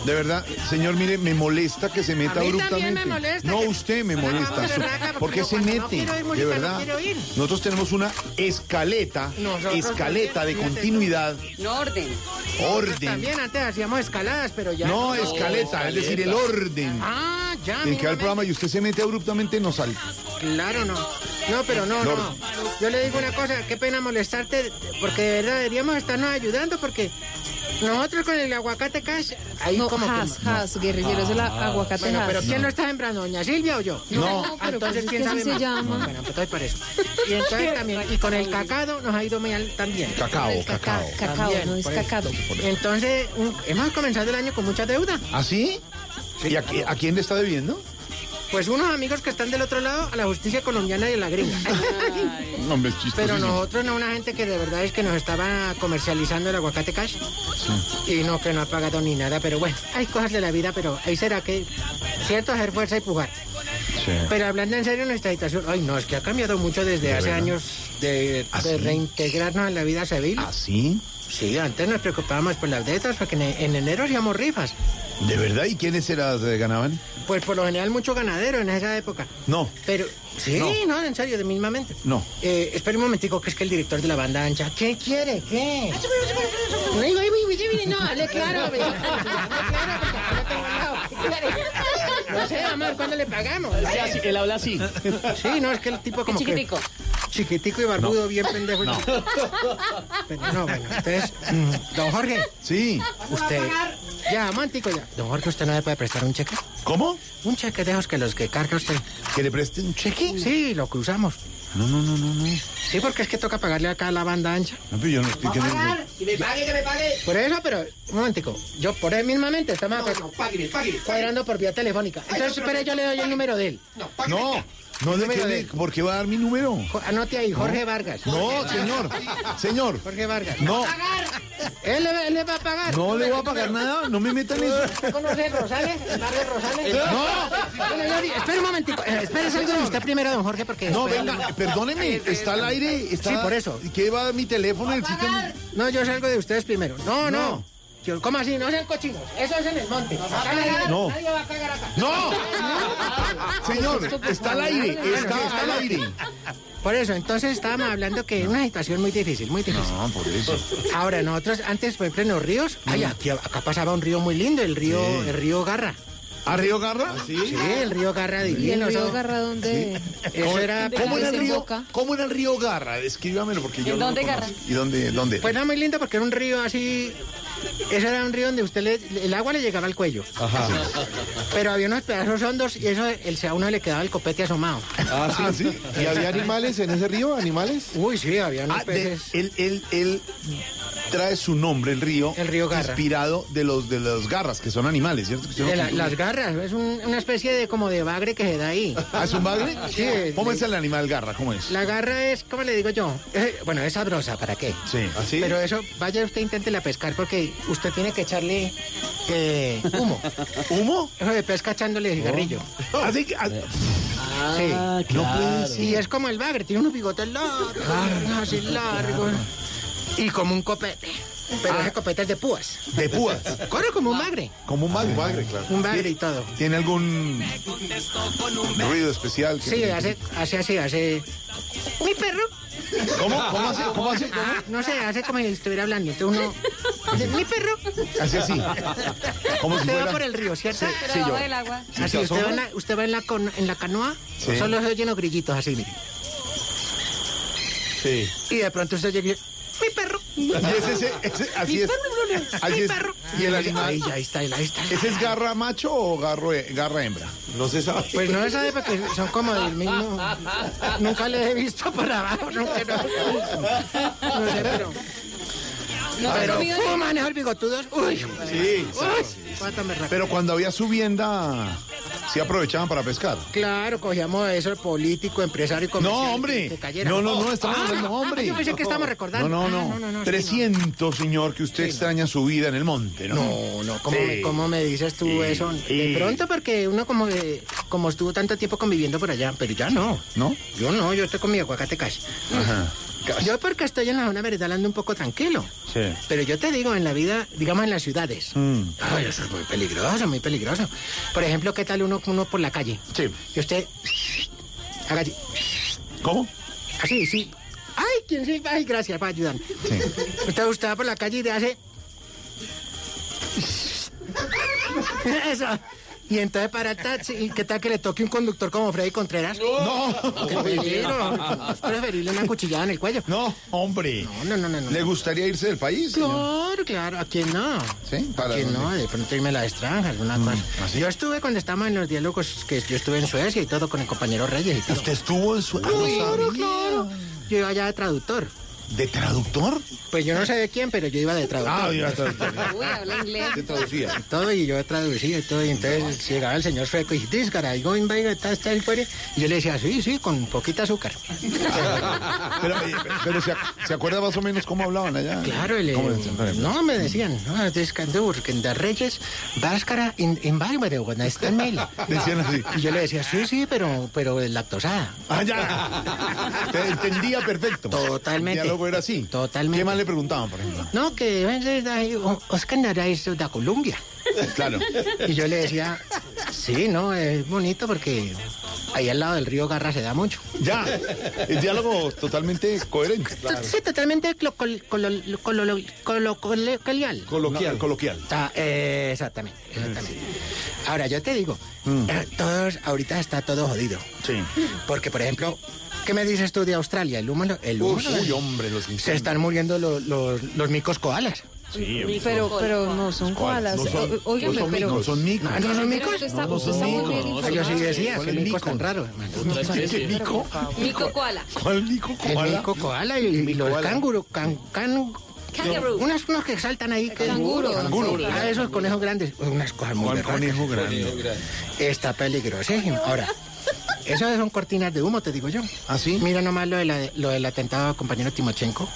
De verdad, señor, mire, me molesta que se meta A mí abruptamente. me molesta no, que- usted me No, molesta. Su- ¿Por qué se no mete? de no verdad. Nosotros tenemos una escaleta, Nosotros escaleta de continuidad, No orden. orden. También antes hacíamos escaladas, pero ya. No, escaleta, es decir, el orden. Ah, ya. En que va el programa y usted se mete abruptamente, no sale. Claro, no. No, pero no, Lord. no. Yo le digo una cosa, qué pena molestarte, porque de verdad deberíamos estarnos ayudando, porque nosotros con el aguacate cash, ahí No, como que- Haas, Haas, guerrilleros del aguacate Bueno, pero ¿quién lo está sembrando, doña Silvia o yo? No. No, pero entonces pues es quién que sabe se más? llama. Bueno, pues entonces por eso. Y entonces también, y con el cacao nos ha ido mal también. Cacao, cacao. Cacao, También, no es cacado. Entonces, un- hemos comenzado el año con mucha deuda. ¿Ah, sí? ¿Y a, qui- a quién le está debiendo? Pues unos amigos que están del otro lado, a la justicia colombiana y a la gringa. No, hombre, es chistoso. Pero nosotros no, una gente que de verdad es que nos estaba comercializando el aguacate cash. Y no, que no ha pagado ni nada, pero bueno, hay cosas de la vida, pero ahí será que, cierto, hacer fuerza y pujar. Pero hablando en serio, nuestra situación, ay no, es que ha cambiado mucho desde ¿De hace verdad? años de, ¿Ah, de sí? reintegrarnos en la vida civil. ¿Ah, sí? Antes nos preocupábamos por las dietas, porque en, en enero hacíamos rifas. ¿De verdad? ¿Y quiénes eras, eh, ganaban? Pues por lo general mucho ganadero en esa época. No, Pero, sí, No. no, en serio, de mismamente. no. Eh, espera un momentico, que es que el director de la banda ancha. ¿Qué quiere? ¿Qué? No, digo, ay, uy, uy, uy, no, hable claro. hable claro, No sé, amor, ¿cuándo le pagamos? Él habla así, él habla así. Sí, no, es que el tipo como chiquitico. que... Chiquitico y barbudo, bien pendejo. No. Pero no, bueno, entonces, mm, don Jorge, Sí. usted... Ya, mantico ya. Don Jorge, ¿usted no me puede prestar un cheque? ¿Cómo? Un cheque de esos que los que carga usted. ¿Que le preste un cheque? Sí, lo cruzamos. No, no, no, no, no. Sí, porque es que toca pagarle acá a la banda ancha. No, pero yo no estoy... que no- ¡Que me pague, que me pague! Por eso, pero, un momentico. Yo por él mismamente estamos acá cuadrando por vía telefónica. Entonces, espere, yo le doy el número de él. No, no, ¿de Número qué de- le- ¿por qué va a dar mi número? Jo- Anote ahí, Jorge Vargas. No, señor. Señor. Jorge Vargas. No, Él le, él le va a pagar. no le voy a pagar nada. No me metan eso. ¿Usted conoce Rosales? ¿El barrio Rosales? No. Bueno, yo di- espere un momentico. Eh, espere, salga de usted primero, don Jorge, porque... No, después- venga, perdóneme. Está al aire. Está... Sí, por eso. ¿Qué va mi teléfono? El sistema? No, yo salgo de ustedes primero. No, no. No. Yo- ¿Cómo así? No sean cochinos. Eso es en el monte. No. Nadie va a cagar acá. ¡No! Señor, está al aire. Sí, Está al aire. Por eso, entonces estábamos hablando que es una situación muy difícil, muy difícil. No, por eso. Ahora, nosotros antes, por ejemplo, en los ríos, ay, aquí, acá pasaba un río muy lindo, el río, Sí. el río Garra. ¿A Río Garra? Sí, el río Garra ¿Y el divino. río Garra dónde? Eso era... ¿Cómo era el río? desemboca? ¿Cómo era el río Garra? Descríbamelo porque yo ¿En no lo dónde conozco. Garra? ¿Y dónde? ¿Dónde? Pues era muy lindo porque era un río así... Ese era un río donde usted le, el agua le llegaba al cuello. Ajá. Pero había unos pedazos hondos y eso el, a uno le quedaba el copete asomado. Ah, sí. ¿Y había animales en ese río? ¿Animales? Uy, sí, había unos Ah, de- peces. él, él, él trae su nombre, el río. El río Garra. Inspirado de los, de los garras, que son animales, ¿cierto? Que De la- las garras, es un- una especie de como de bagre que se da ahí. ¿Ah, es un bagre? Sí. ¿Cómo le- es el animal garra? ¿Cómo es? La garra es, ¿cómo le digo yo? Eh, bueno, es sabrosa, ¿para qué? Sí. ¿Así? Pero eso, vaya usted inténtela pescar porque usted tiene que echarle eh, humo. ¿Humo? Eso de pesca echándole cigarrillo. Así que. ah, sí. No puede ser. Y es como el bagre, tiene unos bigotes largos, así largos. Y como un copete. Pero ese copete es de púas. De púas. Corre como un bagre. Como un bagre. Bagre, claro. Un bagre y todo. ¿Tiene algún ruido especial? que- Sí, hace, hace así, hace... Mi perro. ¿Cómo? ¿Cómo hace? ¿Cómo hace? Ah, no sé, hace como si estuviera hablando. Entonces uno... Mi perro. Hace así. Como si Usted va fuera. por el río, ¿cierto? Pero Sí, yo. debajo del agua. Sí, Así, usted va, en la, usted va en la, con- en la canoa, Sí. solo se oyen los grillitos así, mire. Sí. Y de pronto usted llega mi perro. Y es ese, ese- así es. Así mi es. perro. Y el animal. Ahí, ahí está, ahí está. ¿Ese es garra macho o garro, garra hembra? No se sabe. Pues no se sabe porque son como del mismo. Nunca le he visto por abajo. No, no sé, pero. No te pero comido ¿cómo bigotudos? Uy, Sí, uy, cuánta berraca. Pero cuando había subienda, sí aprovechaban para pescar. Claro, cogíamos eso, el político, empresario y comercial. No, hombre. que cayera. No, no, no, estamos Ah, hablando, hombre. Yo pensé que estamos recordando. No, no, Ah, no. sí, 300, señor, que usted extraña su vida en el monte, ¿no? No, no, ¿cómo, Sí. me, cómo me dices tú Sí, eso? De pronto porque uno como que- como estuvo tanto tiempo conviviendo por allá, pero ya no. ¿No? Yo no, yo estoy con mi aguacate cash. Ajá. Yo porque estoy en la zona veredal ando un poco tranquilo. Sí. Pero yo te digo, en la vida, digamos en las ciudades. Mm. Ay, eso es muy peligroso, muy peligroso. Por ejemplo, ¿qué tal uno, uno por la calle? Sí. Y usted haga así. ¿Cómo? Así, sí. Ay, ¿quién sí? Ay, gracias por ayudar. Sí. Usted, usted va por la calle y le hace... Eso. Y entonces para el taxi, ¿y qué tal que le toque un conductor como Freddy Contreras? No. ¡Qué peligro! Es preferible una cuchillada en el cuello. No, hombre. No, no, no, no. ¿Le gustaría irse del país? señor? Claro, claro, ¿a quién no? Sí, ¿A para quién dónde? no? De pronto irme a la extranja, alguna Mm, cosa. Yo estuve cuando estábamos en los diálogos, que yo estuve en Suecia y todo con el compañero Reyes y todo. ¿Usted estuvo en su... Ah, no Claro, sabía. claro. Yo iba allá de traductor. ¿De traductor? Pues yo no sé de quién, pero yo iba de traductor. Ah, iba de traductor. Uy, habla inglés. ¿Qué traducía? todo y yo traducía y todo y entonces llegaba el señor sueco y dice this guy going by está está el fuere?" y yo le decía sí sí con poquita azúcar Pero, eh, pero ¿se, ac- se acuerda más o menos cómo hablaban allá? claro el, ¿Cómo decían, por ejemplo? no me decían no do que de Reyes Váscara in in Bárbaro en mail Decían así. y yo le decía sí sí pero pero lactosada Ah, ya. Te entendía perfecto. Totalmente. Diálogo era así. Totalmente. ¿Qué más le preguntaban, por ejemplo? no que Oscar Nara es de Colombia Claro. Y yo le decía, sí, no, es bonito porque ahí al lado del río Garra se da mucho. Ya. El diálogo totalmente coherente. Sí, totalmente colo- colo- colo- colo- colo- coloquial. Coloquial, coloquial. Ta- eh, exactamente, exactamente. Ahora, yo te digo, eh, todos, ahorita está todo jodido. Sí. Porque, por ejemplo, ¿qué me dices tú de Australia? El humano, el Uy, humano- uy, hombre, los se están muriendo los, los, los micos koalas. Pero, pero no son koalas. Óigame, pero... micos, no son micos. ¿no son micos? No, son No, Ah, yo sí decía, ¿Cuál que es micos mico? tan raros. ¿Qué mico? Mico koala. ¿Cuál mico? El koala? mico koala y, los canguro, can, can, Kangaroo. unos, unos que saltan ahí. Que, Canguro. Canguro. Ah, esos conejos grandes. Unas cosas muy ¿Cuál berracas. conejo grande? Está peligrosísimo. Ahora, esas son cortinas de humo, te digo yo. ¿Ah, sí? Mira nomás lo, de la- lo del atentado al compañero Timochenko,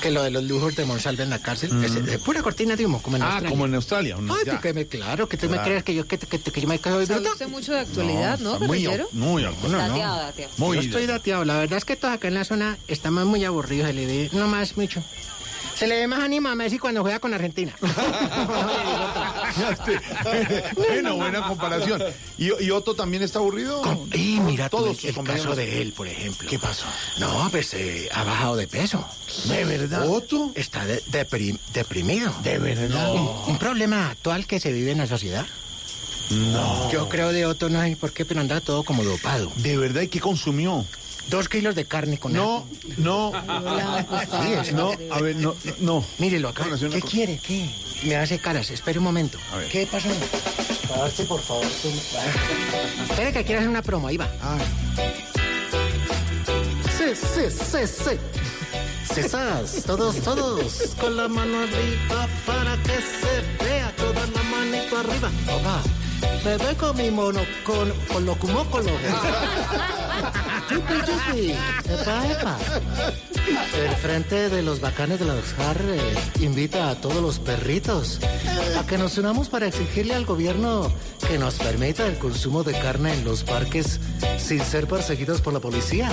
que lo de los lujos de Monsalve en la cárcel. Es, es pura cortina de humo, como en Ah, Australia. como en Australia. ¿no? Ay, tú que me, claro, que tú me crees que yo, que, que, que yo me quedo Sabe bruto. usted mucho de actualidad, ¿no, está muy, muy, No, no. Dateado, dateado. muy Yo estoy dateado. La verdad es que todos acá en la zona estamos muy aburridos. Le ve no más mucho. Se le ve más ánimo a Messi cuando juega con Argentina. bueno, buena comparación. ¿Y, y Otto también está aburrido? Y mira tú Todos el, caso de él, por ejemplo. ¿Qué pasó? No, pues eh, ha bajado de peso. ¿De verdad? ¿Otto? Está de- depri- deprimido. ¿De verdad? Un, un problema actual que se vive en la sociedad. No. Yo creo de Otto, no sé por qué, pero anda todo como dopado. ¿De verdad? ¿Y qué consumió? Dos kilos de carne con No, no, Sí, es- no, a ver, no, no. Mírelo acá. ¿Qué quiere? ¿Qué? Me hace caras. Espere un momento. A ver. ¿Qué pasó? Párate, por favor. tú. Espere que quiero hacer una promo. Ahí va. Ah, Sí, sí, sí, sí. Cesas, todos, todos, con la mano arriba para que se vea toda la manito arriba. Opa, me ve con mi mono, con, con lo cumócolo. Chupi, chupi. Epa, epa. El Frente de los Bacanes de la Oscar eh, invita a todos los perritos a que nos unamos para exigirle al gobierno que nos permita el consumo de carne en los parques sin ser perseguidos por la policía.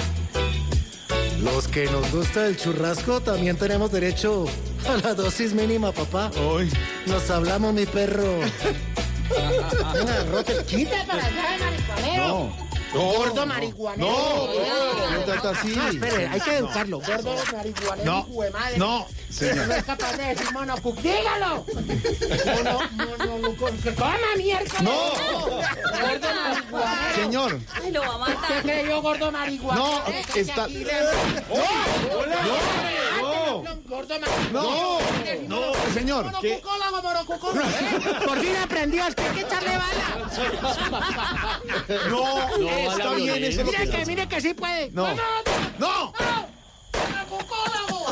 Los que nos gusta el churrasco también tenemos derecho a la dosis mínima, papá. hoy. Nos hablamos, mi perro. Venga, rote. Quita para allá, mariconero. No. Gordo marihuanero. No, no trata así. No, espere, hay que educarlo. Gordo marihuanero, No, hijo de madre. no, señor. No es capaz de decir monocuc. ¡Dígalo! Mono, mono, que coma miércoles. No. Gordo marihuanero. Señor, Ay, lo va a matar. ¿Qué creyó, gordo marihuanero? No, Eh, que está- aquí le- no, no, no, señor. Por fin aprendió, es que hay que echarle bala. No, No, está bien eso. Mire que- mire que sí puede. No, no. Monocucólogo.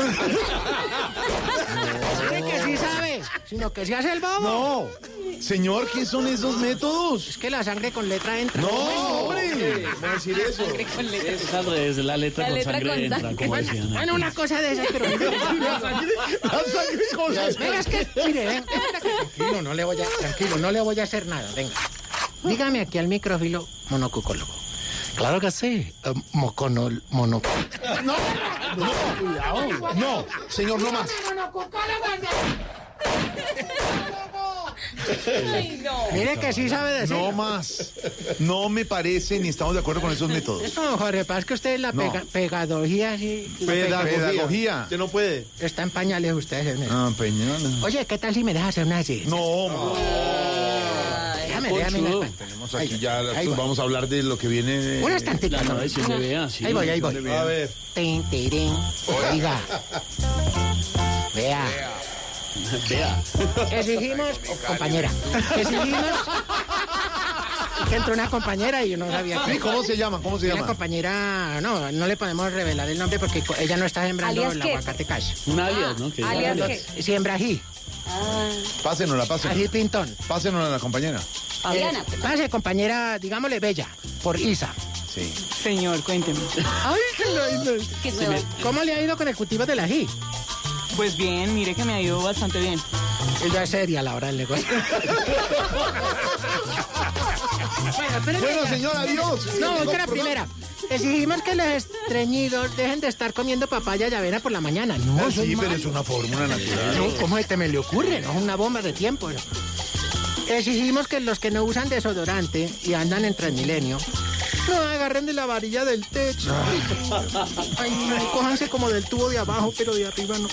Sino que se hace el bobo. No. Señor, ¿qué son esos métodos? Es que la sangre con letra entra. No, hombre. No a decir eso. Es al revés, la letra La con letra sangre con entra, sangre. como decían. bueno, una cosa de esas, pero... La sangre, la sangre con las- Venga, es que, mire, ven, tranquilo, no le voy a, tranquilo, no le voy a hacer nada, venga. Dígame aquí al micrófilo monocucólogo. Claro que sí, eh, moconol, mono... No, no, no, señor, no más. Ay, no. Mire que sí sabe decir. No más. No me parece ni estamos de acuerdo con esos métodos. No, Jorge, pasa que usted la No. pega- pedagogía, sí. la Pedagogía. pedagogía. Usted no puede. Está en pañales usted. señor. Ah, Peñona. Oye, ¿qué tal si me deja hacer una así? No, ma. Déjame, déjame. Déjame. Tenemos aquí Ahí ya, ahí va. vamos a hablar de lo que viene. Unas tantitas. La ¿no? edición de Vea, sí. Ahí voy, ahí voy. A ver. Tin, tirín. Oiga. Vea. Vea. Exigimos, compañera, exigimos que entró una compañera y yo no sabía. Sí, ¿cómo se llama? ¿Cómo se Una llama? compañera, no, no le podemos revelar el nombre porque ella no está sembrando ¿Alias el aguacate cash. Un alias, ¿no? Que alias diga- qué? Siembra ají, Pásenosla, pásenosla. ají pintón. Pásenosla a la compañera. Fabiana. Eh, pase, compañera, digámosle bella, por Isa. Sí. Señor, cuénteme. Ay, qué lindo. ¿Qué nueva? ¿Cómo le ha ido con el cultivo del ají? Pues bien, mire que me ha ido bastante bien. Ella es seria a la hora del negocio. bueno, Bueno, señor, adiós. No, No, que la primera. Exigimos que los estreñidos dejen de estar comiendo papaya y avena por la mañana. No, Ah, sí, pero es una fórmula natural. No, ¿cómo se te me le ocurre? No es una bomba de tiempo. Exigimos que los que no usan desodorante y andan en Transmilenio no agarren de la varilla del techo. Ay, no, cójanse como del tubo de abajo, pero de arriba no.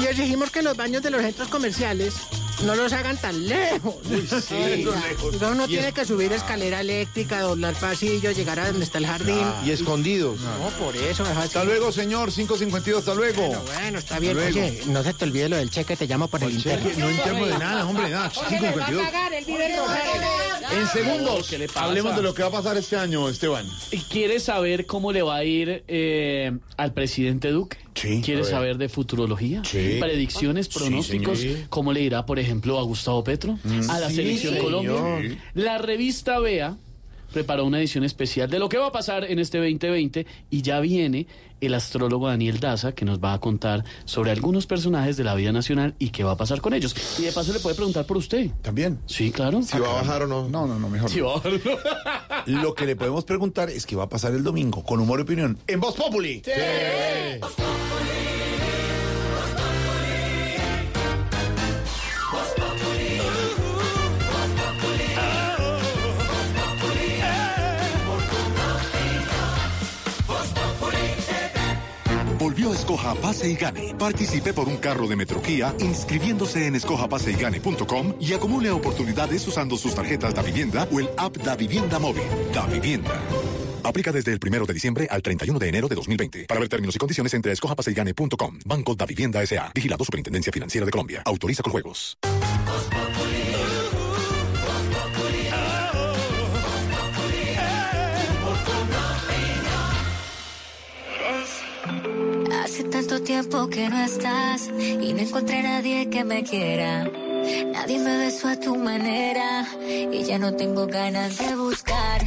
Y exigimos que los baños de los centros comerciales no los hagan tan lejos. sí, uno Y tiene es- que subir escalera eléctrica, doblar pasillo, llegar a donde está el jardín. Y escondidos. No, por eso. es así. Hasta luego, señor. 552, hasta luego. Bueno, bueno, está bien. Luego. Oye, no se te olvide lo del cheque, te llamo por el interno. Cheque, No entremos de nada, hombre, nada. 552. él vive en segundos, ¿Qué le pasa? hablemos de lo que va a pasar este año, Esteban. ¿Quieres saber cómo le va a ir eh, al presidente Duque? Sí, ¿Quieres a ver. saber de futurología? Sí. Predicciones, Sí, pronósticos. señor. ¿Cómo le irá, por ejemplo, a Gustavo Petro? a la Sí, selección. Colombia. La revista Vea preparó una edición especial de lo que va a pasar en este 2020 y ya viene el astrólogo Daniel Daza que nos va a contar sobre algunos personajes de la vida nacional y qué va a pasar con ellos. Y de paso le puede preguntar por usted. ¿También? Sí, claro. Si va a bajar o no. No, no, no, mejor. Sí, no. va a bajar. Lo que le podemos preguntar es qué va a pasar el domingo, con humor y opinión, en Voz Populi. Volvió Escoja Pase y Gane. Participe por un carro de Metroquía inscribiéndose en escojapaseygane.com y acumule oportunidades usando sus tarjetas Da Vivienda o el app Da Vivienda Móvil. Da Vivienda. Aplica desde el 1 de diciembre al 31 de enero de 2020. Para ver términos y condiciones entre escojapaseygane.com. Banco Da Vivienda S.A. Vigilado Superintendencia Financiera de Colombia. Autoriza con juegos. Hace tanto tiempo que no estás y no encontré a nadie que me quiera. Nadie me besó a tu manera y ya no tengo ganas de buscar.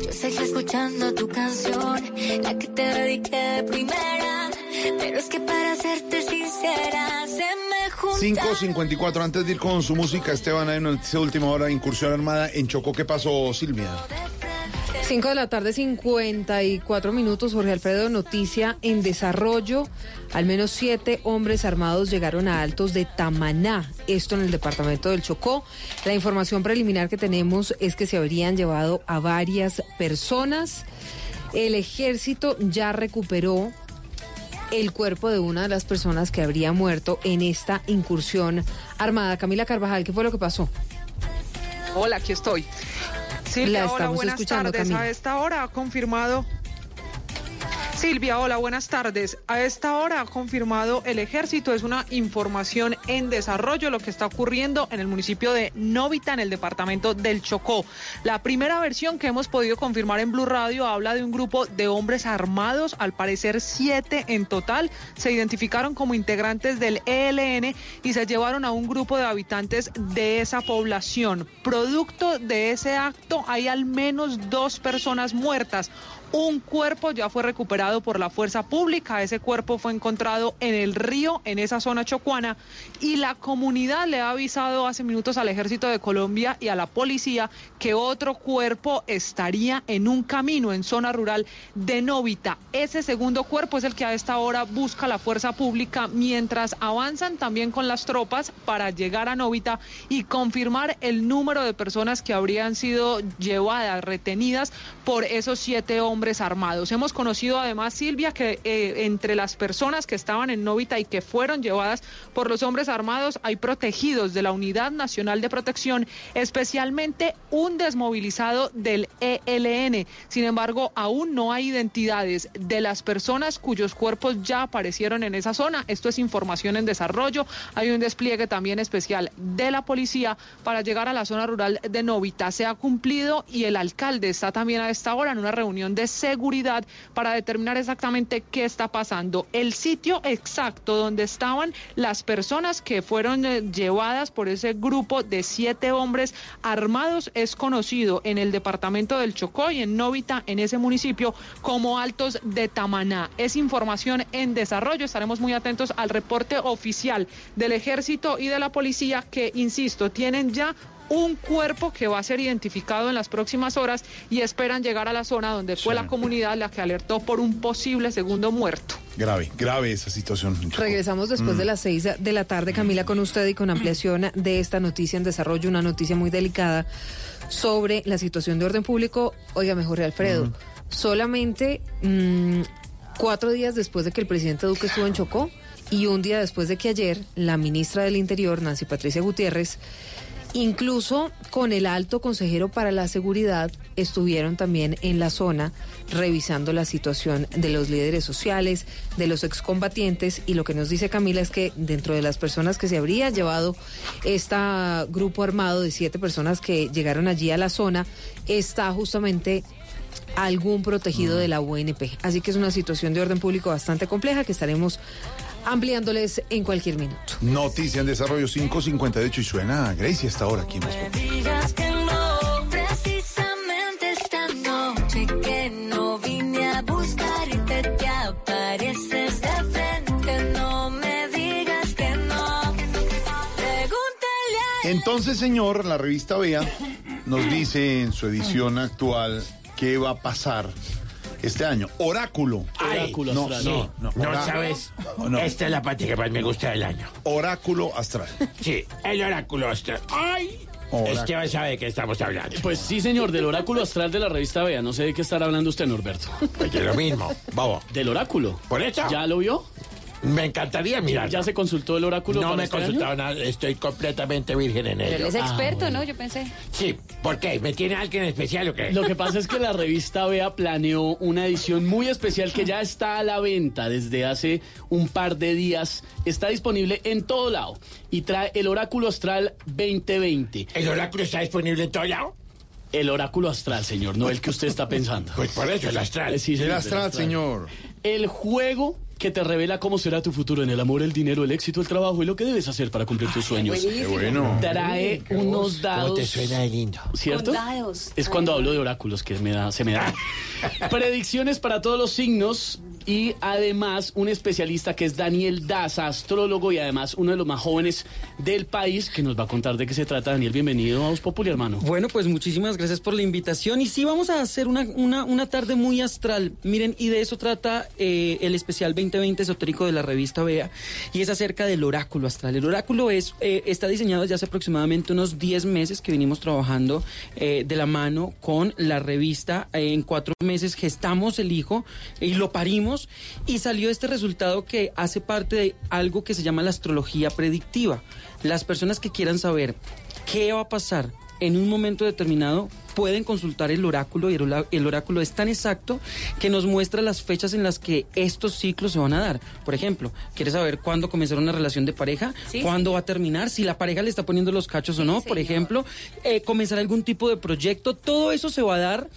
Yo seguí escuchando tu canción, la que te dediqué de primera. Pero es que para serte sincera, se me junta. 554, antes de ir con su música, Esteban, hay una noticia de última hora, incursión armada en Chocó. ¿Qué pasó, Silvia? 5 de la tarde, 54 minutos. Jorge Alfredo, noticia en desarrollo. Al menos siete hombres armados llegaron a Altos de Tamaná, esto en el departamento del Chocó. La información preliminar que tenemos es que se habrían llevado a varias personas. El ejército ya recuperó el cuerpo de una de las personas que habría muerto en esta incursión armada. Camila Carvajal, ¿qué fue lo que pasó? Hola, aquí estoy. La Silvia, hola, estamos buenas escuchando, tardes. Camila. A esta hora ha confirmado. Silvia, hola, buenas tardes. A esta hora ha confirmado el ejército, es una información en desarrollo lo que está ocurriendo en el municipio de Novita, en el departamento del Chocó. La primera versión que hemos podido confirmar en Blue Radio habla de un grupo de hombres armados, al parecer siete en total, se identificaron como integrantes del ELN y se llevaron a un grupo de habitantes de esa población. Producto de ese acto hay al menos dos personas muertas. Un cuerpo ya fue recuperado por la fuerza pública. Ese cuerpo fue encontrado en el río, en esa zona chocuana. Y la comunidad le ha avisado hace minutos al Ejército de Colombia y a la policía que otro cuerpo estaría en un camino en zona rural de Novita. Ese segundo cuerpo es el que a esta hora busca la fuerza pública mientras avanzan también con las tropas para llegar a Novita y confirmar el número de personas que habrían sido llevadas, retenidas por esos siete hombres armados. Hemos conocido además, Silvia, que eh, entre las personas que estaban en Novita y que fueron llevadas por los hombres armados hay protegidos de la Unidad Nacional de Protección, especialmente un desmovilizado del ELN. Sin embargo, aún no hay identidades de las personas cuyos cuerpos ya aparecieron en esa zona. Esto es información en desarrollo. Hay un despliegue también especial de la policía para llegar a la zona rural de Novita. Se ha cumplido y el alcalde está también esta hora en una reunión de seguridad para determinar exactamente qué está pasando. El sitio exacto donde estaban las personas que fueron eh, llevadas por ese grupo de siete hombres armados es conocido en el departamento del Chocó y en Novita, en ese municipio, como Altos de Tamaná. Es información en desarrollo. Estaremos muy atentos al reporte oficial del ejército y de la policía que, insisto, tienen ya un cuerpo que va a ser identificado en las próximas horas y esperan llegar a la zona donde fue la comunidad la que alertó por un posible segundo muerto. Grave, grave esa situación. Regresamos después Mm. de las seis de la tarde, Camila, con usted y con ampliación de esta noticia en desarrollo, una noticia muy delicada sobre la situación de orden público. Oiga, mejor Alfredo, solamente mm, cuatro días después de que el presidente Duque estuvo en Chocó y un día después de que ayer la ministra del Interior, Nancy Patricia Gutiérrez, Incluso con el alto consejero para la seguridad estuvieron también en la zona revisando la situación de los líderes sociales, de los excombatientes y lo que nos dice Camila es que dentro de las personas que se habría llevado este grupo armado de siete personas que llegaron allí a la zona está justamente algún protegido de la UNP. Así que es una situación de orden público bastante compleja que estaremos ampliándoles en cualquier minuto. Noticia en desarrollo 558 y suena a Gracie hasta ahora aquí en Voz Entonces, señor, la revista Vea nos dice en su edición actual qué va a pasar este año. Oráculo. Oráculo no, astral. no, no, No orá- sabes, no. esta es la parte que más me gusta del año. Oráculo astral. Sí, el oráculo astral. ¡Ay! Oráculo. Esteban sabe de qué estamos hablando. Pues sí, señor, del oráculo astral de la revista Vea. No sé de qué estará hablando usted, Norberto. Pues de lo mismo, bobo. ¿Del oráculo? ¿Por eso? ¿Ya lo vio? Me encantaría mirar. ¿Ya se consultó el oráculo? No para me he este año? consultado nada, estoy completamente virgen en Pero él ello. es Ah, experto, bueno. ¿no? Yo pensé. Sí, ¿por qué? ¿Me tiene alguien especial o qué? Lo que pasa es que la revista Vea planeó una edición muy especial que ya está a la venta desde hace un par de días. Está disponible en todo lado y trae el Oráculo Astral 2020. ¿El oráculo está disponible en todo lado? El Oráculo Astral, señor, no el que usted está pensando. Pues por eso, el astral. Eh, sí, El astral, del señor. El juego que te revela cómo será tu futuro en el amor, el dinero, el éxito, el trabajo y lo que debes hacer para cumplir tus sueños. Qué bueno. Trae unos dados. ¿Cómo te suena de lindo? ¿Cierto? Con dados. Es cuando hablo de oráculos que me da, se me da. Predicciones para todos los signos y además un especialista que es Daniel Daza, astrólogo y además uno de los más jóvenes del país que nos va a contar de qué se trata. Daniel, bienvenido a Voz Populi, hermano. Bueno, pues muchísimas gracias por la invitación. Y sí, vamos a hacer una, una, una tarde muy astral. Miren, y de eso trata eh, el especial 2020 esotérico de la revista Vea. Y es acerca del oráculo astral. El oráculo es, eh, está diseñado desde hace aproximadamente unos 10 meses que venimos trabajando eh, de la mano con la revista. En cuatro meses gestamos el hijo y lo parimos. Y salió este resultado que hace parte de algo que se llama la astrología predictiva. Las personas que quieran saber qué va a pasar en un momento determinado pueden consultar el oráculo y el, orá- el oráculo es tan exacto que nos muestra las fechas en las que estos ciclos se van a dar. Por ejemplo, ¿quieres saber cuándo comenzar una relación de pareja? Sí. ¿Cuándo va a terminar? Si la pareja le está poniendo los cachos o no, por ejemplo. Eh, comenzar algún tipo de proyecto. Todo eso se va a dar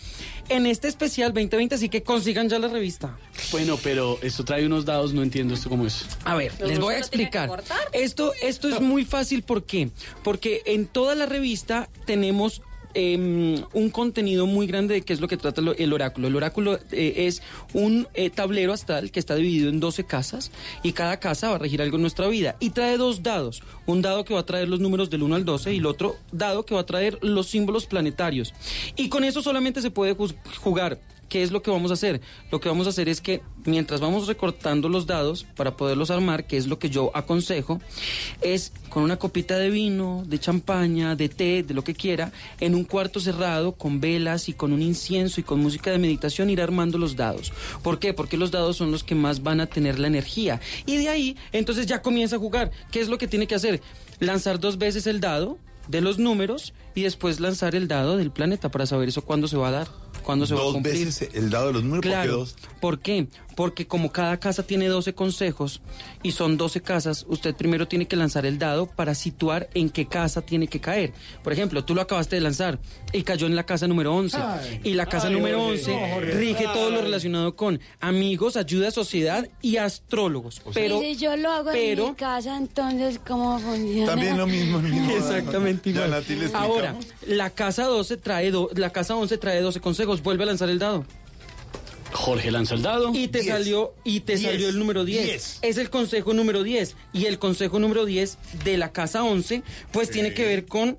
en este especial 2020, así que consigan ya la revista. Bueno, pero esto trae unos dados, no entiendo esto cómo es. A ver, les voy a explicar. cortar. Esto, esto es muy fácil, ¿por qué? Porque en toda la revista tenemos em, un contenido muy grande de qué es lo que trata el oráculo. El oráculo eh, es un eh, tablero astral que está dividido en 12 casas y cada casa va a regir algo en nuestra vida. Y trae dos dados. Un dado que va a traer los números del 1 al 12 y el otro dado que va a traer los símbolos planetarios. Y con eso solamente se puede jugar. ¿Qué es lo que vamos a hacer? Lo que vamos a hacer es que mientras vamos recortando los dados para poderlos armar, que es lo que yo aconsejo, es con una copita de vino, de champaña, de té, de lo que quiera, en un cuarto cerrado, con velas y con un incienso y con música de meditación, ir armando los dados. ¿Por qué? Porque los dados son los que más van a tener la energía. Y de ahí, entonces ya comienza a jugar. ¿Qué es lo que tiene que hacer? Lanzar dos veces el dado de los números y después lanzar el dado del planeta para saber eso cuándo se va a dar, cuándo se va a Dos cumplir. veces el dado de los números, ¿por qué Claro. dos? ¿Por qué? Porque como cada casa tiene 12 consejos y son 12 casas, usted primero tiene que lanzar el dado para situar en qué casa tiene que caer. Por ejemplo, tú lo acabaste de lanzar y cayó en la casa número 11. Ay. y la casa Ay, número Jorge. 11 No, Jorge. rige todo lo relacionado con amigos, ayuda, sociedad y astrólogos. Pero, y si yo lo hago pero en mi casa, entonces, ¿cómo funciona? También lo mismo, mismo. Exactamente igual. Ahora, la casa 12 trae do- la casa 11 trae 12 consejos, vuelve a lanzar el dado. Jorge lanza el dado. Y te Diez. salió y te Diez. salió el número 10. Diez. Es el consejo número 10 y el consejo número 10 de la casa 11 pues tiene que ver con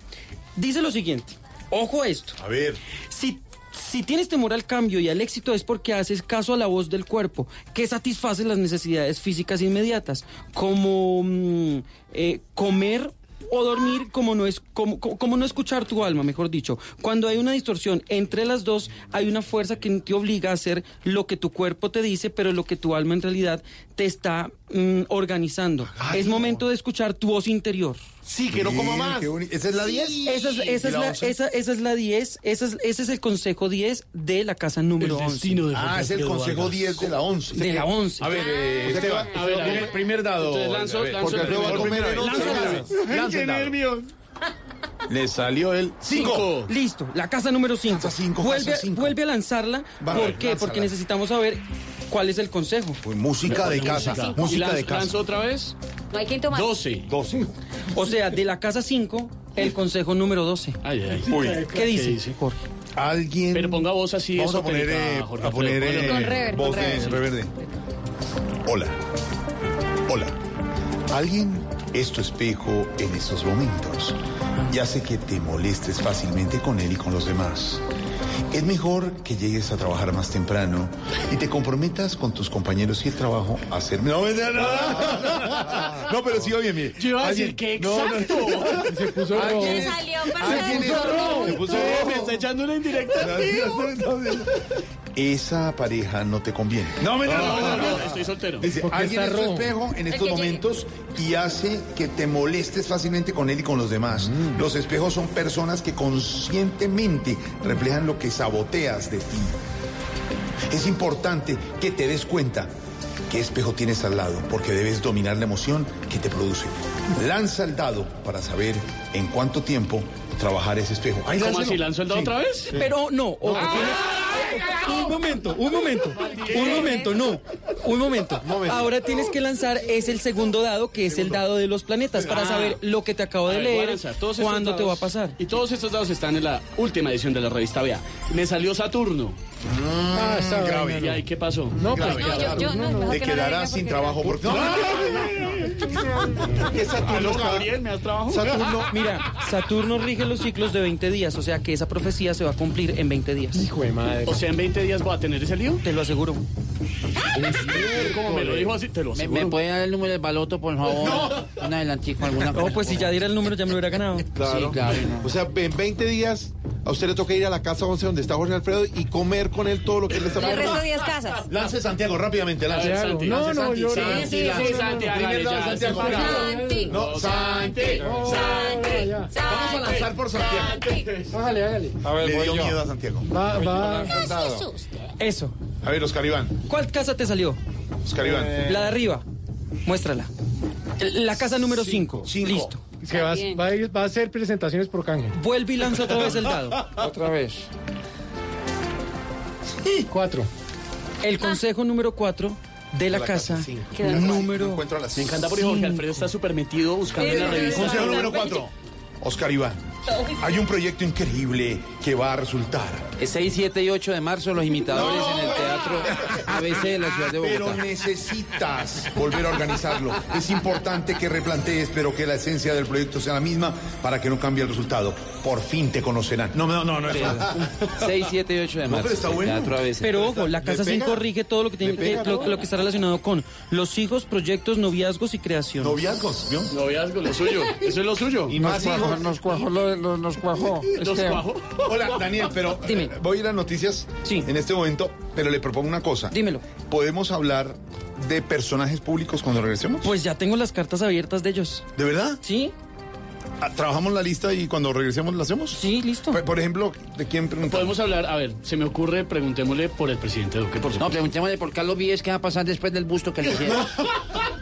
dice lo siguiente. Ojo a esto. A ver. Si si tienes temor al cambio y al éxito es porque haces caso a la voz del cuerpo, que satisface las necesidades físicas inmediatas, como mm, eh, comer o dormir como no es como, como- no escuchar tu alma, mejor dicho. Cuando hay una distorsión entre las dos, hay una fuerza que te obliga a hacer lo que tu cuerpo te dice, pero lo que tu alma en realidad te está mm, organizando. es momento de escuchar tu voz interior. Sí, que no coma más. ¿Esa es la 10? Esa es, esa ¿Y es la la, 11? esa, esa es la 10, esa es- ese es el consejo 10 de la casa número 11. Ah, es el consejo 10 de la 11. De la 11. A ver, eh, Esteban, A ver, a ver. primer- dado. Entonces lanzo- a ver, lanzo porque el dado. Le salió el 5. Cinco. Listo, la casa número 5. Vuelve, vuelve a lanzarla. Va, ¿Por qué? lánzala. Porque necesitamos saber cuál es el consejo. música de casa. ¿Y Música de casa. lanzo otra vez? No hay quien tomar. 12. 12. O sea, de la casa 5, el consejo número 12. Ay, ay. Uy. ¿Qué dice? Jorge? Alguien. Pero ponga voz así. Vamos a poner, eh, Jorge a poner eh, Con reverb, voz con de reverb. reverde. Hola. Hola. Alguien es tu espejo en estos momentos y hace que te molestes fácilmente con él y con los demás. Es mejor que llegues a trabajar más temprano y te comprometas con tus compañeros y el trabajo a hacer... No, no, no, no, no, pero sí, oye, mire. Yo iba a decir que no, no, exacto. Se puso Me salió Alguien es- perfecto. se puso rojo. Me está echando una indirecta. tío. Esa pareja no te conviene. No, No, no, no, estoy soltero. Dice, alguien es tu espejo en estos momentos y hace que te molestes fácilmente con él y con los demás. Los espejos son personas que conscientemente reflejan lo que saboteas de ti. Es importante que te des cuenta qué espejo tienes al lado, porque debes dominar la emoción que te produce. Lanza el dado para saber en cuánto tiempo trabajar ese espejo. Ay, ¿Cómo así? ¿Lanzo el dado Sí. otra vez? Pero no, tienes- un momento, un momento, un momento, no, un momento. Ahora tienes que lanzar es el segundo dado, que es el dado de los planetas, para Ah. saber lo que te acabo de leer, cuándo te va a pasar. Y todos estos dados están en la última edición de la revista Vea. Me salió Saturno. Ah, está grave. ¿Y ahí qué pasó? No, pues No, yo, no, Te no quedarás sin trabajo porque... ¿Qué Saturno ¿Aló, está- Gabriel? ¿Me das trabajo? Saturno, mira, Saturno rige los ciclos de 20 días, o sea que esa profecía se va a cumplir en 20 días. Hijo de madre. O sea, en 20 días voy a tener ese lío. Te lo aseguro. Como me lo dijo así, te lo ¿Me, aseguro. me puede dar el número del baloto, por favor? Un adelantico, alguna No, cosa. pues si ya diera el número ya me lo hubiera ganado. Claro. Sí, claro, no. O sea, en 20 días a usted le toca ir a la casa 11 donde está Jorge Alfredo y comer con él todo lo que él le está Le resto preparando. 10 casas. Lance Santiago rápidamente, lance. A ver, Santi. No, lance no, Santi. yo no. Santi, Sí, lance sí, sí, Santi, hágale ya, Santiago. Santi. No, Santi. Santi. Vamos a lanzar por Santiago. Hágale, hágale. A ver, Le dio yo. miedo a Santiago. Va, va. Eso. A ver, Oscar Iván. ¿Cuál casa te salió? Oscar Iván. La de arriba. Muéstrala. La casa número 5. Cinco. Listo. Que va, va a ir- va a hacer presentaciones por canje. Vuelve y lanza otra vez el dado. Otra vez. Cuatro. El consejo número 4 de la, La casa, casa número Encuentro a las Me encanta porque Jorge Alfredo está súper metido buscando en la revista. Consejo número 4. Oscar Iván. Hay un proyecto increíble que va a resultar. Es 6, 7 y 8 de marzo los imitadores en el Teatro ABC de la ciudad de Pero Bogotá. necesitas volver a organizarlo. Es importante que replantees, pero que la esencia del proyecto sea la misma para que no cambie el resultado. Por fin te conocerán. No, no, no, no. Sí. eso- 6, 7 y 8 de No, marzo. pero está bueno. Teatro ABC. Pero ojo, la Casa ¿Le 5 pega? rige todo lo que tiene ¿Le pega que, lo, lo que está relacionado con los hijos, proyectos, noviazgos y creación. Noviazgos, ¿vio? Noviazgo, lo suyo. Eso es lo suyo. Y más Nos nos cuajó, lo- lo- nos cuajó. Los Esteban. cuajo. Hola, Daniel, pero Dime. eh, voy a ir a noticias Sí. en este momento, pero le propongo una cosa. Dímelo. ¿Podemos hablar de personajes públicos cuando regresemos? Pues ya tengo las cartas abiertas de ellos. ¿De verdad? ¿Sí? Ah, ¿Trabajamos la lista y cuando regresemos la hacemos? Sí, listo. Por, por ejemplo, ¿de quién preguntamos? Podemos hablar, a ver, se me ocurre, preguntémosle por el presidente Duque, por No, supuesto. preguntémosle por Carlos Vives qué va a pasar después del busto que le hicieron.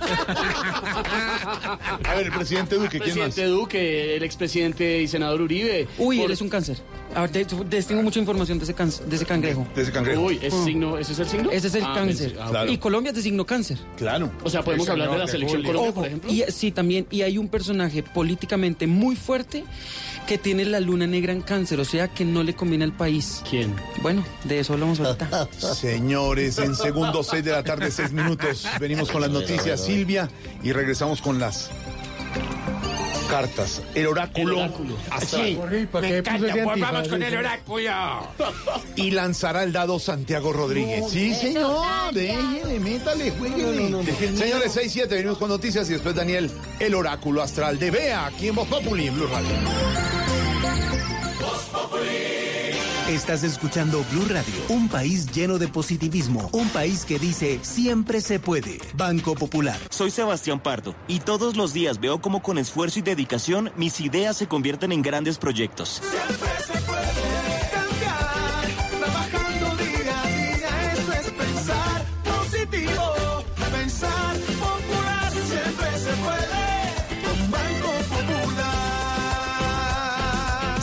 A ver, el presidente Duque, ¿quién más? presidente Duque, el expresidente y senador Uribe. Uy, Por- él es un cáncer. A ver, te- te- tengo mucha información de ese, can- de ese cangrejo. De ese cangrejo. Uy, ¿ese, signo, ¿ese es el signo? Ese es el Ah, cáncer. ah, Claro. Y Colombia es de signo cáncer. Claro. O sea, podemos hablar de la de selección Julio. Colombia, Ojo, por ejemplo. y eh, sí, también. Y hay un personaje políticamente muy fuerte que tiene la luna negra en cáncer, o sea que no le conviene al país. ¿Quién? Bueno, de eso hablamos ahorita. Señores, en segundo, seis de la tarde, seis minutos. Venimos con las noticias, Silvia, y regresamos con las cartas. El oráculo. El oráculo. Sí, ¿para me encanta. Pues vamos con el oráculo. Y lanzará el dado Santiago Rodríguez. Sí, señor. Déjele, métale, jueguele. Señores, 6-7, venimos con noticias y después Daniel, el oráculo astral de Bea, aquí en Voz Populi, en Blue Radio. Estás escuchando Blue Radio, un país lleno de positivismo, un país que dice siempre se puede. Banco Popular. Soy Sebastián Pardo y todos los días veo cómo con esfuerzo y dedicación mis ideas se convierten en grandes proyectos. Siempre se puede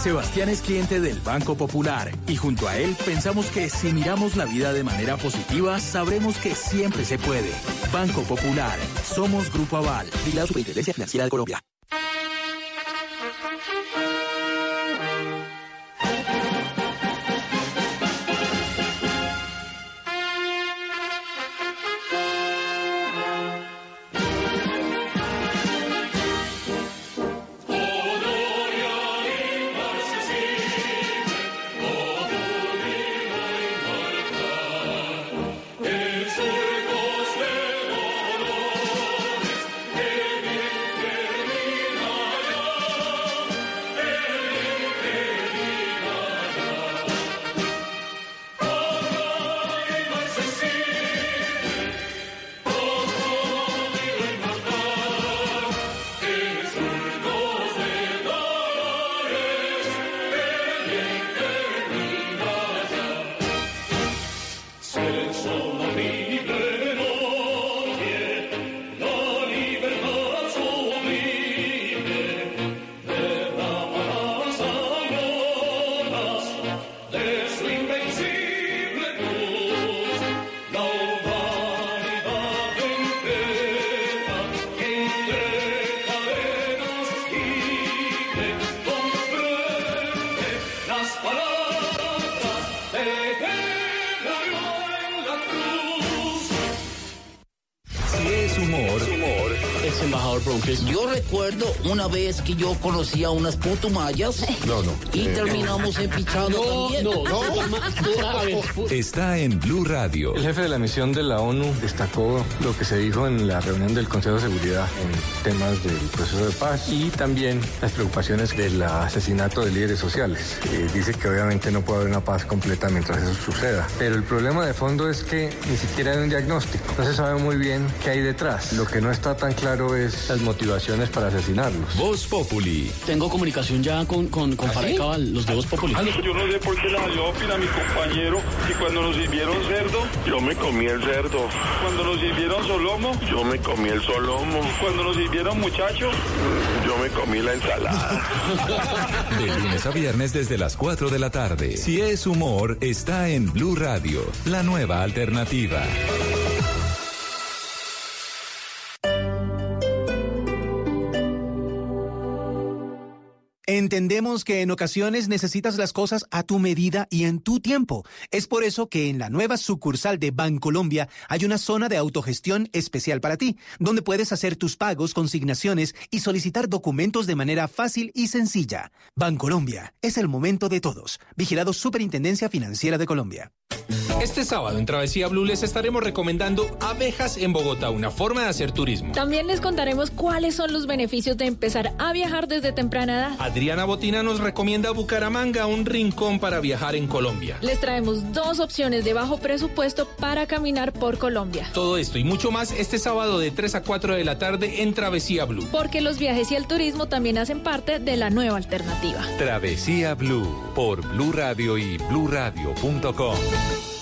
Sebastián es cliente del Banco Popular y junto a él pensamos que si miramos la vida de manera positiva, sabremos que siempre se puede. Banco Popular. Somos Grupo Aval y la Superintendencia Financiera de Colombia. Bronques. Yo recuerdo una vez que yo conocí a unas putumayas No, no. y terminamos empichando también. No, no, está en Blue Radio. El jefe de la misión de la ONU destacó lo que se dijo en la reunión del Consejo de Seguridad en temas del proceso de paz y también las preocupaciones del asesinato de líderes sociales. Eh, dice que obviamente no puede haber una paz completa mientras eso suceda. Pero el problema de fondo es que ni siquiera hay un diagnóstico. No se sabe muy bien qué hay detrás. Lo que no está tan claro es las motivaciones para asesinarlos. Voz Populi. tengo comunicación ya con, con, con Cabal, los de Voz Populi. Yo no sé por qué la dio opina mi compañero que cuando nos sirvieron cerdo, yo me comí el cerdo. Cuando nos sirvieron solomo, yo me comí el solomo. Cuando nos sirvieron muchacho, yo me comí la ensalada. De lunes a viernes desde las 4 de la tarde. Si es humor, está en Blue Radio, la nueva alternativa. Entendemos que en ocasiones necesitas las cosas a tu medida y en tu tiempo. Es por eso que en la nueva sucursal de Bancolombia hay una zona de autogestión especial para ti, donde puedes hacer tus pagos, consignaciones y solicitar documentos de manera fácil y sencilla. Bancolombia, es el momento de todos. Vigilado Superintendencia Financiera de Colombia. Este sábado en Travesía Blue les estaremos recomendando abejas en Bogotá, una forma de hacer turismo. También les contaremos cuáles son los beneficios de empezar a viajar desde temprana edad. Adriana Botina nos recomienda Bucaramanga, un rincón para viajar en Colombia. Les traemos dos opciones de bajo presupuesto para caminar por Colombia. Todo esto y mucho más este sábado de 3 a 4 de la tarde en Travesía Blue. Porque los viajes y el turismo también hacen parte de la nueva alternativa. Travesía Blue por Blue Radio y bluradio.com.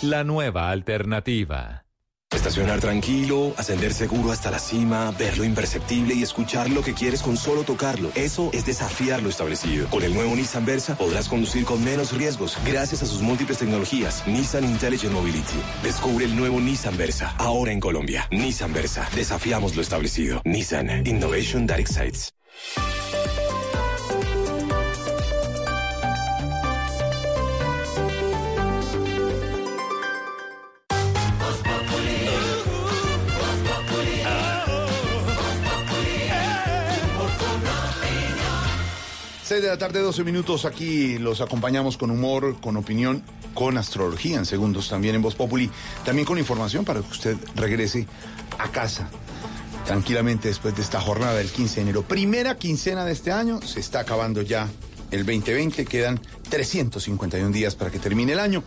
La nueva alternativa. Estacionar tranquilo, ascender seguro hasta la cima, ver lo imperceptible y escuchar lo que quieres con solo tocarlo. Eso es desafiar lo establecido. Con el nuevo Nissan Versa podrás conducir con menos riesgos gracias a sus múltiples tecnologías. Nissan Intelligent Mobility. Descubre el nuevo Nissan Versa, ahora en Colombia. Nissan Versa. Desafiamos lo establecido. Nissan Innovation That Excites. Seis de la tarde, 12 minutos. Aquí los acompañamos con humor, con opinión, con astrología en segundos también en Voz Populi. También con información para que usted regrese a casa tranquilamente después de esta jornada del 15 de enero. Primera quincena de este año, se está acabando ya el 2020, quedan 351 días para que termine el año.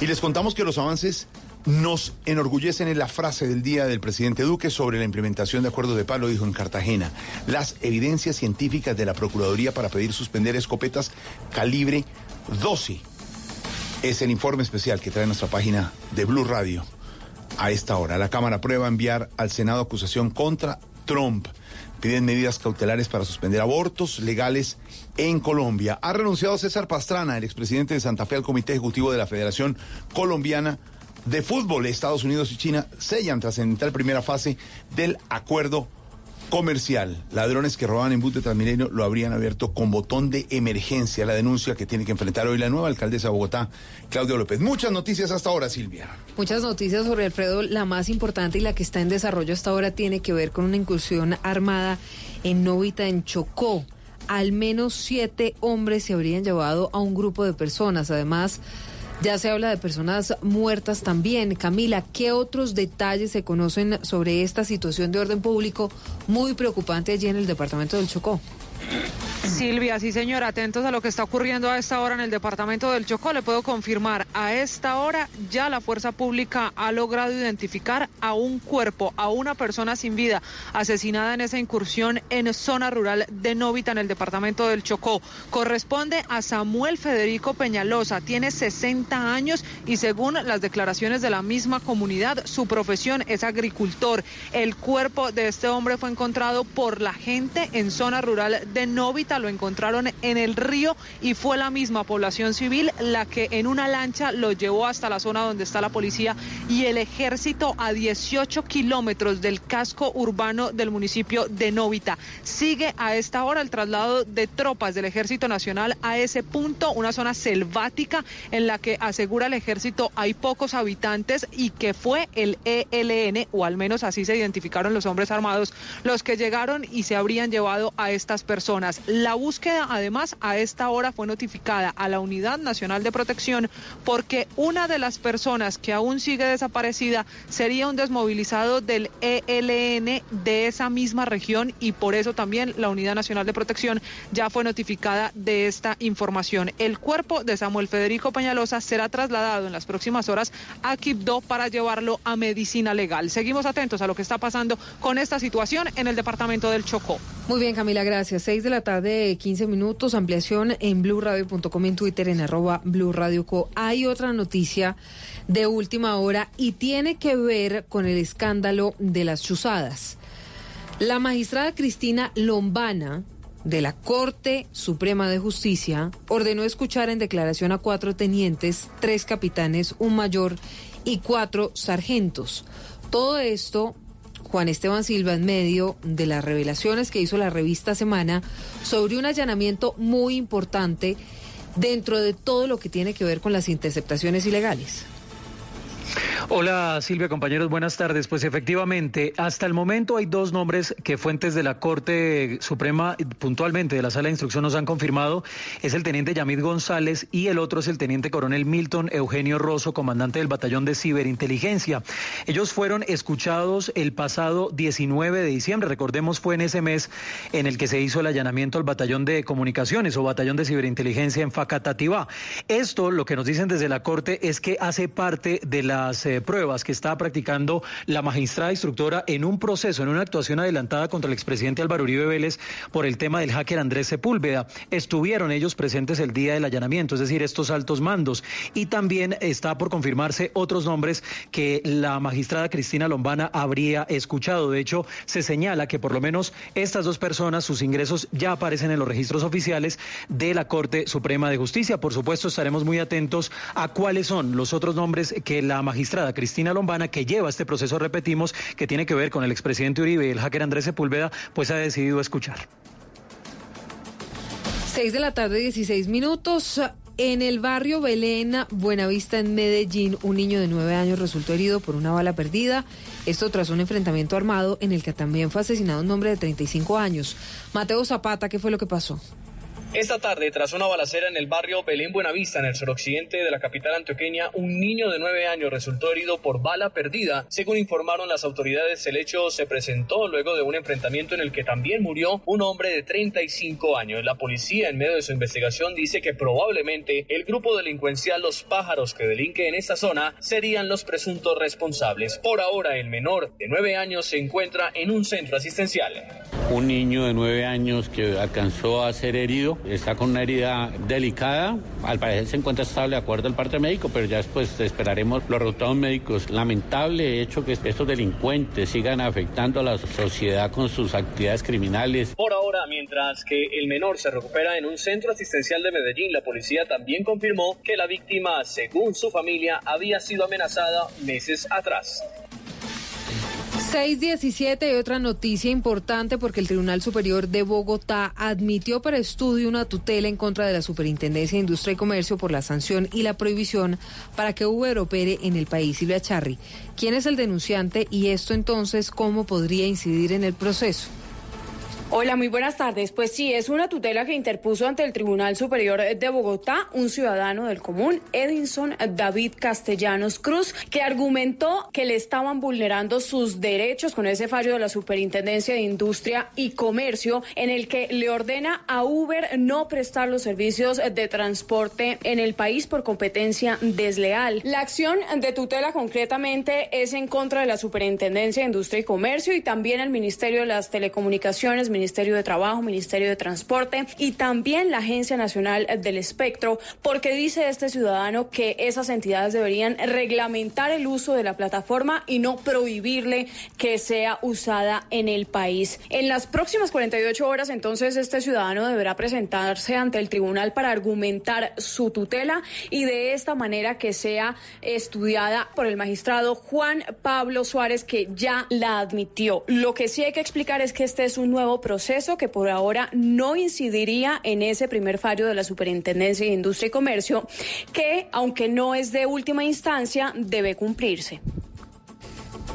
Y les contamos que los avances nos enorgullecen en la frase del día del presidente Duque sobre la implementación de acuerdos de paz, lo dijo en Cartagena. Las evidencias científicas de la Procuraduría para pedir suspender escopetas calibre 12. Es el informe especial que trae nuestra página de Blue Radio a esta hora. La Cámara aprueba enviar al Senado acusación contra Trump. Piden medidas cautelares para suspender abortos legales en Colombia. Ha renunciado César Pastrana, el expresidente de Santa Fe, al Comité Ejecutivo de la Federación Colombiana de Fútbol. Estados Unidos y China sellan trascendental primera fase del acuerdo comercial. Ladrones que robaban en bus de Transmilenio lo habrían abierto con botón de emergencia. La denuncia que tiene que enfrentar hoy la nueva alcaldesa de Bogotá, Claudia López. Muchas noticias hasta ahora, Silvia. Muchas noticias sobre Alfredo. La más importante y la que está en desarrollo hasta ahora tiene que ver con una incursión armada en Novita, en Chocó. Al menos siete hombres se habrían llevado a un grupo de personas. Además, ya se habla de personas muertas también. Camila, ¿qué otros detalles se conocen sobre esta situación de orden público muy preocupante allí en el departamento del Chocó? Silvia, sí señora, atentos a lo que está ocurriendo a esta hora en el departamento del Chocó. Le puedo confirmar, a esta hora ya la fuerza pública ha logrado identificar a un cuerpo, a una persona sin vida asesinada en esa incursión en zona rural de Novita en el departamento del Chocó. Corresponde a Samuel Federico Peñalosa, tiene 60 años y según las declaraciones de la misma comunidad, su profesión es agricultor. El cuerpo de este hombre fue encontrado por la gente en zona rural de Novita, lo encontraron en el río y fue la misma población civil la que en una lancha lo llevó hasta la zona donde está la policía y el ejército a 18 kilómetros del casco urbano del municipio de Novita. Sigue a esta hora el traslado de tropas del ejército nacional a ese punto, una zona selvática en la que asegura el ejército hay pocos habitantes y que fue el ELN, o al menos así se identificaron los hombres armados, los que llegaron y se habrían llevado a estas personas. La búsqueda, además, a esta hora fue notificada a la Unidad Nacional de Protección porque una de las personas que aún sigue desaparecida sería un desmovilizado del ELN de esa misma región y por eso también la Unidad Nacional de Protección ya fue notificada de esta información. El cuerpo de Samuel Federico Peñalosa será trasladado en las próximas horas a Quibdó para llevarlo a medicina legal. Seguimos atentos a lo que está pasando con esta situación en el departamento del Chocó. Muy bien, Camila, gracias. Seis de la tarde, 15 minutos. Ampliación en blurradio.com en Twitter, en arroba blurradioco. Hay otra noticia de última hora y tiene que ver con el escándalo de las chuzadas. La magistrada Cristina Lombana de la Corte Suprema de Justicia ordenó escuchar en declaración a cuatro tenientes, tres capitanes, un mayor y cuatro sargentos. Todo esto Juan Esteban Silva, en medio de las revelaciones que hizo la revista Semana sobre un allanamiento muy importante dentro de todo lo que tiene que ver con las interceptaciones ilegales. Hola Silvia, compañeros, buenas tardes. Pues efectivamente, hasta el momento hay dos nombres que fuentes de la Corte Suprema, puntualmente de la Sala de Instrucción, nos han confirmado. Es el teniente Yamid González y el otro es el teniente coronel Milton Eugenio Rosso, comandante del batallón de ciberinteligencia. Ellos fueron escuchados el pasado 19 de diciembre. Recordemos, fue en ese mes en el que se hizo el allanamiento al batallón de comunicaciones o batallón de ciberinteligencia en Facatativá. Esto, lo que nos dicen desde la Corte, es que hace parte de las eh, pruebas que está practicando la magistrada instructora en un proceso, en una actuación adelantada contra el expresidente Álvaro Uribe Vélez por el tema del hacker Andrés Sepúlveda. Estuvieron ellos presentes el día del allanamiento, es decir, estos altos mandos. Y también está por confirmarse otros nombres que la magistrada Cristina Lombana habría escuchado. De hecho, se señala que por lo menos estas dos personas, sus ingresos ya aparecen en los registros oficiales de la Corte Suprema de Justicia. Por supuesto, estaremos muy atentos a cuáles son los otros nombres que la magistrada Cristina Lombana, que lleva este proceso, repetimos, que tiene que ver con el expresidente Uribe y el hacker Andrés Sepúlveda, pues ha decidido escuchar. 6 de la tarde, 16 minutos. En el barrio Belén, Buenavista, en Medellín, un niño de 9 años resultó herido por una bala perdida. Esto tras un enfrentamiento armado en el que también fue asesinado un hombre de 35 años. Mateo Zapata, ¿qué fue lo que pasó? Esta tarde, tras una balacera en el barrio Belén Buenavista, en el suroccidente de la capital antioqueña, un niño de nueve años resultó herido por bala perdida. Según informaron las autoridades, el hecho se presentó luego de un enfrentamiento en el que también murió un hombre de 35 años. La policía, en medio de su investigación, dice que probablemente el grupo delincuencial Los Pájaros que delinque en esta zona serían los presuntos responsables. Por ahora, el menor de nueve años se encuentra en un centro asistencial. Un niño de nueve años que alcanzó a ser herido está con una herida delicada. Al parecer se encuentra estable de acuerdo al parte médico, pero ya después esperaremos los resultados médicos. Lamentable hecho que estos delincuentes sigan afectando a la sociedad con sus actividades criminales. Por ahora, mientras que el menor se recupera en un centro asistencial de Medellín, la policía también confirmó que la víctima, según su familia, había sido amenazada meses atrás. 617 y otra noticia importante porque el Tribunal Superior de Bogotá admitió para estudio una tutela en contra de la Superintendencia de Industria y Comercio por la sanción y la prohibición para que Uber opere en el país. Silvia Charri, ¿quién es el denunciante y esto entonces cómo podría incidir en el proceso? Hola, muy buenas tardes. Pues sí, es una tutela que interpuso ante el Tribunal Superior de Bogotá un ciudadano del común, Edinson David Castellanos Cruz, que argumentó que le estaban vulnerando sus derechos con ese fallo de la Superintendencia de Industria y Comercio, en el que le ordena a Uber no prestar los servicios de transporte en el país por competencia desleal. La acción de tutela concretamente es en contra de la Superintendencia de Industria y Comercio y también el Ministerio de las Telecomunicaciones, Ministerio de Trabajo, Ministerio de Transporte y también la Agencia Nacional del Espectro, porque dice este ciudadano que esas entidades deberían reglamentar el uso de la plataforma y no prohibirle que sea usada en el país. En las próximas 48 horas, entonces, este ciudadano deberá presentarse ante el tribunal para argumentar su tutela y de esta manera que sea estudiada por el magistrado Juan Pablo Suárez, que ya la admitió. Lo que sí hay que explicar es que este es un nuevo proceso que por ahora no incidiría en ese primer fallo de la Superintendencia de Industria y Comercio, que, aunque no es de última instancia, debe cumplirse.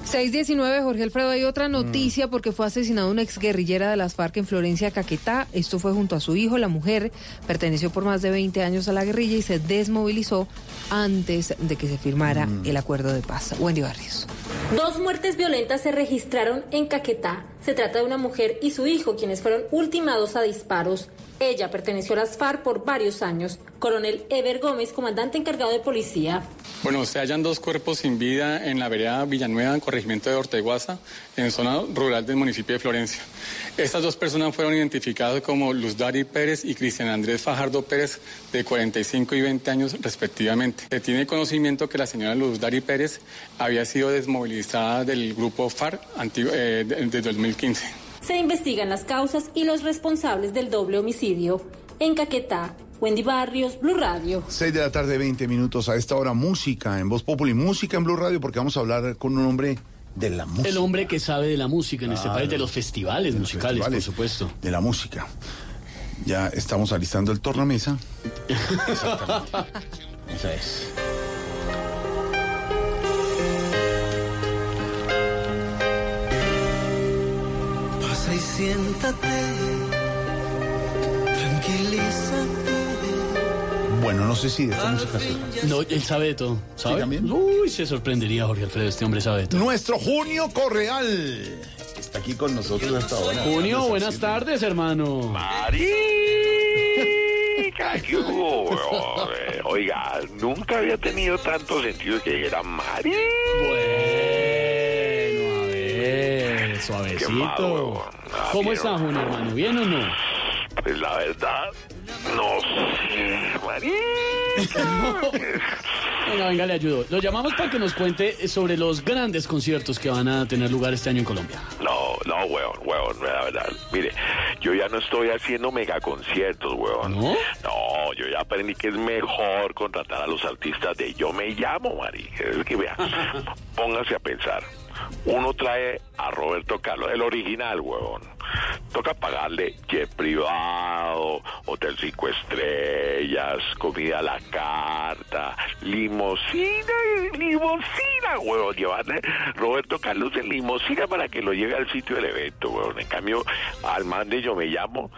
619, Jorge Alfredo, hay otra noticia porque fue asesinada una exguerrillera de las FARC en Florencia, Caquetá. Esto fue junto a su hijo. La mujer perteneció por más de 20 años a la guerrilla y se desmovilizó antes de que se firmara el acuerdo de paz. Wendy Barrios. Dos muertes violentas se registraron en Caquetá. Se trata de una mujer y su hijo, quienes fueron ultimados a disparos. Ella perteneció a las FARC por varios años. Coronel Ever Gómez, comandante encargado de policía. Bueno, se hallan dos cuerpos sin vida en la vereda Villanueva, en corregimiento de Orteguaza, en zona rural del municipio de Florencia. Estas dos personas fueron identificadas como Luz Dari Pérez y Cristian Andrés Fajardo Pérez, de 45 y 20 años respectivamente. Se tiene conocimiento que la señora Luz Dari Pérez había sido desmovilizada del grupo FARC eh, desde 2015. Se investigan las causas y los responsables del doble homicidio. En Caquetá, Wendy Barrios, Blue Radio. 6 de la tarde, 20 minutos. A esta hora, música en Voz Populi, música en Blue Radio, porque vamos a hablar con un hombre de la música. El hombre que sabe de la música en este Claro. país, de los festivales De los musicales, festivales, por supuesto. De la música. Ya estamos alistando el tornamesa. Exactamente. Esa es. Siéntate, tranquilízate. Bueno, no sé si de esta música se No, él sabe de todo. ¿Sabe? Uy, se sorprendería Jorge Alfredo, este hombre sabe de todo. Nuestro Junio Correal está aquí con nosotros hasta ahora. Junio, buenas tardes, hermano. Marica, ¿qué hubo, Oiga, nunca había tenido tanto sentido que dijera Mari. Bueno, suavecito. Ah, ¿Cómo está, Junio, hermano? ¿Bien o no? Pues la verdad, no sé. Venga, venga, le ayudo. Lo llamamos para que nos cuente sobre los grandes conciertos que van a tener lugar este año en Colombia. No, no, weón, weón, la verdad. Mire, yo ya no estoy haciendo megaconciertos, weón. ¿No? No, yo ya aprendí que es mejor contratar a los artistas de Yo Me Llamo, Mari. Es que vea, póngase a pensar. Uno trae a Roberto Carlos, el original, huevón. Toca pagarle jet privado, hotel cinco estrellas, comida a la carta, limosina, limosina, huevón. Llevarle Roberto Carlos en limosina para que lo lleve al sitio del evento, huevón. En cambio, al man de Yo Me Llamo,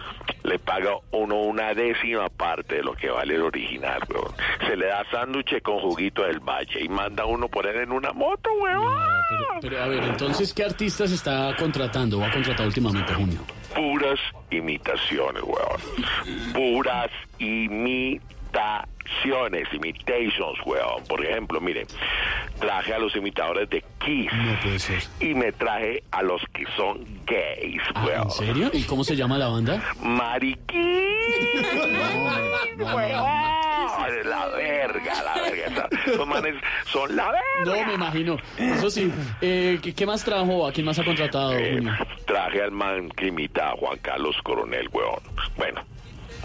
le paga uno una décima parte de lo que vale el original, huevón. Se le da sándwich con juguito del valle y manda uno por él en una moto, huevón. Pero, a ver, entonces, ¿qué artistas está contratando o ha contratado últimamente, Puras imitaciones, weón. Puras imitaciones, imitations, weón. Por ejemplo, miren, traje a los imitadores de Kiss No puede ser. y me traje a los que son gays, Ah, weón. ¿En serio? ¿Y cómo se llama la banda? Mariquín, weón. La verga, la verga. Esos manes son la verga. No, me imagino. Eso sí. Eh, ¿qué, más trajo? ¿A quién más ha contratado, Junio? Traje al man que imita a Juan Carlos Coronel, weón. Bueno,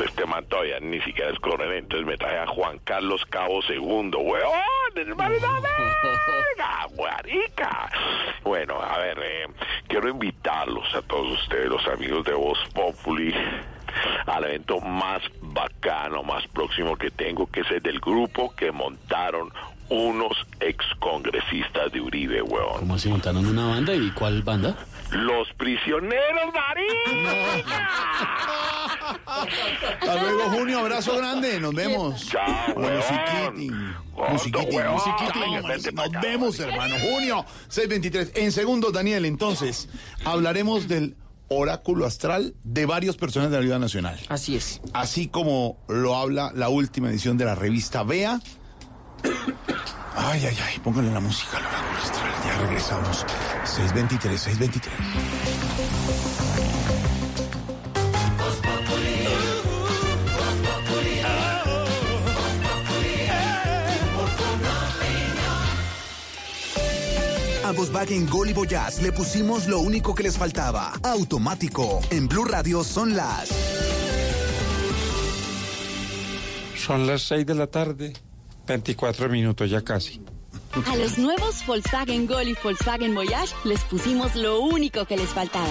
este man todavía ni siquiera es coronel, entonces me traje a Juan Carlos Cabo II, weón. ¡El man es la verga, marica! Bueno, a ver, eh, quiero invitarlos a todos ustedes, los amigos de Voz Populi, al evento más bacano, más próximo que tengo, que es el del grupo que montaron unos excongresistas de Uribe, weón. ¿Cómo se montaron una banda y cuál banda? Los prisioneros, marica. Hasta luego, Junio. Abrazo grande. Nos vemos. Chao, Bueno, weón. musiquiti. Musiquiti, weón. musiquiti. Chao, vente pa' Nos vemos, hermano. Junio 623. En segundos, Daniel, entonces, hablaremos del oráculo astral de varios personas de la vida nacional. Así es. Así como lo habla la última edición de la revista Vea. Ay, ay, ay, póngale la música al oráculo astral. Ya regresamos. 623, 623. A Volkswagen Gol y Voyage le pusimos lo único que les faltaba. Automático. En Blue Radio son las... Son las 6 de la tarde, 24 minutos ya casi. A los nuevos Volkswagen Gol y Volkswagen Voyage les pusimos lo único que les faltaba.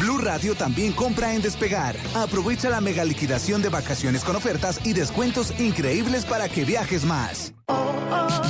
Blue Radio también compra en Despegar. Aprovecha la mega liquidación de vacaciones con ofertas y descuentos increíbles para que viajes más.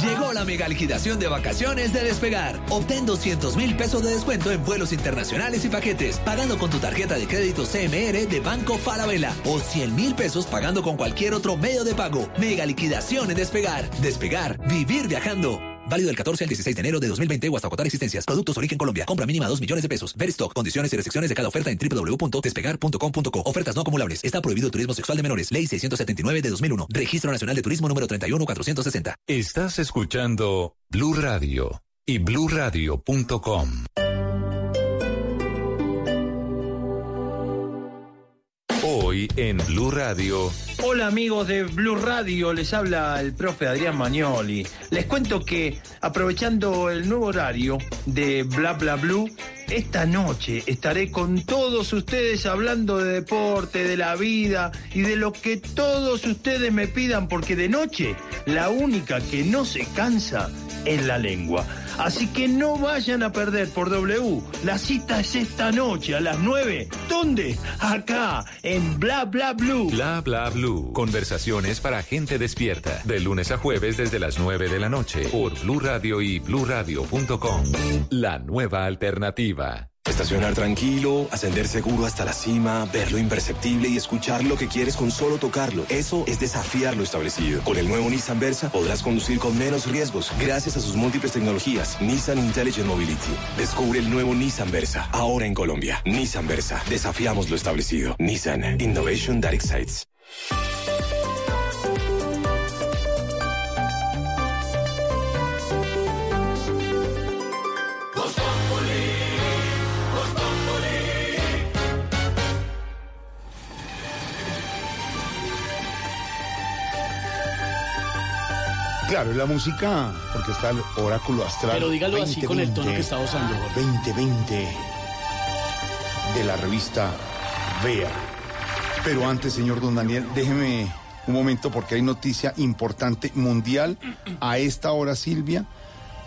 Llegó la mega liquidación de vacaciones de Despegar. Obtén 200 mil pesos de descuento en vuelos internacionales y paquetes, pagando con tu tarjeta de crédito CMR de Banco Falabella o 100 mil pesos pagando con cualquier otro medio de pago. Mega liquidación en Despegar. Despegar, vivir viajando. Válido del 14 al 16 de enero de 2020 o hasta agotar existencias. Productos origen Colombia. Compra mínima 2 millones de pesos. Ver stock. Condiciones y restricciones de cada oferta en www.despegar.com.co. Ofertas no acumulables. Está prohibido turismo sexual de menores. Ley 679 de 2001. Registro Nacional de Turismo número 31460. Estás escuchando Blue Radio y bluradio.com. En Blue Radio. Hola amigos de Blue Radio, les habla el profe Adrián Magnoli. Les cuento que aprovechando el nuevo horario de Bla Bla Blue, esta noche estaré con todos ustedes hablando de deporte, de la vida y de lo que todos ustedes me pidan, porque de noche la única que no se cansa es la lengua. Así que no vayan a perder por W. La cita es esta noche a las 9. ¿Dónde? Acá, en Bla Bla Blue. Bla Bla Blue. Conversaciones para gente despierta. De lunes a jueves desde las 9 de la noche. Por Blue Radio y bluradio.com. La nueva alternativa. Estacionar tranquilo, ascender seguro hasta la cima, ver lo imperceptible y escuchar lo que quieres con solo tocarlo. Eso es desafiar lo establecido. Con el nuevo Nissan Versa podrás conducir con menos riesgos gracias a sus múltiples tecnologías. Nissan Intelligent Mobility. Descubre el nuevo Nissan Versa. Ahora en Colombia. Nissan Versa. Desafiamos lo establecido. Nissan Innovation That Excites. Claro, es la música, porque está el oráculo astral. Pero dígalo así con el tono que está usando, Jorge. 2020 de la revista Vea. Pero antes, señor Don Daniel, déjeme un momento porque hay noticia importante mundial. A esta hora, Silvia,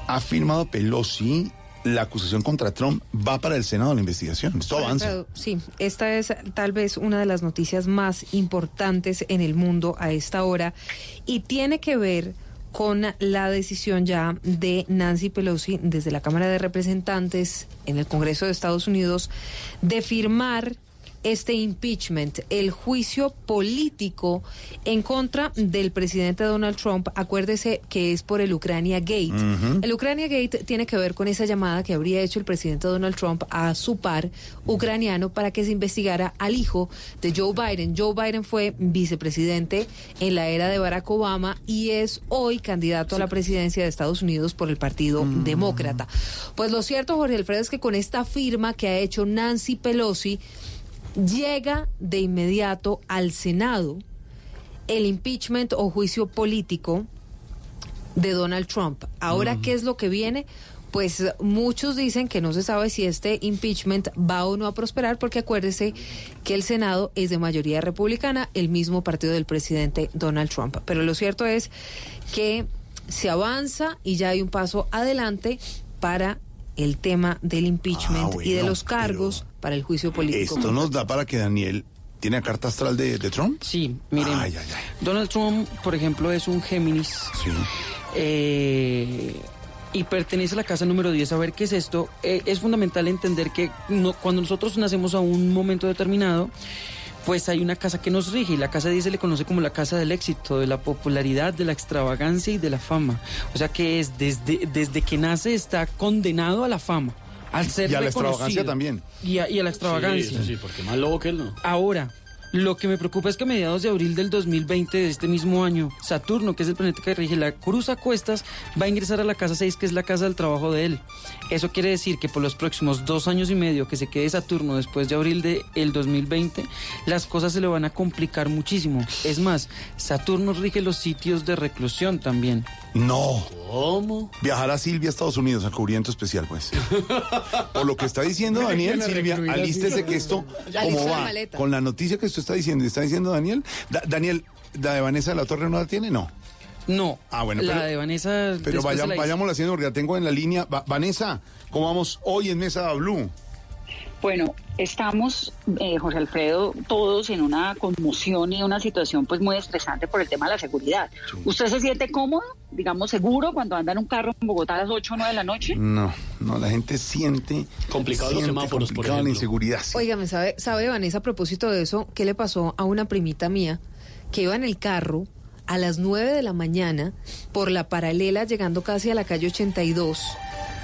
ha firmado Pelosi la acusación contra Trump va para el Senado la investigación. Esto avanza. Sí, esta es tal vez una de las noticias más importantes en el mundo a esta hora y tiene que ver con la decisión ya de Nancy Pelosi desde la Cámara de Representantes en el Congreso de Estados Unidos de firmar este impeachment, el juicio político en contra del presidente Donald Trump. Acuérdese que es por el Ucrania Gate. El Ucrania Gate tiene que ver con esa llamada que habría hecho el presidente Donald Trump a su par ucraniano para que se investigara al hijo de Joe Biden. Joe Biden fue vicepresidente en la era de Barack Obama y es hoy candidato a la presidencia de Estados Unidos por el Partido Demócrata. Pues lo cierto, Jorge Alfredo, es que con esta firma que ha hecho Nancy Pelosi, llega de inmediato al Senado el impeachment o juicio político de Donald Trump. Ahora, ¿qué es lo que viene? Pues muchos dicen que no se sabe si este impeachment va o no a prosperar, porque acuérdese que el Senado es de mayoría republicana, el mismo partido del presidente Donald Trump. Pero lo cierto es que se avanza y ya hay un paso adelante para el tema del impeachment y de los cargos para el juicio político. Esto nos da para que Daniel tiene la carta astral de, de Trump. Sí, miren, Ay, ay, ay. Donald Trump, por ejemplo, es un Géminis. eh, y pertenece a la casa número 10. A ver qué es esto. Eh, es fundamental entender que no- cuando nosotros nacemos a un momento determinado, pues hay una casa que nos rige y la casa 10 se le conoce como la casa del éxito, de la popularidad, de la extravagancia y de la fama. O sea que es desde, desde que nace está condenado a la fama. Al ser Y a la reconocido. extravagancia también. Y a, y a la extravagancia. Sí, sí, porque más lobo que él no. Ahora, lo que me preocupa es que a mediados de abril del 2020 de este mismo año, Saturno, que es el planeta que rige la cruz a cuestas, va a ingresar a la casa 6, que es la casa del trabajo de él. Eso quiere decir que por los próximos dos años y medio que se quede Saturno después de abril del 2020, las cosas se le van a complicar muchísimo. Es más, Saturno rige los sitios de reclusión también. No. ¿Cómo? Viajará Silvia a Estados Unidos a cubrimiento especial, pues. Por lo que está diciendo Daniel, ¿quién la Silvia, alístese que esto, Ya ¿cómo lista la va? Con la noticia que usted está diciendo, ¿está diciendo Daniel? Da- Daniel, ¿la de Vanessa de la Torre no la tiene? No. No. Ah, bueno, la pero- de Vanessa. Pero vaya, la haciendo porque la tengo en la línea. Va- Vanessa, ¿cómo vamos hoy en Mesa Blue? Bueno, estamos, eh, José Alfredo, todos en una conmoción y una situación pues muy estresante por el tema de la seguridad. ¿Usted se siente cómodo, digamos, seguro cuando anda en un carro en Bogotá a las 8 o 9 de la noche? No, no, la gente siente. Complicados los siente semáforos, por complicada la inseguridad. sí. Óigame, ¿sabe, ¿sabe, Vanessa, a propósito de eso, qué le pasó a una primita mía que iba en el carro a las 9 de la mañana por la paralela, llegando casi a la calle 82,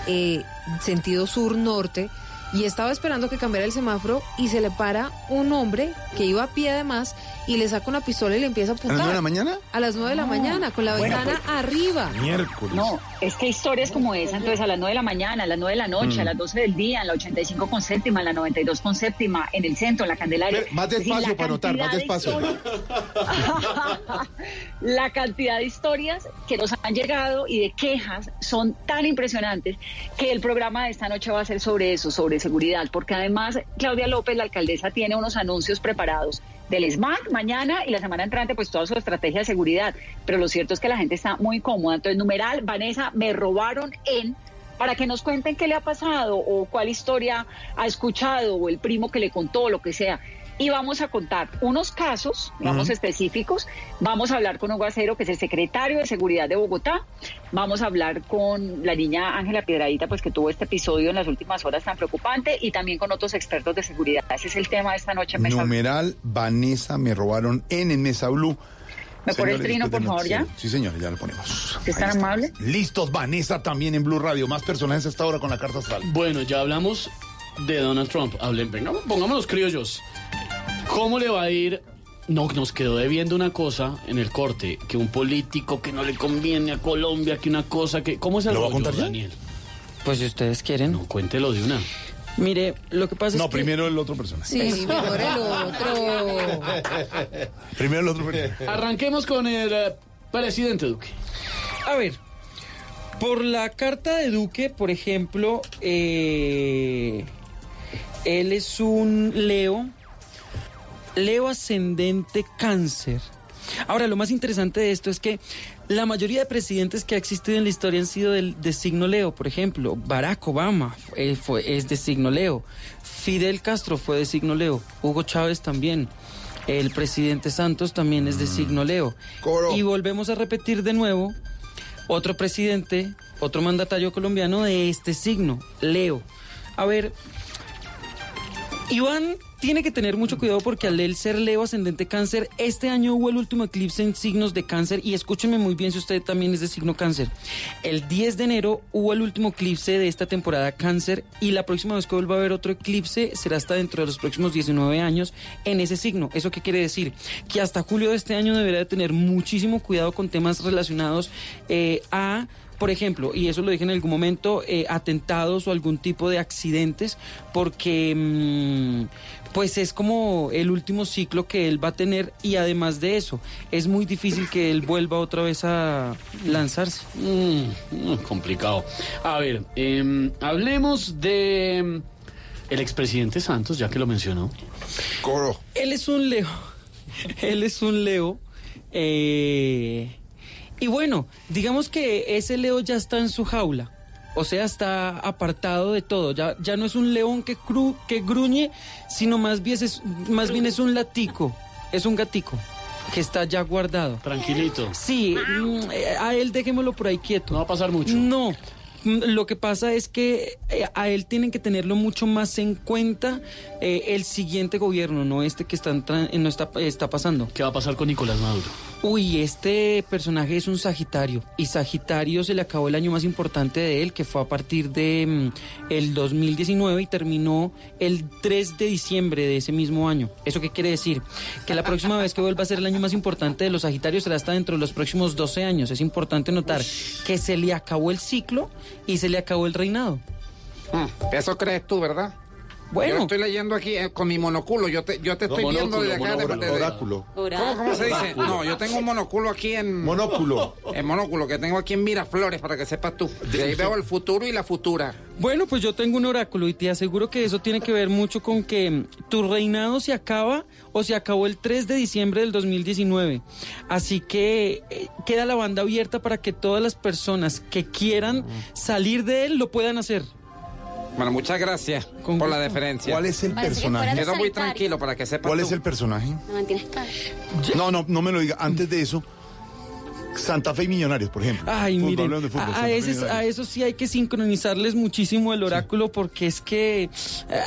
eh, sentido sur-norte, y estaba esperando que cambiara el semáforo y se le para un hombre que iba a pie además y le saca una pistola y le empieza a apuntar. ¿A las nueve de la mañana? A las 9 de la mañana, con la Bueno, ventana pues, arriba. Miércoles. No, es que historias como esa, entonces a las 9 de la mañana, a las 9 de la noche, Mm. a las 12 del día, en la 85 con séptima, en la 92 con séptima, en el centro, en la Candelaria. Ve, Más Es decir, despacio la para anotar, más de despacio. la cantidad de historias que nos han llegado y de quejas son tan impresionantes que el programa de esta noche va a ser sobre eso, sobre seguridad, porque además Claudia López, la alcaldesa, tiene unos anuncios preparados del SMAC mañana y la semana entrante, pues toda su estrategia de seguridad. Pero lo cierto es que la gente está muy cómoda. Entonces, numeral, Vanessa, me robaron en para que nos cuenten qué le ha pasado o cuál historia ha escuchado o el primo que le contó, lo que sea. Y vamos a contar unos casos, digamos, Ujú. específicos. Vamos a hablar con Hugo Acero, que es el secretario de Seguridad de Bogotá. Vamos a hablar con la niña Ángela Piedradita, pues que tuvo este episodio en las últimas horas tan preocupante, y también con otros expertos de seguridad. Ese es el tema de esta noche en Mesa Blue. Numeral Vanessa me robaron en en Mesa Blue. ¿Me pone el trino, por favor, ya? Sí, señores, ya lo ponemos. ¿Es tan amable? Listos, Vanessa también en Blue Radio. Más personajes hasta ahora con la carta astral. Bueno, ya hablamos de Donald Trump. Hablen, venga, pongámonos criollos. ¿Cómo le va a ir? No, nos quedó debiendo una cosa en el corte, que un político que no le conviene a Colombia, que una cosa que... ¿Cómo se ¿Lo va a contar ya? Daniel? Pues si ustedes quieren. No, cuéntelo de una. Mire, lo que pasa No, es que... primero el otro personaje. Sí, mejor el otro. Primero el otro personaje. Arranquemos con el eh, presidente Duque. A ver, por la carta de Duque, por ejemplo, eh, él es un Leo, Leo ascendente cáncer. Ahora, lo más interesante de esto es que la mayoría de presidentes que ha existido en la historia han sido del, de signo Leo. Por ejemplo, Barack Obama eh, fue, es de signo Leo. Fidel Castro fue de signo Leo. Hugo Chávez también. El presidente Santos también es de signo Leo. Y volvemos a repetir de nuevo, otro presidente, otro mandatario colombiano de este signo, Leo. A ver, Iván tiene que tener mucho cuidado porque al ser Leo ascendente cáncer, este año hubo el último eclipse en signos de cáncer y escúcheme muy bien si usted también es de signo cáncer. El 10 de enero hubo el último eclipse de esta temporada cáncer y la próxima vez que vuelva a haber otro eclipse será hasta dentro de los próximos 19 años en ese signo. ¿Eso qué quiere decir? Que hasta julio de este año deberá de tener muchísimo cuidado con temas relacionados eh, a por ejemplo, y eso lo dije en algún momento, eh, atentados o algún tipo de accidentes, porque mm, pues es como el último ciclo que él va a tener y además de eso, es muy difícil que él vuelva otra vez a lanzarse. Mm, mm, complicado. A ver, em, hablemos de em, el expresidente Santos, ya que lo mencionó. Coro. Él es un Leo. Él es un Leo. eh, y bueno, digamos que ese Leo ya está en su jaula. O sea, está apartado de todo. Ya, ya no es un león que, cru, que gruñe, sino más bien, es, más bien es un latico. Es un gatico que está ya guardado. Tranquilito. Sí, mm, a él dejémoslo por ahí quieto. No va a pasar mucho. No. Mm, Lo que pasa es que eh, a él tienen que tenerlo mucho más en cuenta eh, el siguiente gobierno, no este que está, entra- eh, no está, está pasando. ¿Qué va a pasar con Nicolás Maduro? Uy, este personaje es un Sagitario y Sagitario se le acabó el año más importante de él, que fue a partir de mm, el 2019 y terminó el 3 de diciembre de ese mismo año. ¿Eso qué quiere decir? Que la próxima vez que vuelva a ser el año más importante de los Sagitarios será hasta dentro de los próximos 12 años. Es importante notar que se le acabó el ciclo y se le acabó el reinado. Eso crees tú, ¿verdad? Bueno. Yo estoy leyendo aquí eh, con mi monoculo. Yo te, yo te No, estoy viendo desde acá. de- monóculo, de- de- oráculo. ¿Cómo, cómo se dice? Oráculo. No, yo tengo un monóculo aquí en... Monóculo. En monóculo que tengo aquí en Miraflores, para que sepas tú. De ahí veo el futuro y la futura. Bueno, pues yo tengo un oráculo y te aseguro que eso tiene que ver mucho con que mm, tu reinado se acaba o se acabó el 3 de diciembre del 2019. Así que eh, queda la banda abierta para que todas las personas que quieran salir de él lo puedan hacer. Bueno, muchas gracias por la deferencia. ¿Cuál es el Parece que personaje? de Quedo muy tranquilo para que sepas ¿Cuál tú. es el personaje? No mantienes cara. No, no, no me lo diga. Antes de eso, Santa Fe y Millonarios, por ejemplo. Ay, Fútbol, miren, hablando de fútbol, a, a Fe y ese- Millonarios. a eso sí hay que sincronizarles muchísimo el oráculo porque es que eh,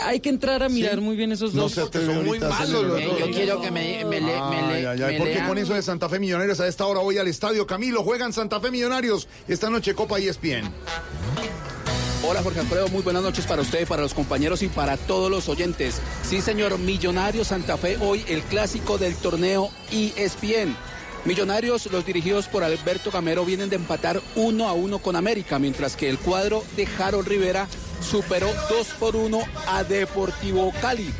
hay que entrar a mirar muy bien esos No dos. se atreve Son a hacerle los dos. Yo quiero que me, me, le- me, le- Ay, ay, ay, me ¿Por qué lean. con eso de Santa Fe Millonarios a esta hora voy al estadio Camilo? Juegan Santa Fe Millonarios esta noche Copa ESPN. Hola Jorge Alfredo, muy buenas noches para usted, para los compañeros y para todos los oyentes. Sí señor, Millonarios Santa Fe hoy el clásico del torneo ESPN. Millonarios, los dirigidos por Alberto Camero, vienen de empatar uno a uno con América, mientras que el cuadro de Harold Rivera superó 2 por 1 a Deportivo Cali.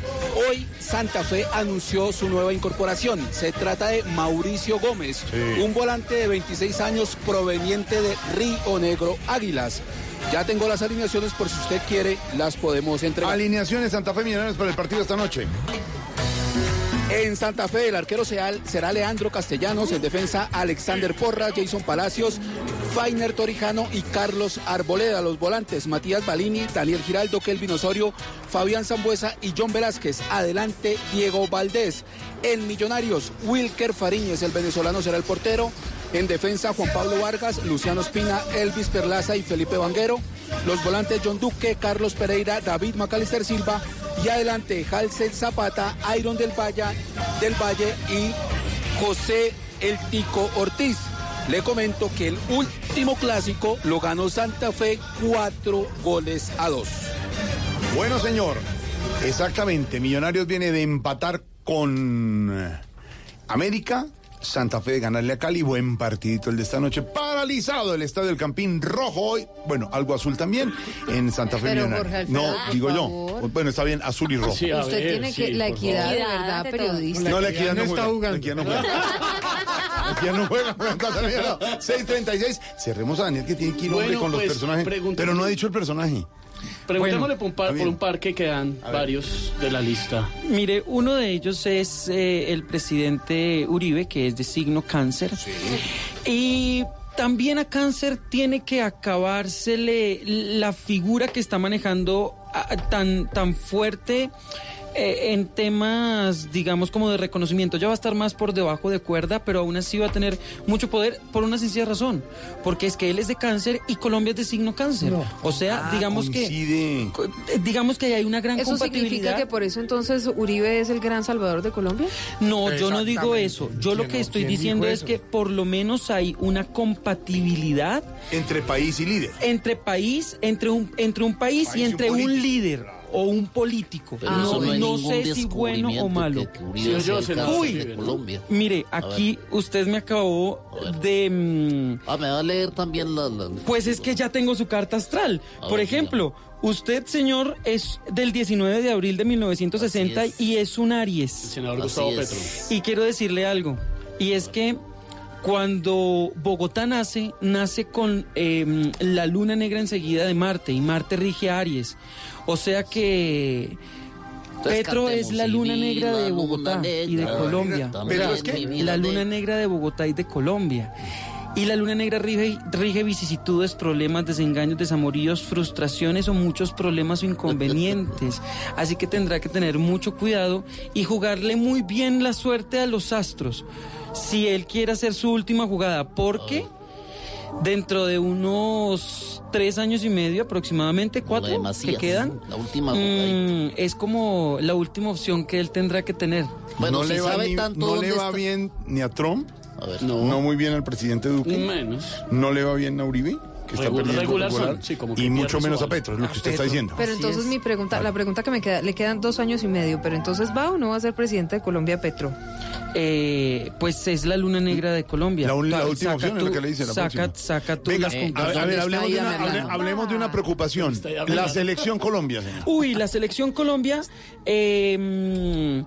Hoy Santa Fe anunció su nueva incorporación. Se trata de Mauricio Gómez, un volante de 26 años proveniente de Río Negro Águilas. Ya tengo las alineaciones por si usted quiere, las podemos entregar. Alineaciones Santa Fe Millonarios para el partido esta noche. En Santa Fe, el arquero será, será Leandro Castellanos, en defensa Alexander Porra, Jason Palacios, Fainer Torijano y Carlos Arboleda. Los volantes Matías Balini, Daniel Giraldo, Kelvin Osorio, Fabián Zambuesa y John Velázquez. Adelante Diego Valdés. En Millonarios, Wilker Fariñez, el venezolano, será el portero. En defensa, Juan Pablo Vargas, Luciano Espina, Elvis Perlaza y Felipe Vanguero. Los volantes John Duque, Carlos Pereira, David Macalister Silva. Y adelante, Halsel Zapata, Iron del Valle, del Valle y José El Tico Ortiz. Le comento que el último clásico lo ganó Santa Fe cuatro goles a dos. Bueno, señor. Exactamente. Millonarios viene de empatar con eh, América. Santa Fe de ganarle a Cali. Buen partidito el de esta noche. Paralizado el estadio del Campín Rojo hoy. Bueno, algo azul también en Santa Fe. Pero. Jorge Alfredo, no, digo yo. favor. Bueno, está bien, azul y rojo. Usted tiene que la equidad de verdad periodista. No, la equidad no, juega. La equidad no juega. La equidad no juega. juega Fe, no. 6.36. Cerremos a Daniel que tiene que ir hombre Bueno, con los pues, personajes. Pero no ha dicho el personaje. Preguntémosle por, un par, por un par que quedan varios de la lista. Mire, uno de ellos es eh, el presidente Uribe, que es de signo cáncer. Y también a cáncer tiene que acabársele la figura que está manejando ah, tan, tan fuerte eh, en temas, digamos, como de reconocimiento. Ya va a estar más por debajo de cuerda, pero aún así va a tener mucho poder por una sencilla razón. Porque es que él es de cáncer y Colombia es de signo cáncer. O sea, Ah, digamos que... co- eh, Digamos que hay una gran ¿Eso significa compatibilidad. que por eso entonces Uribe es el gran salvador de Colombia? No, yo no digo eso. Yo lo ¿Quién que no? estoy ¿Quién diciendo es que por lo menos hay una compatibilidad Entre país y líder. entre país, entre un, entre un país, y País y entre un un líder o un político. Pero no eso no hay no ningún sé si bueno o malo. que- el cáncer Uy, de Colombia. mire, aquí usted me acabó de... mm, Ah, me va a leer también la... la- pues es que ya tengo su carta astral. A Por ver, ejemplo, usted, señor, es del 19 de abril de 1960 Así es. y es un Aries. Senador Así Gustavo es. Petro. Y quiero decirle algo, y es que cuando Bogotá nace, nace con eh, la luna negra enseguida de Marte, y Marte rige a Aries. O sea que Entonces Petro es la luna negra de Bogotá y de. Colombia. ¿Petro es vida La luna negra. negra de Bogotá y de Colombia. Y la luna negra rige, rige vicisitudes, problemas, desengaños, desamoríos, frustraciones o muchos problemas o inconvenientes. Así que tendrá que tener mucho cuidado y jugarle muy bien la suerte a los astros. Si él quiere hacer su última jugada, porque dentro de unos tres años y medio aproximadamente, cuatro que quedan, la última mm, es como la última opción que él tendrá que tener. Bueno, no si le va, sabe ni- tanto no le va está- bien ni a Trump, A ver. no. muy bien al presidente Duque, Menos. no le va bien a Uribe, que está Regular- perdiendo regular popular, sí, como que y mucho menos a Petro, es lo que usted está diciendo. Pero Así entonces es. mi pregunta, la pregunta que me queda, le quedan dos años y medio, pero entonces va o no va a ser presidente de Colombia Petro. Eh, pues es la luna negra de Colombia. La, un- la Ca- última saca opción es lo que le dice la saca, próxima. saca tú Venga, las a ver, conclusiones. a ver, ¿Dónde hablemos, de una, hable- hablemos de una preocupación. La selección Colombia. Uy, la selección Colombia. eh,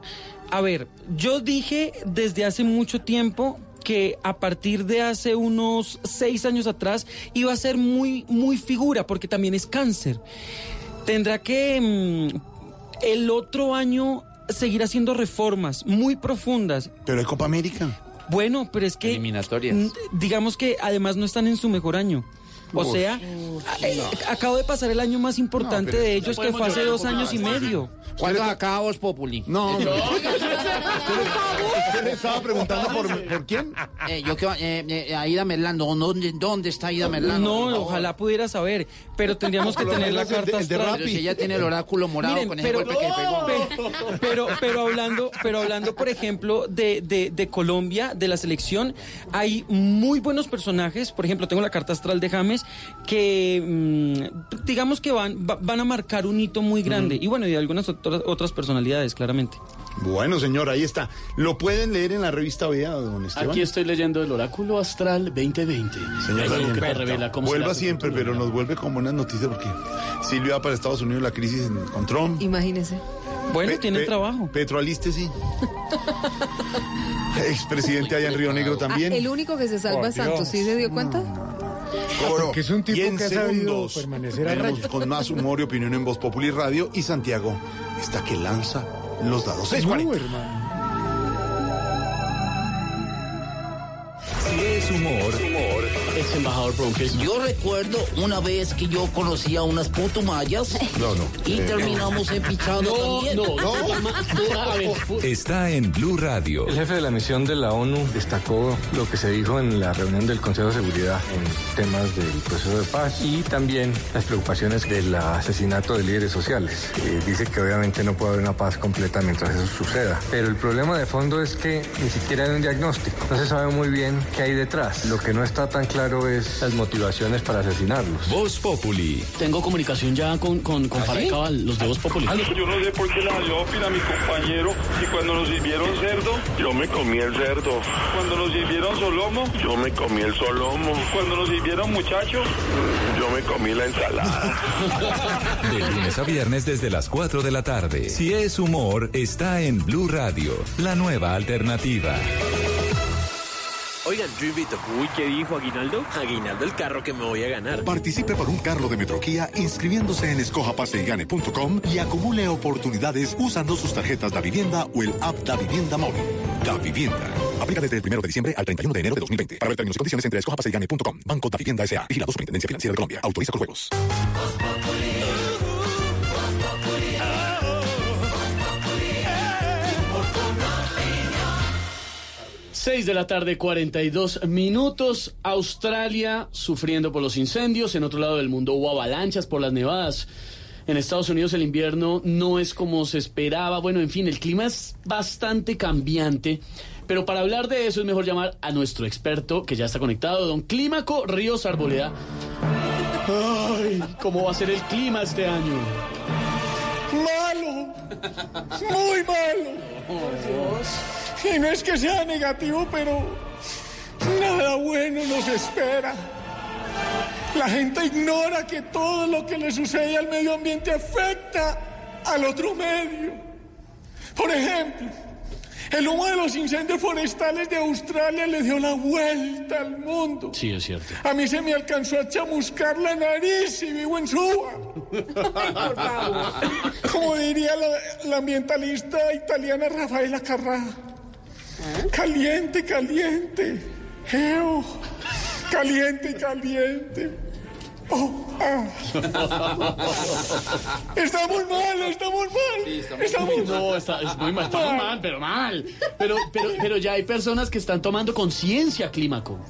a ver, yo dije desde hace mucho tiempo que a partir de hace unos seis años atrás iba a ser muy, muy figura, porque también es cáncer. Tendrá que mm, el otro año seguir haciendo reformas muy profundas. Pero hay Copa América. Bueno, pero es que Eliminatorias. digamos que además no están en su mejor año. O sea, eh, acabo de pasar el año más importante No, de que ellos no que fue hace dos años y medio. ¿Cuándo acaba Voz Populi? No, hombre. ¿Usted le estaba preguntando por, por quién? Eh, yo quiero, eh, eh, a Ida Merlano, ¿dónde, dónde está Ida Merlano? por No, ojalá pudiera saber, pero tendríamos que tener la el de- carta el de astral. Pero si ella tiene el oráculo morado Miren, con ese pero- golpe que pegó. pe- Pero, pero hablando, pero hablando, por ejemplo, de, de, de Colombia, de la selección, hay muy buenos personajes. Por ejemplo, tengo la carta astral de James que mm, digamos que van, va- van a marcar un hito muy grande. Y bueno, y de algunas otras, otras personalidades, claramente. Bueno, señor, ahí está. Lo pueden leer en la revista Vea, don Esteban. Aquí estoy leyendo el Oráculo Astral 2020. Señor, Algo que te Berta, revela cómo vuelva siempre, pero nos vuelve con buenas noticias porque Silvia va para Estados Unidos, la crisis en- con Trump. Imagínese. Bueno, tiene Pe- trabajo. Petroaliste, sí. Expresidente allá en Río Negro también. Ah, el único que se salva Por Santos, Dios. ¿sí se dio cuenta? Porque es un tipo y en que ha sabido segundos permanecer a tenemos raya. con más humor y opinión en Voz Populi Radio y Santiago está que lanza los dados. 640. Si es humor, Ex embajador Bronques. Yo recuerdo una vez que yo conocí a unas putumayas No, no. y Eh, terminamos empichados No, también. no, no. Ver, está en Blue Radio. El jefe de la misión de la ONU destacó lo que se dijo en la reunión del Consejo de Seguridad en temas del proceso de paz y también las preocupaciones del asesinato de líderes sociales. Eh, dice que obviamente no puede haber una paz completa mientras eso suceda. Pero el problema de fondo es que ni siquiera hay un diagnóstico. No se sabe muy bien qué hay detrás. Lo que no está tan claro es las motivaciones para asesinarlos. Voz Populi. Tengo comunicación ya con, con, con Cabal, los de Voz Populi. Yo no sé por qué salió opina a mi compañero y cuando nos sirvieron cerdo, yo me comí el cerdo. Cuando nos sirvieron solomo, yo me comí el solomo. Cuando nos sirvieron muchacho, yo me comí la ensalada. De lunes a viernes desde las 4 de la tarde. Si es humor, está en Blue Radio, la nueva alternativa. Oigan, yo invito. Uy, ¿qué dijo Aguinaldo? Aguinaldo el carro que me voy a ganar. Participe por un carro de Metroquía inscribiéndose en escojapaseygane.com y acumule oportunidades usando sus tarjetas Da Vivienda o el app Da Vivienda Móvil. Da Vivienda. Aplica desde el 1 de diciembre al 31 de enero de 2020. Para ver términos y condiciones entre escojapaseygane.com. Banco Da Vivienda S.A. Vigilado Superintendencia Financiera de Colombia. Autoriza con juegos. 6 de la tarde, 42 minutos. Australia sufriendo por los incendios. En otro lado del mundo hubo avalanchas por las nevadas. En Estados Unidos el invierno no es como se esperaba. Bueno, en fin, el clima es bastante cambiante. Pero para hablar de eso es mejor llamar a nuestro experto que ya está conectado, don Clímaco Ríos Arboleda. Ay, ¿cómo va a ser el clima este año? Malo, muy malo. Y no es que sea negativo, pero nada bueno nos espera. La gente ignora que todo lo que le sucede al medio ambiente afecta al otro medio. Por ejemplo, el humo de los incendios forestales de Australia le dio la vuelta al mundo. Sí, es cierto. A mí se me alcanzó a chamuscar la nariz y vivo en Suba. Como diría la, la ambientalista italiana Rafaela Carrà. Caliente, caliente. Eo. Caliente, caliente. Oh, ah. Estamos mal, estamos mal. Estamos No, está, es muy mal, estamos mal, pero mal. Pero, pero, pero ya hay personas que están tomando conciencia, Clímaco.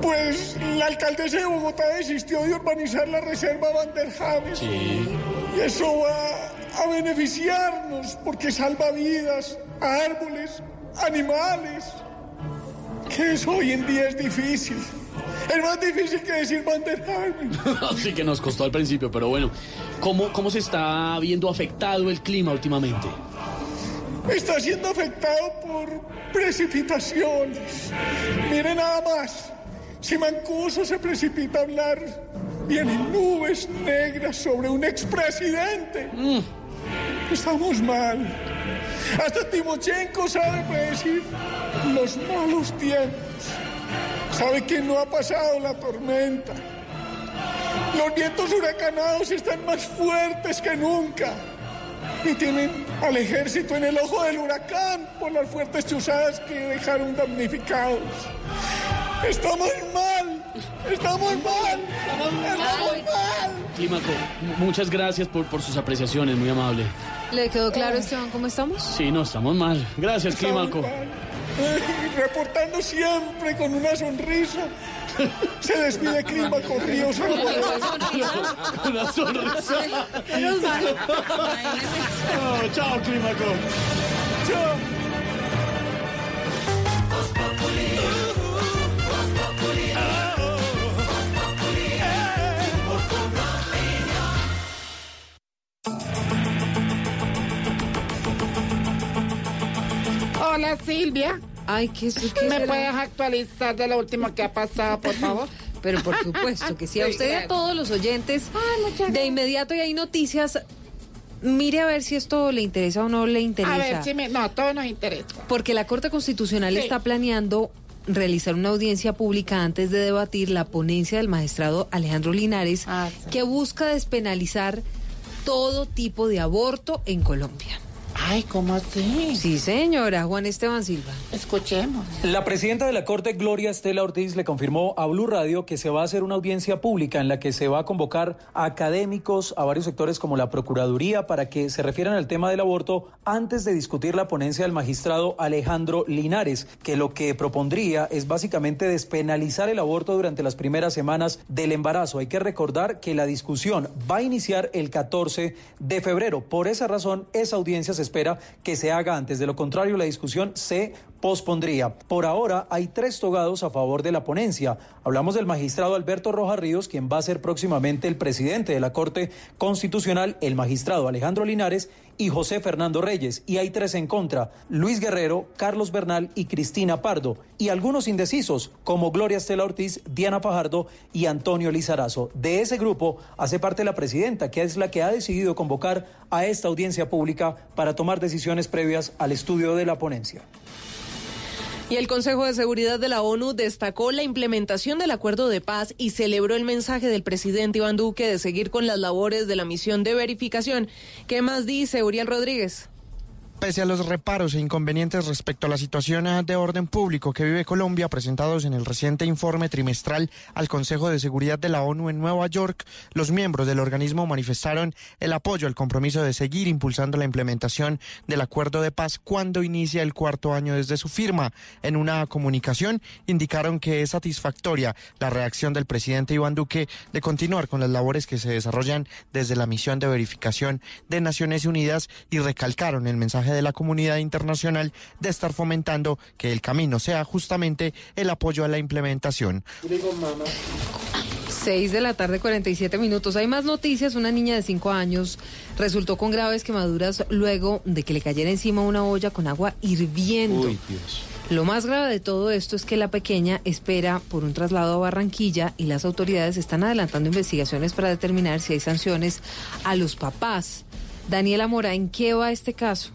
Pues la alcaldesa de Bogotá desistió de urbanizar la reserva Van der Haven. Sí. Y eso va a beneficiarnos porque salva vidas, árboles, animales. Que eso hoy en día es difícil. Es más difícil que decir Haven. Así que nos costó al principio, pero bueno. ¿Cómo, ¿Cómo se está viendo afectado el clima últimamente? Está siendo afectado por precipitaciones. Mire nada más. Si Mancuso se precipita a hablar, vienen nubes negras sobre un expresidente. Estamos mal. Hasta Timochenko sabe predecir los malos tiempos. Sabe que no ha pasado la tormenta. Los vientos huracanados están más fuertes que nunca. Y tienen al ejército en el ojo del huracán por las fuertes chuzadas que dejaron damnificados. Estamos mal. Estamos mal. Estamos mal. Clímaco, muchas gracias por, por sus apreciaciones, muy amable. ¿Le quedó claro, Esteban, cómo estamos? Sí, no, estamos mal. Gracias, Estamos Clímaco. mal. Reportando siempre con una sonrisa. Se despide Clima con Ríos Una sonrisa. Menos mal. Oh, chao, Clímaco. Chao. Hola Silvia. Ay, ¿qué, es- ¿Me puedes actualizar de lo último que ha pasado, por favor? Pero por supuesto que sí, a usted y a todos los oyentes, de inmediato y hay noticias. Mire a ver si esto le interesa o no le interesa. A ver si me... No, todo nos interesa. Porque la Corte Constitucional Sí. está planeando realizar una audiencia pública antes de debatir la ponencia del magistrado Alejandro Linares, Ah, que busca despenalizar todo tipo de aborto en Colombia. Ay, ¿cómo así? Sí, señora, Juan Esteban Silva. Escuchemos. La presidenta de la Corte, Gloria Estela Ortiz, le confirmó a Blue Radio que se va a hacer una audiencia pública en la que se va a convocar a académicos, a varios sectores como la Procuraduría, para que se refieran al tema del aborto antes de discutir la ponencia del magistrado Alejandro Linares, que lo que propondría es básicamente despenalizar el aborto durante las primeras semanas del embarazo. Hay que recordar que la discusión va a iniciar el 14 de febrero. Por esa razón, esa audiencia se espera que se haga antes. De lo contrario, la discusión se pospondría. Por ahora hay tres togados a favor de la ponencia. Hablamos del magistrado Alberto Rojas Ríos, quien va a ser próximamente el presidente de la Corte Constitucional, el magistrado Alejandro Linares y José Fernando Reyes. Y hay tres en contra, Luis Guerrero, Carlos Bernal y Cristina Pardo. Y algunos indecisos, como Gloria Estela Ortiz, Diana Fajardo y Antonio Lizarazo. De ese grupo hace parte la presidenta, que es la que ha decidido convocar a esta audiencia pública para tomar decisiones previas al estudio de la ponencia. Y el Consejo de Seguridad de la ONU destacó la implementación del acuerdo de paz y celebró el mensaje del presidente Iván Duque de seguir con las labores de la misión de verificación. ¿Qué más dice Uriel Rodríguez? Pese a los reparos e inconvenientes respecto a la situación de orden público que vive Colombia presentados en el reciente informe trimestral al Consejo de Seguridad de la ONU en Nueva York, los miembros del organismo manifestaron el apoyo al compromiso de seguir impulsando la implementación del acuerdo de paz cuando inicia el cuarto año desde su firma. En una comunicación indicaron que es satisfactoria la reacción del presidente Iván Duque de continuar con las labores que se desarrollan desde la misión de verificación de Naciones Unidas y recalcaron el mensaje de la comunidad internacional de estar fomentando que el camino sea justamente el apoyo a la implementación. Digo, mamá. 6 de la tarde, 47 minutos. Hay más noticias. Una niña de 5 años resultó con graves quemaduras luego de que le cayera encima una olla con agua hirviendo. Uy, Dios. Lo más grave de todo esto es que la pequeña espera por un traslado a Barranquilla y las autoridades están adelantando investigaciones para determinar si hay sanciones a los papás. Daniela Mora, ¿en qué va este caso?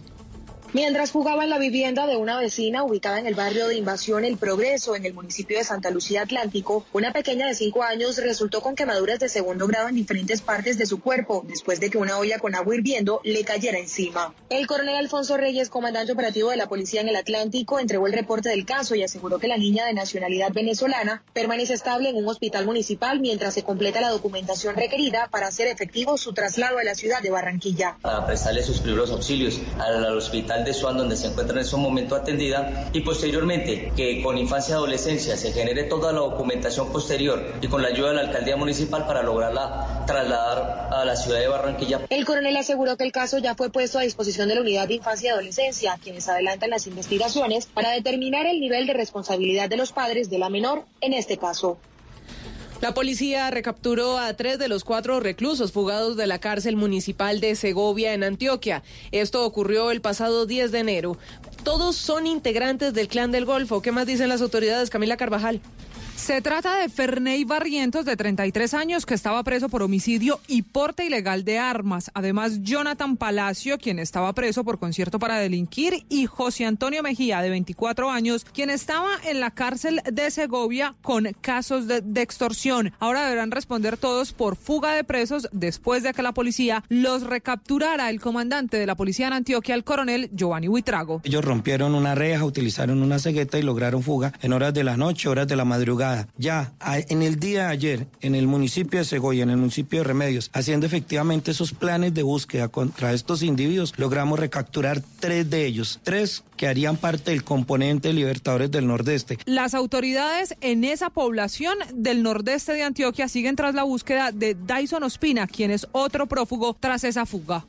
Mientras jugaba en la vivienda de una vecina ubicada en el barrio de Invasión El Progreso, en el municipio de Santa Lucía Atlántico, una pequeña de cinco años resultó con quemaduras de segundo grado en diferentes partes de su cuerpo después de que una olla con agua hirviendo le cayera encima. El coronel Alfonso Reyes, comandante operativo de la policía en el Atlántico, entregó el reporte del caso y aseguró que la niña de nacionalidad venezolana permanece estable en un hospital municipal mientras se completa la documentación requerida para hacer efectivo su traslado a la ciudad de Barranquilla. para prestarle sus primeros auxilios al, al hospital de Suan donde se encuentra en ese momento atendida y posteriormente que con infancia y adolescencia se genere toda la documentación posterior y con la ayuda de la alcaldía municipal para lograrla trasladar a la ciudad de Barranquilla. El coronel aseguró que el caso ya fue puesto a disposición de la Unidad de Infancia y Adolescencia, quienes adelantan las investigaciones para determinar el nivel de responsabilidad de los padres de la menor en este caso. La policía recapturó a tres de los cuatro reclusos fugados de la cárcel municipal de Segovia en Antioquia. Esto ocurrió el pasado 10 de enero. Todos son integrantes del Clan del Golfo. ¿Qué más dicen las autoridades, Camila Carvajal? Se trata de Ferney Barrientos, de 33 años, que estaba preso por homicidio y porte ilegal de armas. Además, Jonathan Palacio, quien estaba preso por concierto para delinquir, y José Antonio Mejía, de 24 años, quien estaba en la cárcel de Segovia con casos de, de extorsión. Ahora deberán responder todos por fuga de presos después de que la policía los recapturara. El comandante de la policía en Antioquia, el coronel Giovanni Huitrago. Ellos rompieron una reja, utilizaron una cegueta y lograron fuga en horas de la noche, horas de la madrugada ya en el día de ayer, en el municipio de Segovia, en el municipio de Remedios, haciendo efectivamente esos planes de búsqueda contra estos individuos, logramos recapturar tres de ellos, tres que harían parte del componente de Libertadores del Nordeste. Las autoridades en esa población del nordeste de Antioquia siguen tras la búsqueda de Dyson Ospina, quien es otro prófugo tras esa fuga.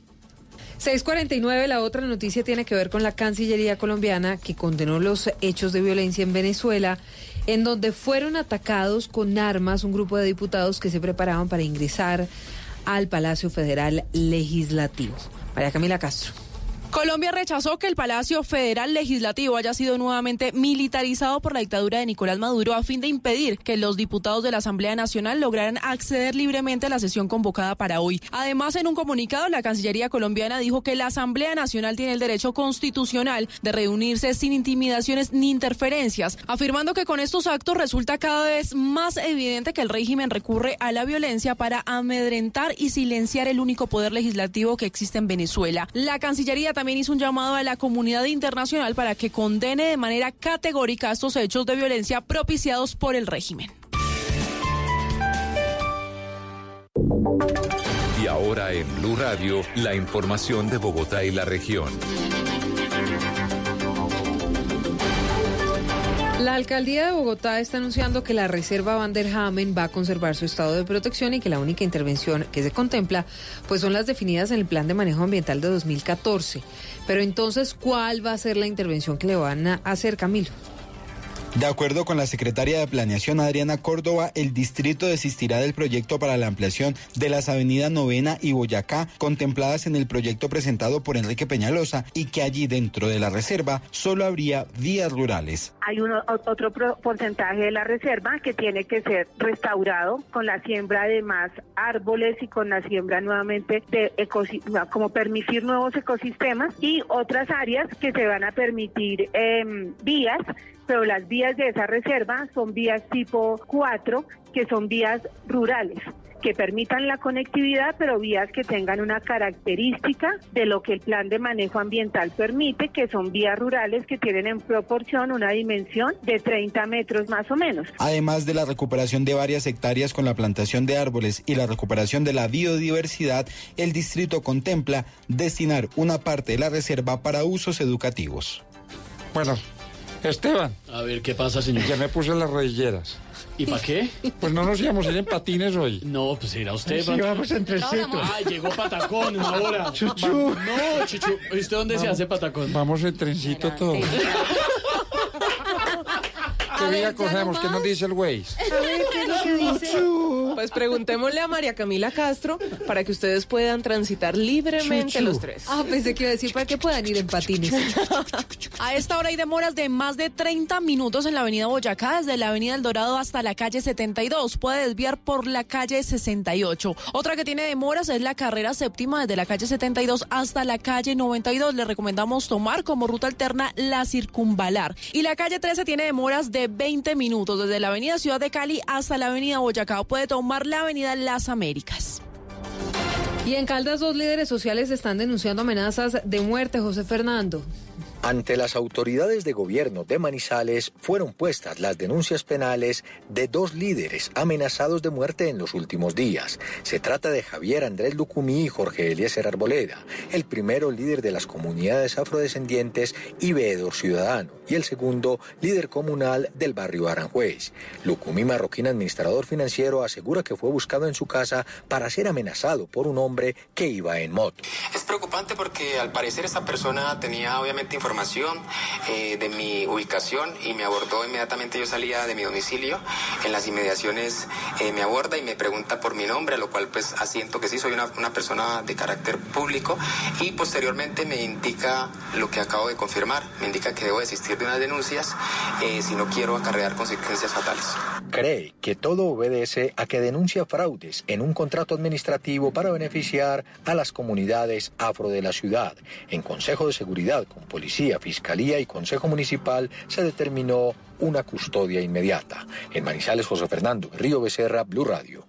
649, la otra noticia tiene que ver con la Cancillería colombiana que condenó los hechos de violencia en Venezuela, en donde fueron atacados con armas un grupo de diputados que se preparaban para ingresar al Palacio Federal Legislativo. María Camila Castro. Colombia rechazó que el Palacio Federal Legislativo haya sido nuevamente militarizado por la dictadura de Nicolás Maduro a fin de impedir que los diputados de la Asamblea Nacional lograran acceder libremente a la sesión convocada para hoy. Además, en un comunicado, la Cancillería colombiana dijo que la Asamblea Nacional tiene el derecho constitucional de reunirse sin intimidaciones ni interferencias, afirmando que con estos actos resulta cada vez más evidente que el régimen recurre a la violencia para amedrentar y silenciar el único poder legislativo que existe en Venezuela. La Cancillería también hizo un llamado a la comunidad internacional para que condene de manera categórica estos hechos de violencia propiciados por el régimen. Y ahora en Blue Radio, la información de Bogotá y la región. La alcaldía de Bogotá está anunciando que la reserva Van der Hamen va a conservar su estado de protección y que la única intervención que se contempla pues son las definidas en el Plan de Manejo Ambiental de 2014. Pero entonces, ¿cuál va a ser la intervención que le van a hacer, Camilo? De acuerdo con la secretaria de Planeación Adriana Córdoba, el distrito desistirá del proyecto para la ampliación de las avenidas Novena y Boyacá, contempladas en el proyecto presentado por Enrique Peñalosa, y que allí dentro de la reserva solo habría vías rurales. Hay otro porcentaje de la reserva que tiene que ser restaurado con la siembra de más árboles y con la siembra nuevamente de como permitir nuevos ecosistemas y otras áreas que se van a permitir em, vías pero las vías de esa reserva son vías tipo 4, que son vías rurales que permitan la conectividad, pero vías que tengan una característica de lo que el plan de manejo ambiental permite, que son vías rurales que tienen en proporción una dimensión de 30 metros más o menos. Además de la recuperación de varias hectáreas con la plantación de árboles y la recuperación de la biodiversidad, el distrito contempla destinar una parte de la reserva para usos educativos. Bueno, Esteban. A ver, ¿qué pasa, señor? Ya me puse las rodilleras. ¿Y para qué? Pues no nos íbamos a ir en patines hoy. No, pues irá usted. Sí, vamos en trencito. Ay, llegó patacón ahora. Chuchu. No, Chuchu. ¿Y usted dónde se hace patacón? Vamos en trencito todo. ¿Qué día cogemos? ¿Qué nos dice el Waze? A ver, ¿qué es lo que dice? Pues preguntémosle a María Camila Castro para que ustedes puedan transitar libremente los tres. Ah, pensé que iba a decir para que puedan ir en patines. A esta hora hay demoras de más de 30 minutos en la avenida Boyacá, desde la avenida El Dorado hasta la calle 72. Puede desviar por la calle 68. Otra que tiene demoras es la carrera séptima desde la calle 72 hasta la calle 92. Le recomendamos tomar como ruta alterna la circunvalar. Y la calle 13 tiene demoras de 20 minutos desde la avenida Ciudad de Cali hasta la avenida Boyacá. Puede tomar la avenida Las Américas. Y en Caldas, dos líderes sociales están denunciando amenazas de muerte, José Fernando. Ante las autoridades de gobierno de Manizales fueron puestas las denuncias penales de dos líderes amenazados de muerte en los últimos días. Se trata de Javier Andrés Lucumí y Jorge Eliezer Arboleda, el primero líder de las comunidades afrodescendientes y veedor ciudadano, y el segundo líder comunal del barrio Aranjuez. Lucumí Marroquín, administrador financiero, asegura que fue buscado en su casa para ser amenazado por un hombre que iba en moto. Es preocupante porque al parecer esta persona tenía obviamente información eh, de mi ubicación y me abordó inmediatamente. Yo salía de mi domicilio, en las inmediaciones eh, me aborda y me pregunta por mi nombre, a lo cual pues asiento que sí, soy una, una persona de carácter público y posteriormente me indica lo que acabo de confirmar, me indica que debo desistir de unas denuncias eh, si no quiero acarrear consecuencias fatales. Cree que todo obedece a que denuncia fraudes en un contrato administrativo para beneficiar a las comunidades afro de la ciudad. En Consejo de Seguridad con Policía Fiscalía y Consejo Municipal se determinó una custodia inmediata. En Manizales, José Fernando Río Becerra, Blue Radio.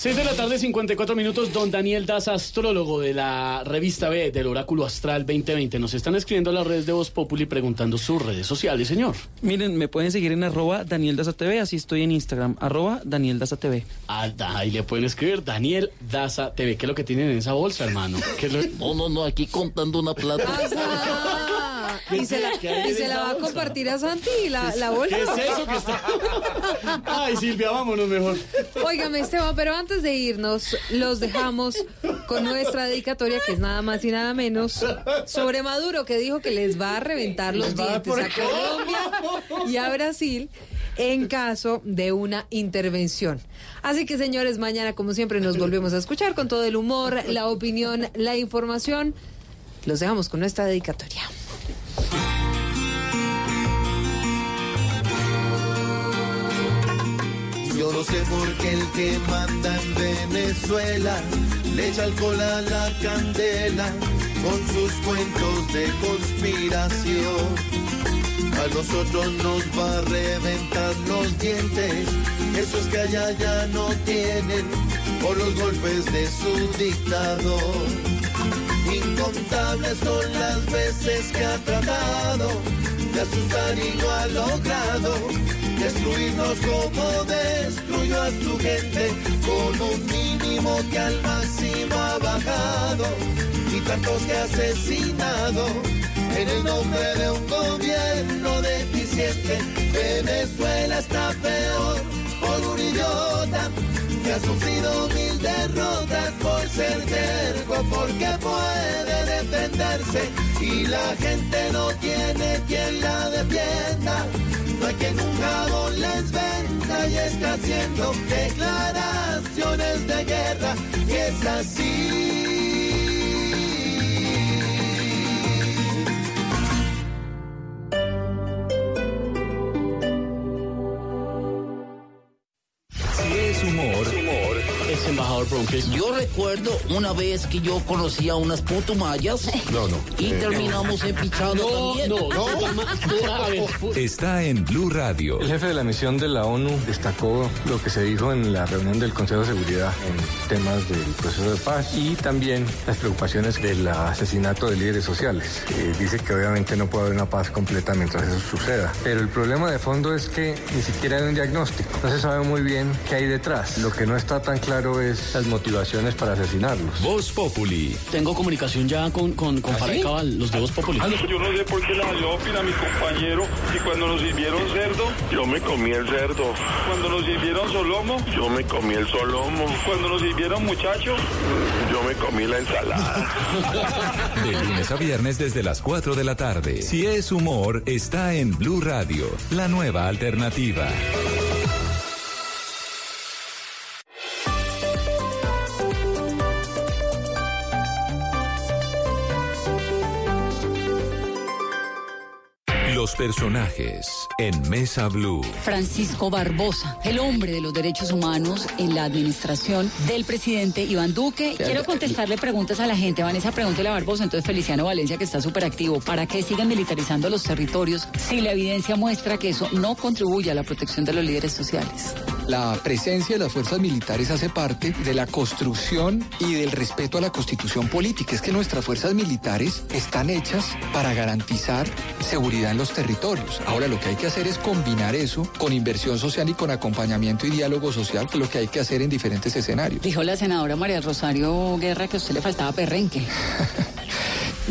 6 de la tarde, 54 minutos. Don Daniel Daza, astrólogo de la revista B del Oráculo Astral 2020. Nos están escribiendo a las redes de Voz Populi preguntando sus redes sociales, señor. Miren, me pueden seguir en arroba Daniel Daza TV, así estoy en Instagram, arroba Daniel Daza TV. Ah, ahí le pueden escribir Daniel Daza TV. ¿Qué es lo que tienen en esa bolsa, hermano? ¿Qué es lo- No, no, no, aquí contando una plata. Y se la, y se la va a compartir a Santi la, la bolsa. ¿Qué es eso que está? Ay, Silvia, vámonos mejor. Óigame, Esteban, pero antes de irnos, los dejamos con nuestra dedicatoria, que es nada más y nada menos, sobre Maduro, que dijo que les va a reventar los dientes a Colombia y a Brasil en caso de una intervención. Así que, señores, mañana, como siempre, nos volvemos a escuchar con todo el humor, la opinión, la información. Los dejamos con nuestra dedicatoria. Yo no sé por qué el que manda en Venezuela le echa alcohol a la candela con sus cuentos de conspiración. A nosotros nos va a reventar los dientes, esos que allá ya no tienen por los golpes de su dictador. Incontables son las veces que ha tratado de asustar y no ha logrado destruirnos como destruyó a su gente con un mínimo que al máximo ha bajado y tantos que ha asesinado en el nombre de un gobierno deficiente. Venezuela está peor por un idiota ha sufrido mil derrotas por ser terco, porque puede defenderse y la gente no tiene quien la defienda. No hay quien un jabón les venda y está haciendo declaraciones de guerra y es así. Si es humor, embajador Bronques. Yo recuerdo una vez que yo conocí a unas putumayas. No, no. Y terminamos empichados No, también. no, no. Está en Blue Radio. El jefe de la misión de la ONU destacó lo que se dijo en la reunión del Consejo de Seguridad en temas del proceso de paz y también las preocupaciones del asesinato de líderes sociales. Eh, dice que obviamente no puede haber una paz completa mientras eso suceda. Pero el problema de fondo es que ni siquiera hay un diagnóstico. No se sabe muy bien qué hay detrás. Lo que no está tan claro es las motivaciones para asesinarlos. Voz Populi. Tengo comunicación ya con, con, con Cabal, los de Voz Populi. Yo no sé por qué la dio a mi compañero y cuando nos sirvieron cerdo, yo me comí el cerdo. Cuando nos sirvieron solomo, yo me comí el solomo. Cuando nos sirvieron muchacho, yo me comí la ensalada. De lunes a viernes desde las 4 de la tarde. Si es humor, está en Blue Radio, la nueva alternativa. Los personajes en Mesa Blue. Francisco Barbosa, el hombre de los derechos humanos en la administración del presidente Iván Duque. Quiero contestarle preguntas a la gente. Vanessa, pregúntele a Barbosa, entonces Feliciano Valencia, que está súper activo. ¿Para qué siguen militarizando los territorios si la evidencia muestra que eso no contribuye a la protección de los líderes sociales? La presencia de las fuerzas militares hace parte de la construcción y del respeto a la constitución política. Es que nuestras fuerzas militares están hechas para garantizar seguridad en los territorios. Ahora lo que hay que hacer es combinar eso con inversión social y con acompañamiento y diálogo social, que es lo que hay que hacer en diferentes escenarios. Dijo la senadora María Rosario Guerra que a usted le faltaba perrenque.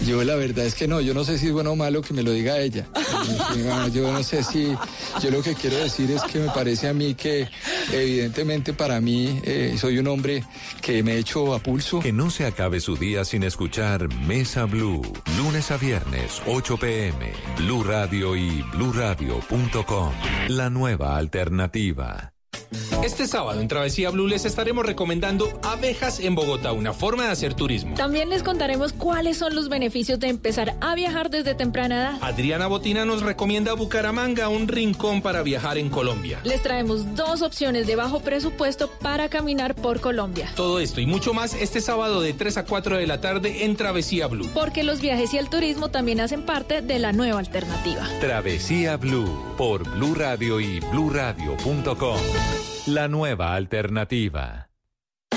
Yo la verdad es que no, yo no sé si es bueno o malo que me lo diga ella. Yo no sé si, yo lo que quiero decir es que me parece a mí que evidentemente para mí eh, soy un hombre que me echo a pulso. Que no se acabe su día sin escuchar Mesa Blue. Lunes a viernes, 8 pm. Blue Radio y bluradio.com. La nueva alternativa. Este sábado en Travesía Blue les estaremos recomendando Abejas en Bogotá, una forma de hacer turismo. También les contaremos cuáles son los beneficios de empezar a viajar desde temprana edad. Adriana Botina nos recomienda Bucaramanga, un rincón para viajar en Colombia. Les traemos dos opciones de bajo presupuesto para caminar por Colombia. Todo esto y mucho más este sábado de 3 a 4 de la tarde en Travesía Blue. Porque los viajes y el turismo también hacen parte de la nueva alternativa. Travesía Blue por Blue Radio y bluradio.com. La nueva alternativa.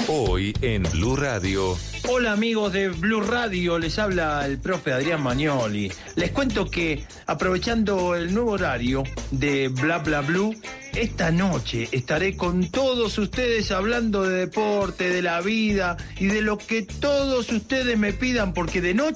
Hoy en Blue Radio. Hola amigos de Blue Radio, les habla el profe Adrián Magnoli. Les cuento que aprovechando el nuevo horario de Bla Bla Blue, esta noche estaré con todos ustedes hablando de deporte, de la vida y de lo que todos ustedes me pidan porque de noche